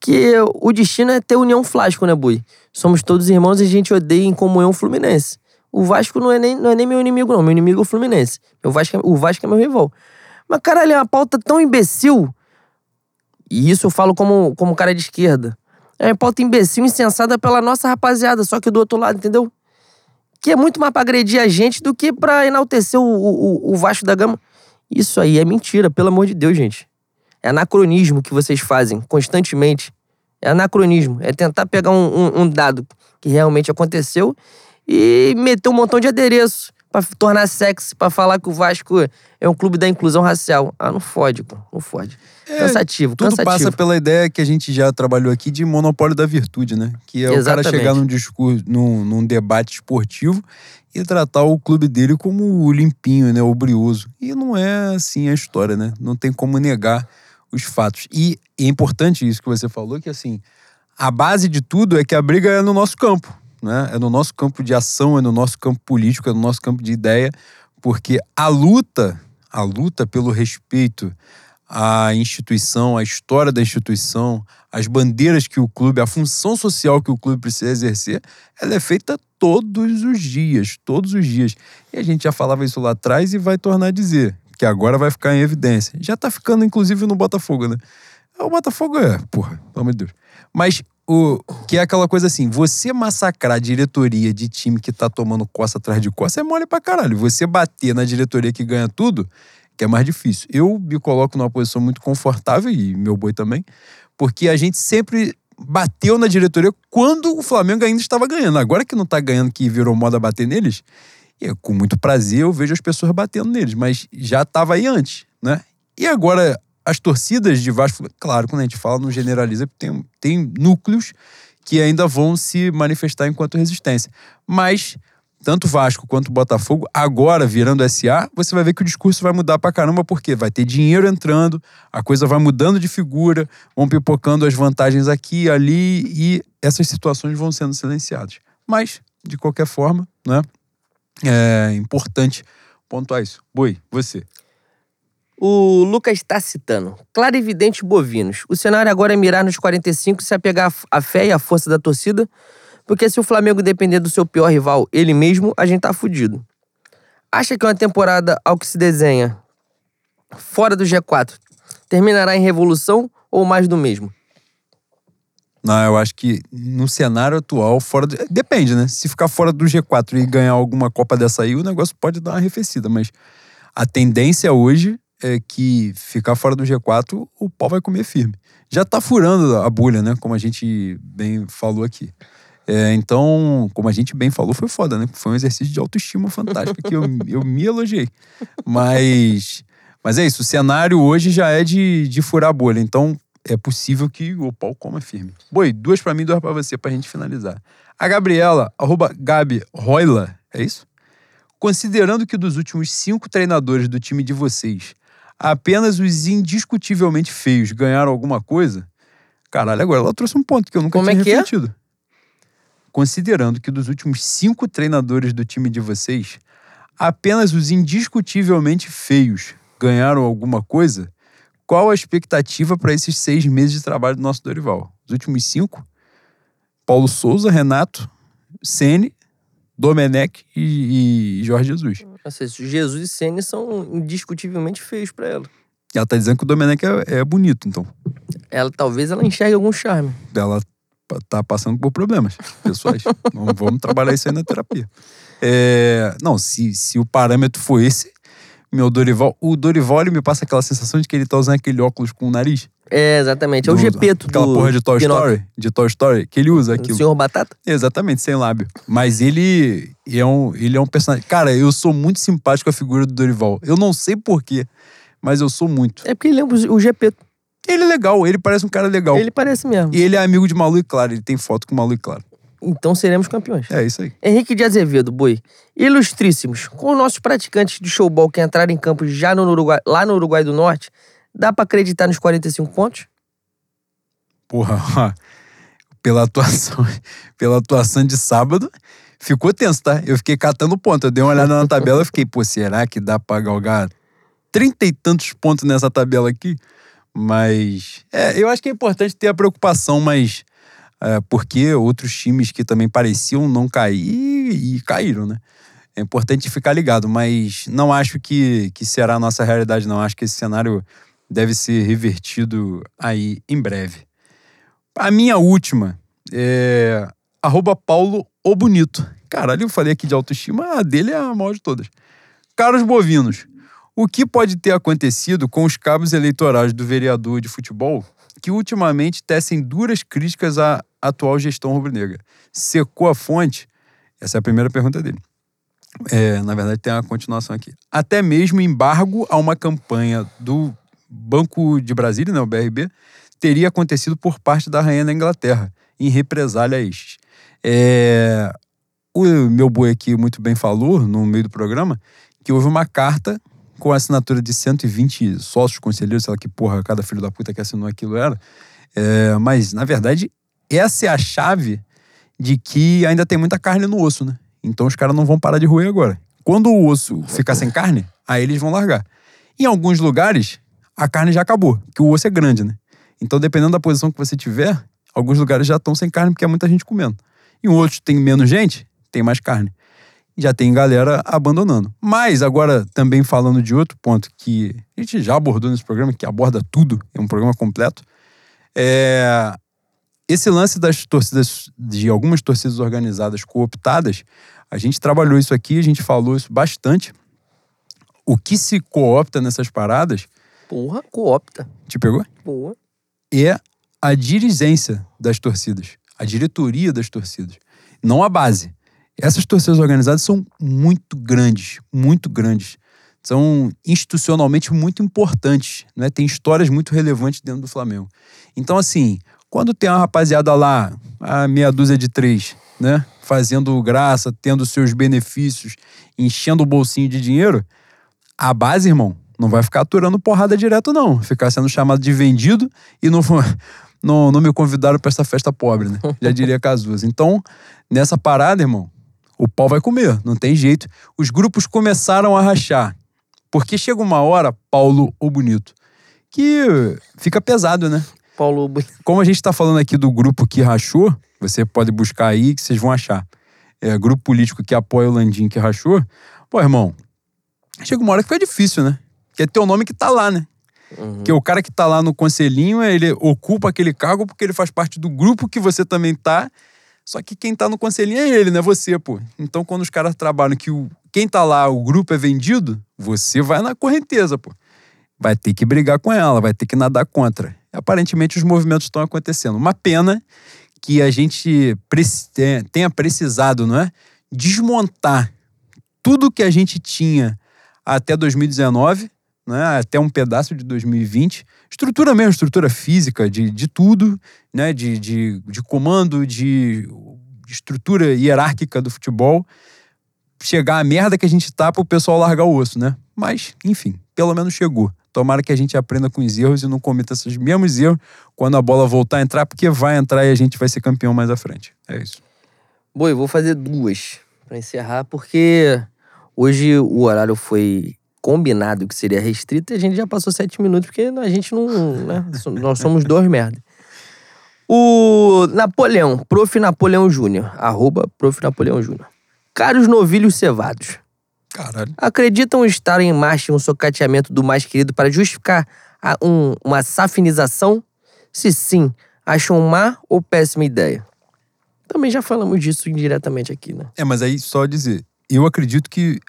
que o destino é ter união Flasco, né, Bui? Somos todos irmãos e a gente odeia em comunhão Fluminense. O Vasco não é nem, não é nem meu inimigo, não. Meu inimigo é o Fluminense. Meu Vasco é, o Vasco é meu rival. Mas, caralho, é uma pauta tão imbecil. E isso eu falo como, como cara de esquerda. É uma pauta imbecil, insensada pela nossa rapaziada, só que do outro lado, entendeu? Que é muito mais pra agredir a gente do que pra enaltecer o, o, o Vasco da Gama. Isso aí é mentira, pelo amor de Deus, gente. É anacronismo que vocês fazem constantemente. É anacronismo. É tentar pegar um, um, um dado que realmente aconteceu e meter um montão de adereço para tornar sexy, para falar que o Vasco é um clube da inclusão racial. Ah, não fode, pô. Não fode. É, cansativo, tudo cansativo. passa pela ideia que a gente já trabalhou aqui de monopólio da virtude, né? Que é Exatamente. o cara chegar num discurso, num, num debate esportivo e tratar o clube dele como o limpinho, né? O brioso. E não é assim a história, né? Não tem como negar os fatos. E é importante isso que você falou, que assim, a base de tudo é que a briga é no nosso campo, né? É no nosso campo de ação, é no nosso campo político, é no nosso campo de ideia, porque a luta, a luta pelo respeito à instituição, à história da instituição, as bandeiras que o clube, a função social que o clube precisa exercer, ela é feita todos os dias, todos os dias. E a gente já falava isso lá atrás e vai tornar a dizer que agora vai ficar em evidência. Já tá ficando, inclusive, no Botafogo, né? O Botafogo é, porra, pelo amor de Deus. Mas o que é aquela coisa assim, você massacrar a diretoria de time que tá tomando coça atrás de coça é mole pra caralho. Você bater na diretoria que ganha tudo, que é mais difícil. Eu me coloco numa posição muito confortável, e meu boi também, porque a gente sempre bateu na diretoria quando o Flamengo ainda estava ganhando. Agora que não tá ganhando, que virou moda bater neles, e com muito prazer eu vejo as pessoas batendo neles, mas já estava aí antes, né? E agora as torcidas de Vasco, claro, quando a gente fala, não generaliza, tem, tem núcleos que ainda vão se manifestar enquanto resistência. Mas tanto Vasco quanto Botafogo, agora virando SA, você vai ver que o discurso vai mudar pra caramba, porque vai ter dinheiro entrando, a coisa vai mudando de figura, vão pipocando as vantagens aqui ali, e essas situações vão sendo silenciadas. Mas, de qualquer forma, né? É importante pontuar isso. Boi, você. O Lucas está citando. Claro e evidente bovinos. O cenário agora é mirar nos 45 e se apegar à fé e à força da torcida, porque se o Flamengo depender do seu pior rival, ele mesmo, a gente tá fudido. Acha que uma temporada ao que se desenha, fora do G4, terminará em revolução ou mais do mesmo? Não, eu acho que no cenário atual, fora. Depende, né? Se ficar fora do G4 e ganhar alguma Copa dessa aí, o negócio pode dar uma arrefecida, mas a tendência hoje é que ficar fora do G4, o pau vai comer firme. Já tá furando a bolha, né? Como a gente bem falou aqui. É, então, como a gente bem falou, foi foda, né? Foi um exercício de autoestima fantástico que eu, eu me elogiei. Mas, mas é isso, o cenário hoje já é de, de furar a bolha. Então, é possível que o pau coma firme. Boi, duas para mim, duas para você, pra gente finalizar. A Gabriela, arroba Gabi Roila, é isso? Considerando que dos últimos cinco treinadores do time de vocês, apenas os indiscutivelmente feios ganharam alguma coisa, caralho, agora ela trouxe um ponto que eu nunca Como tinha é que é? refletido. Considerando que dos últimos cinco treinadores do time de vocês, apenas os indiscutivelmente feios ganharam alguma coisa, qual a expectativa para esses seis meses de trabalho do nosso Dorival? Os últimos cinco? Paulo Souza, Renato, Sene, Domenech e, e Jorge Jesus. Nossa, Jesus e Senna são indiscutivelmente feios pra ela. Ela tá dizendo que o Domenech é, é bonito, então. Ela talvez ela enxergue algum charme. Ela tá passando por problemas pessoais. [LAUGHS] vamos, vamos trabalhar isso aí na terapia. É, não, se, se o parâmetro for esse, meu Dorival. O Dorival ele me passa aquela sensação de que ele tá usando aquele óculos com o nariz. É, exatamente. É o Do- Gepeto Aquela do porra de Toy Pinóquio. Story. De Toy Story, que ele usa O aquilo. Senhor Batata? Exatamente, sem lábio. Mas ele é um, ele é um personagem. Cara, eu sou muito simpático com a figura do Dorival. Eu não sei porquê, mas eu sou muito. É porque ele lembra o Gepeto. Ele é legal, ele parece um cara legal. Ele parece mesmo. E ele é amigo de Malu e Clara, ele tem foto com Malu e Clara. Então seremos campeões. É isso aí. Henrique de Azevedo, boi. Ilustríssimos. Com os nossos praticantes de showball que entraram em campo já no Uruguai, lá no Uruguai do Norte, dá pra acreditar nos 45 pontos? Porra, [LAUGHS] pela atuação, pela atuação de sábado, ficou tenso, tá? Eu fiquei catando ponto. Eu dei uma olhada na tabela e fiquei, pô, será que dá pra galgar trinta e tantos pontos nessa tabela aqui? Mas é, eu acho que é importante ter a preocupação, mas é, porque outros times que também pareciam não cair e caíram, né? É importante ficar ligado, mas não acho que, que será a nossa realidade, não. Acho que esse cenário deve ser revertido aí em breve. A minha última é arroba Paulo o Bonito. Caralho, eu falei aqui de autoestima, a dele é a maior de todas. Caros bovinos, o que pode ter acontecido com os cabos eleitorais do vereador de futebol que ultimamente tecem duras críticas à atual gestão rubro-negra? Secou a fonte? Essa é a primeira pergunta dele. É, na verdade, tem uma continuação aqui. Até mesmo embargo a uma campanha do Banco de Brasília, né, o BRB, teria acontecido por parte da Rainha da Inglaterra, em represália a estes. É, o meu boi aqui muito bem falou, no meio do programa, que houve uma carta com a assinatura de 120 sócios conselheiros, sei lá que porra cada filho da puta que assinou aquilo era. É, mas, na verdade, essa é a chave de que ainda tem muita carne no osso, né? Então os caras não vão parar de roer agora. Quando o osso ficar sem carne, aí eles vão largar. Em alguns lugares, a carne já acabou, que o osso é grande, né? Então, dependendo da posição que você tiver, alguns lugares já estão sem carne porque é muita gente comendo. Em outros tem menos gente, tem mais carne. Já tem galera abandonando. Mas agora, também falando de outro ponto que a gente já abordou nesse programa, que aborda tudo, é um programa completo, é esse lance das torcidas, de algumas torcidas organizadas cooptadas, a gente trabalhou isso aqui, a gente falou isso bastante. O que se coopta nessas paradas, Porra, coopta. te pegou? Boa. é a dirigência das torcidas, a diretoria das torcidas, não a base. Essas torcidas organizadas são muito grandes, muito grandes. São institucionalmente muito importantes, né? Tem histórias muito relevantes dentro do Flamengo. Então, assim, quando tem uma rapaziada lá, a meia dúzia de três, né? Fazendo graça, tendo seus benefícios, enchendo o bolsinho de dinheiro, a base, irmão, não vai ficar aturando porrada direto, não. Ficar sendo chamado de vendido e não, [LAUGHS] não, não me convidaram pra essa festa pobre, né? Já diria Cazuza. Então, nessa parada, irmão, o pau vai comer, não tem jeito. Os grupos começaram a rachar. Porque chega uma hora, Paulo ou Bonito, que fica pesado, né? Paulo Bonito. [LAUGHS] Como a gente tá falando aqui do grupo que rachou, você pode buscar aí que vocês vão achar. É, grupo político que apoia o Landim que rachou. Pô, irmão, chega uma hora que fica difícil, né? Que é teu nome que tá lá, né? Uhum. Porque o cara que tá lá no conselhinho, ele ocupa aquele cargo porque ele faz parte do grupo que você também tá. Só que quem tá no conselhinho é ele, não é você, pô. Então, quando os caras trabalham que o, quem tá lá, o grupo é vendido, você vai na correnteza, pô. Vai ter que brigar com ela, vai ter que nadar contra. Aparentemente, os movimentos estão acontecendo. Uma pena que a gente preci- tenha- precisado, não é? Desmontar tudo que a gente tinha até 2019, né? até um pedaço de 2020. Estrutura mesmo, estrutura física, de, de tudo, né? de, de, de comando, de estrutura hierárquica do futebol. Chegar a merda que a gente tá pro pessoal largar o osso, né? Mas, enfim, pelo menos chegou. Tomara que a gente aprenda com os erros e não cometa esses mesmos erros quando a bola voltar a entrar, porque vai entrar e a gente vai ser campeão mais à frente. É isso. Boi, vou fazer duas pra encerrar, porque hoje o horário foi combinado que seria restrito e a gente já passou sete minutos, porque a gente não. Né? Nós somos dois merda. O Napoleão, Prof. Napoleão Júnior. Arroba Prof. Napoleão Júnior. Caros novilhos cevados. Caralho. Acreditam estar em marcha um socateamento do mais querido para justificar a- um- uma safinização? Se sim, acham má ou péssima ideia? Também já falamos disso indiretamente aqui, né? É, mas aí só dizer, eu acredito que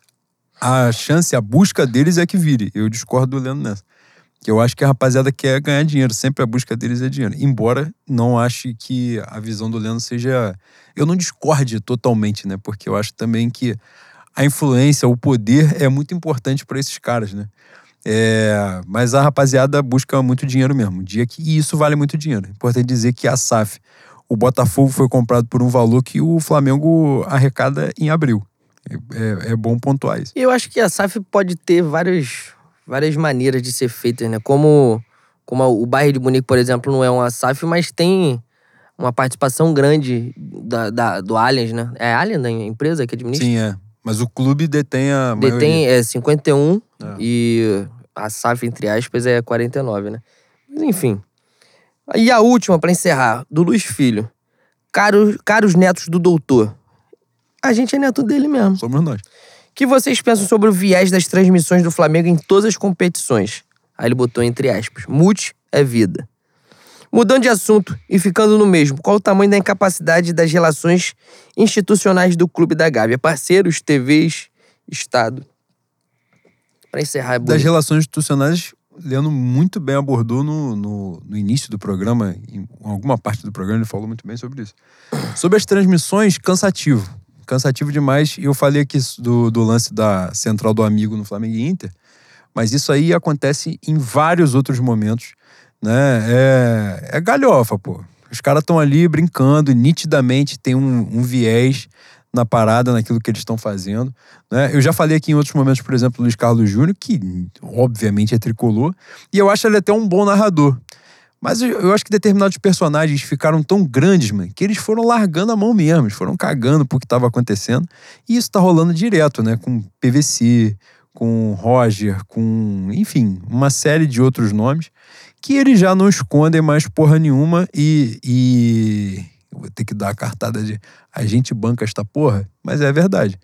a chance, a busca deles é que vire. Eu discordo do Leandro nessa. Que eu acho que a rapaziada quer ganhar dinheiro, sempre a busca deles é dinheiro. Embora não ache que a visão do Leandro seja. Eu não discorde totalmente, né? Porque eu acho também que a influência, o poder é muito importante para esses caras, né? É, mas a rapaziada busca muito dinheiro mesmo. Dia que, e isso vale muito dinheiro. É importante dizer que a SAF, o Botafogo foi comprado por um valor que o Flamengo arrecada em abril. É, é- é bom pontuar isso. E eu acho que a SAF pode ter várias, várias maneiras de ser feita, né? Como, como o bairro de Munique, por exemplo, não é uma SAF, mas tem uma participação grande da, da- do Allianz, né? É Allianz a empresa que administra? Sim, é. Mas o clube detém a Detém maioria. é 51 É. e a SAF, entre aspas, é 49, né? Mas enfim. E a última, pra encerrar, do Luiz Filho. Caros, caros netos do doutor. A gente é neto dele mesmo. Somos nós. O que vocês pensam sobre o viés das transmissões do Flamengo em todas as competições? Aí ele botou entre aspas. Mute é vida. Mudando de assunto e ficando no mesmo, qual o tamanho da incapacidade das relações institucionais do Clube da Gávea? Parceiros, TVs, Estado. Pra encerrar, é Das bonito. relações institucionais, Leandro muito bem abordou no, no, no início do programa, em alguma parte do programa, ele falou muito bem sobre isso. Sobre as transmissões, cansativo. Cansativo demais. E eu falei aqui do, do lance da central do amigo no Flamengo e Inter, mas isso aí acontece em vários outros momentos. Né? É, é galhofa, pô. Os caras estão ali brincando e nitidamente tem um, um viés na parada, naquilo que eles estão fazendo. Né? Eu já falei aqui em outros momentos, por exemplo, do Luiz Carlos Júnior, que obviamente é tricolor, e eu acho ele até um bom narrador. Mas eu, eu acho que determinados personagens ficaram tão grandes, mano, que eles foram largando a mão mesmo, eles foram cagando pro que estava acontecendo. E isso tá rolando direto, né? Com PVC, com Roger, com, enfim, uma série de outros nomes que eles já não escondem mais porra nenhuma e, e vou ter que dar a cartada de a gente banca esta porra, mas é verdade.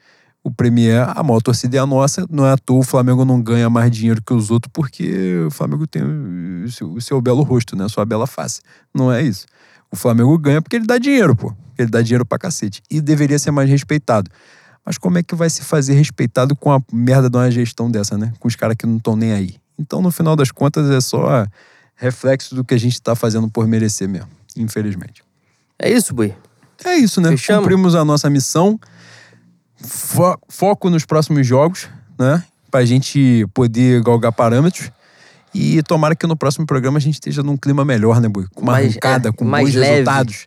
O Premier, a maior torcida é a nossa, não é à toa o Flamengo não ganha mais dinheiro que os outros porque o Flamengo tem o seu, o seu belo rosto, né? A sua bela face. Não é isso. O Flamengo ganha porque ele dá dinheiro, pô. Ele dá dinheiro pra cacete. E deveria ser mais respeitado. Mas como é que vai se fazer respeitado com a merda de uma gestão dessa, né? Com os caras que não estão nem aí. Então, no final das contas, é só reflexo do que a gente tá fazendo por merecer mesmo. Infelizmente. É isso, Bui? É isso, né? Fechamos? Cumprimos a nossa missão. Fo- foco nos próximos jogos, né? Pra gente poder galgar parâmetros. E tomara que no próximo programa a gente esteja num clima melhor, né, Bui? Com uma Mais- arrancada, é, com mais bons leve. resultados.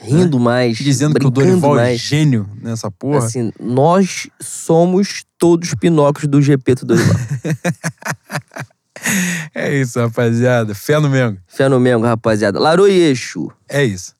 Rindo mais. Dizendo que o Dorival é mais. gênio nessa porra. Assim, nós somos todos Pinóquios do GP do Dorival. [LAUGHS] É isso, rapaziada. Fé no Mengo. Fé no Mengo, rapaziada. Larou e Eixo. É isso.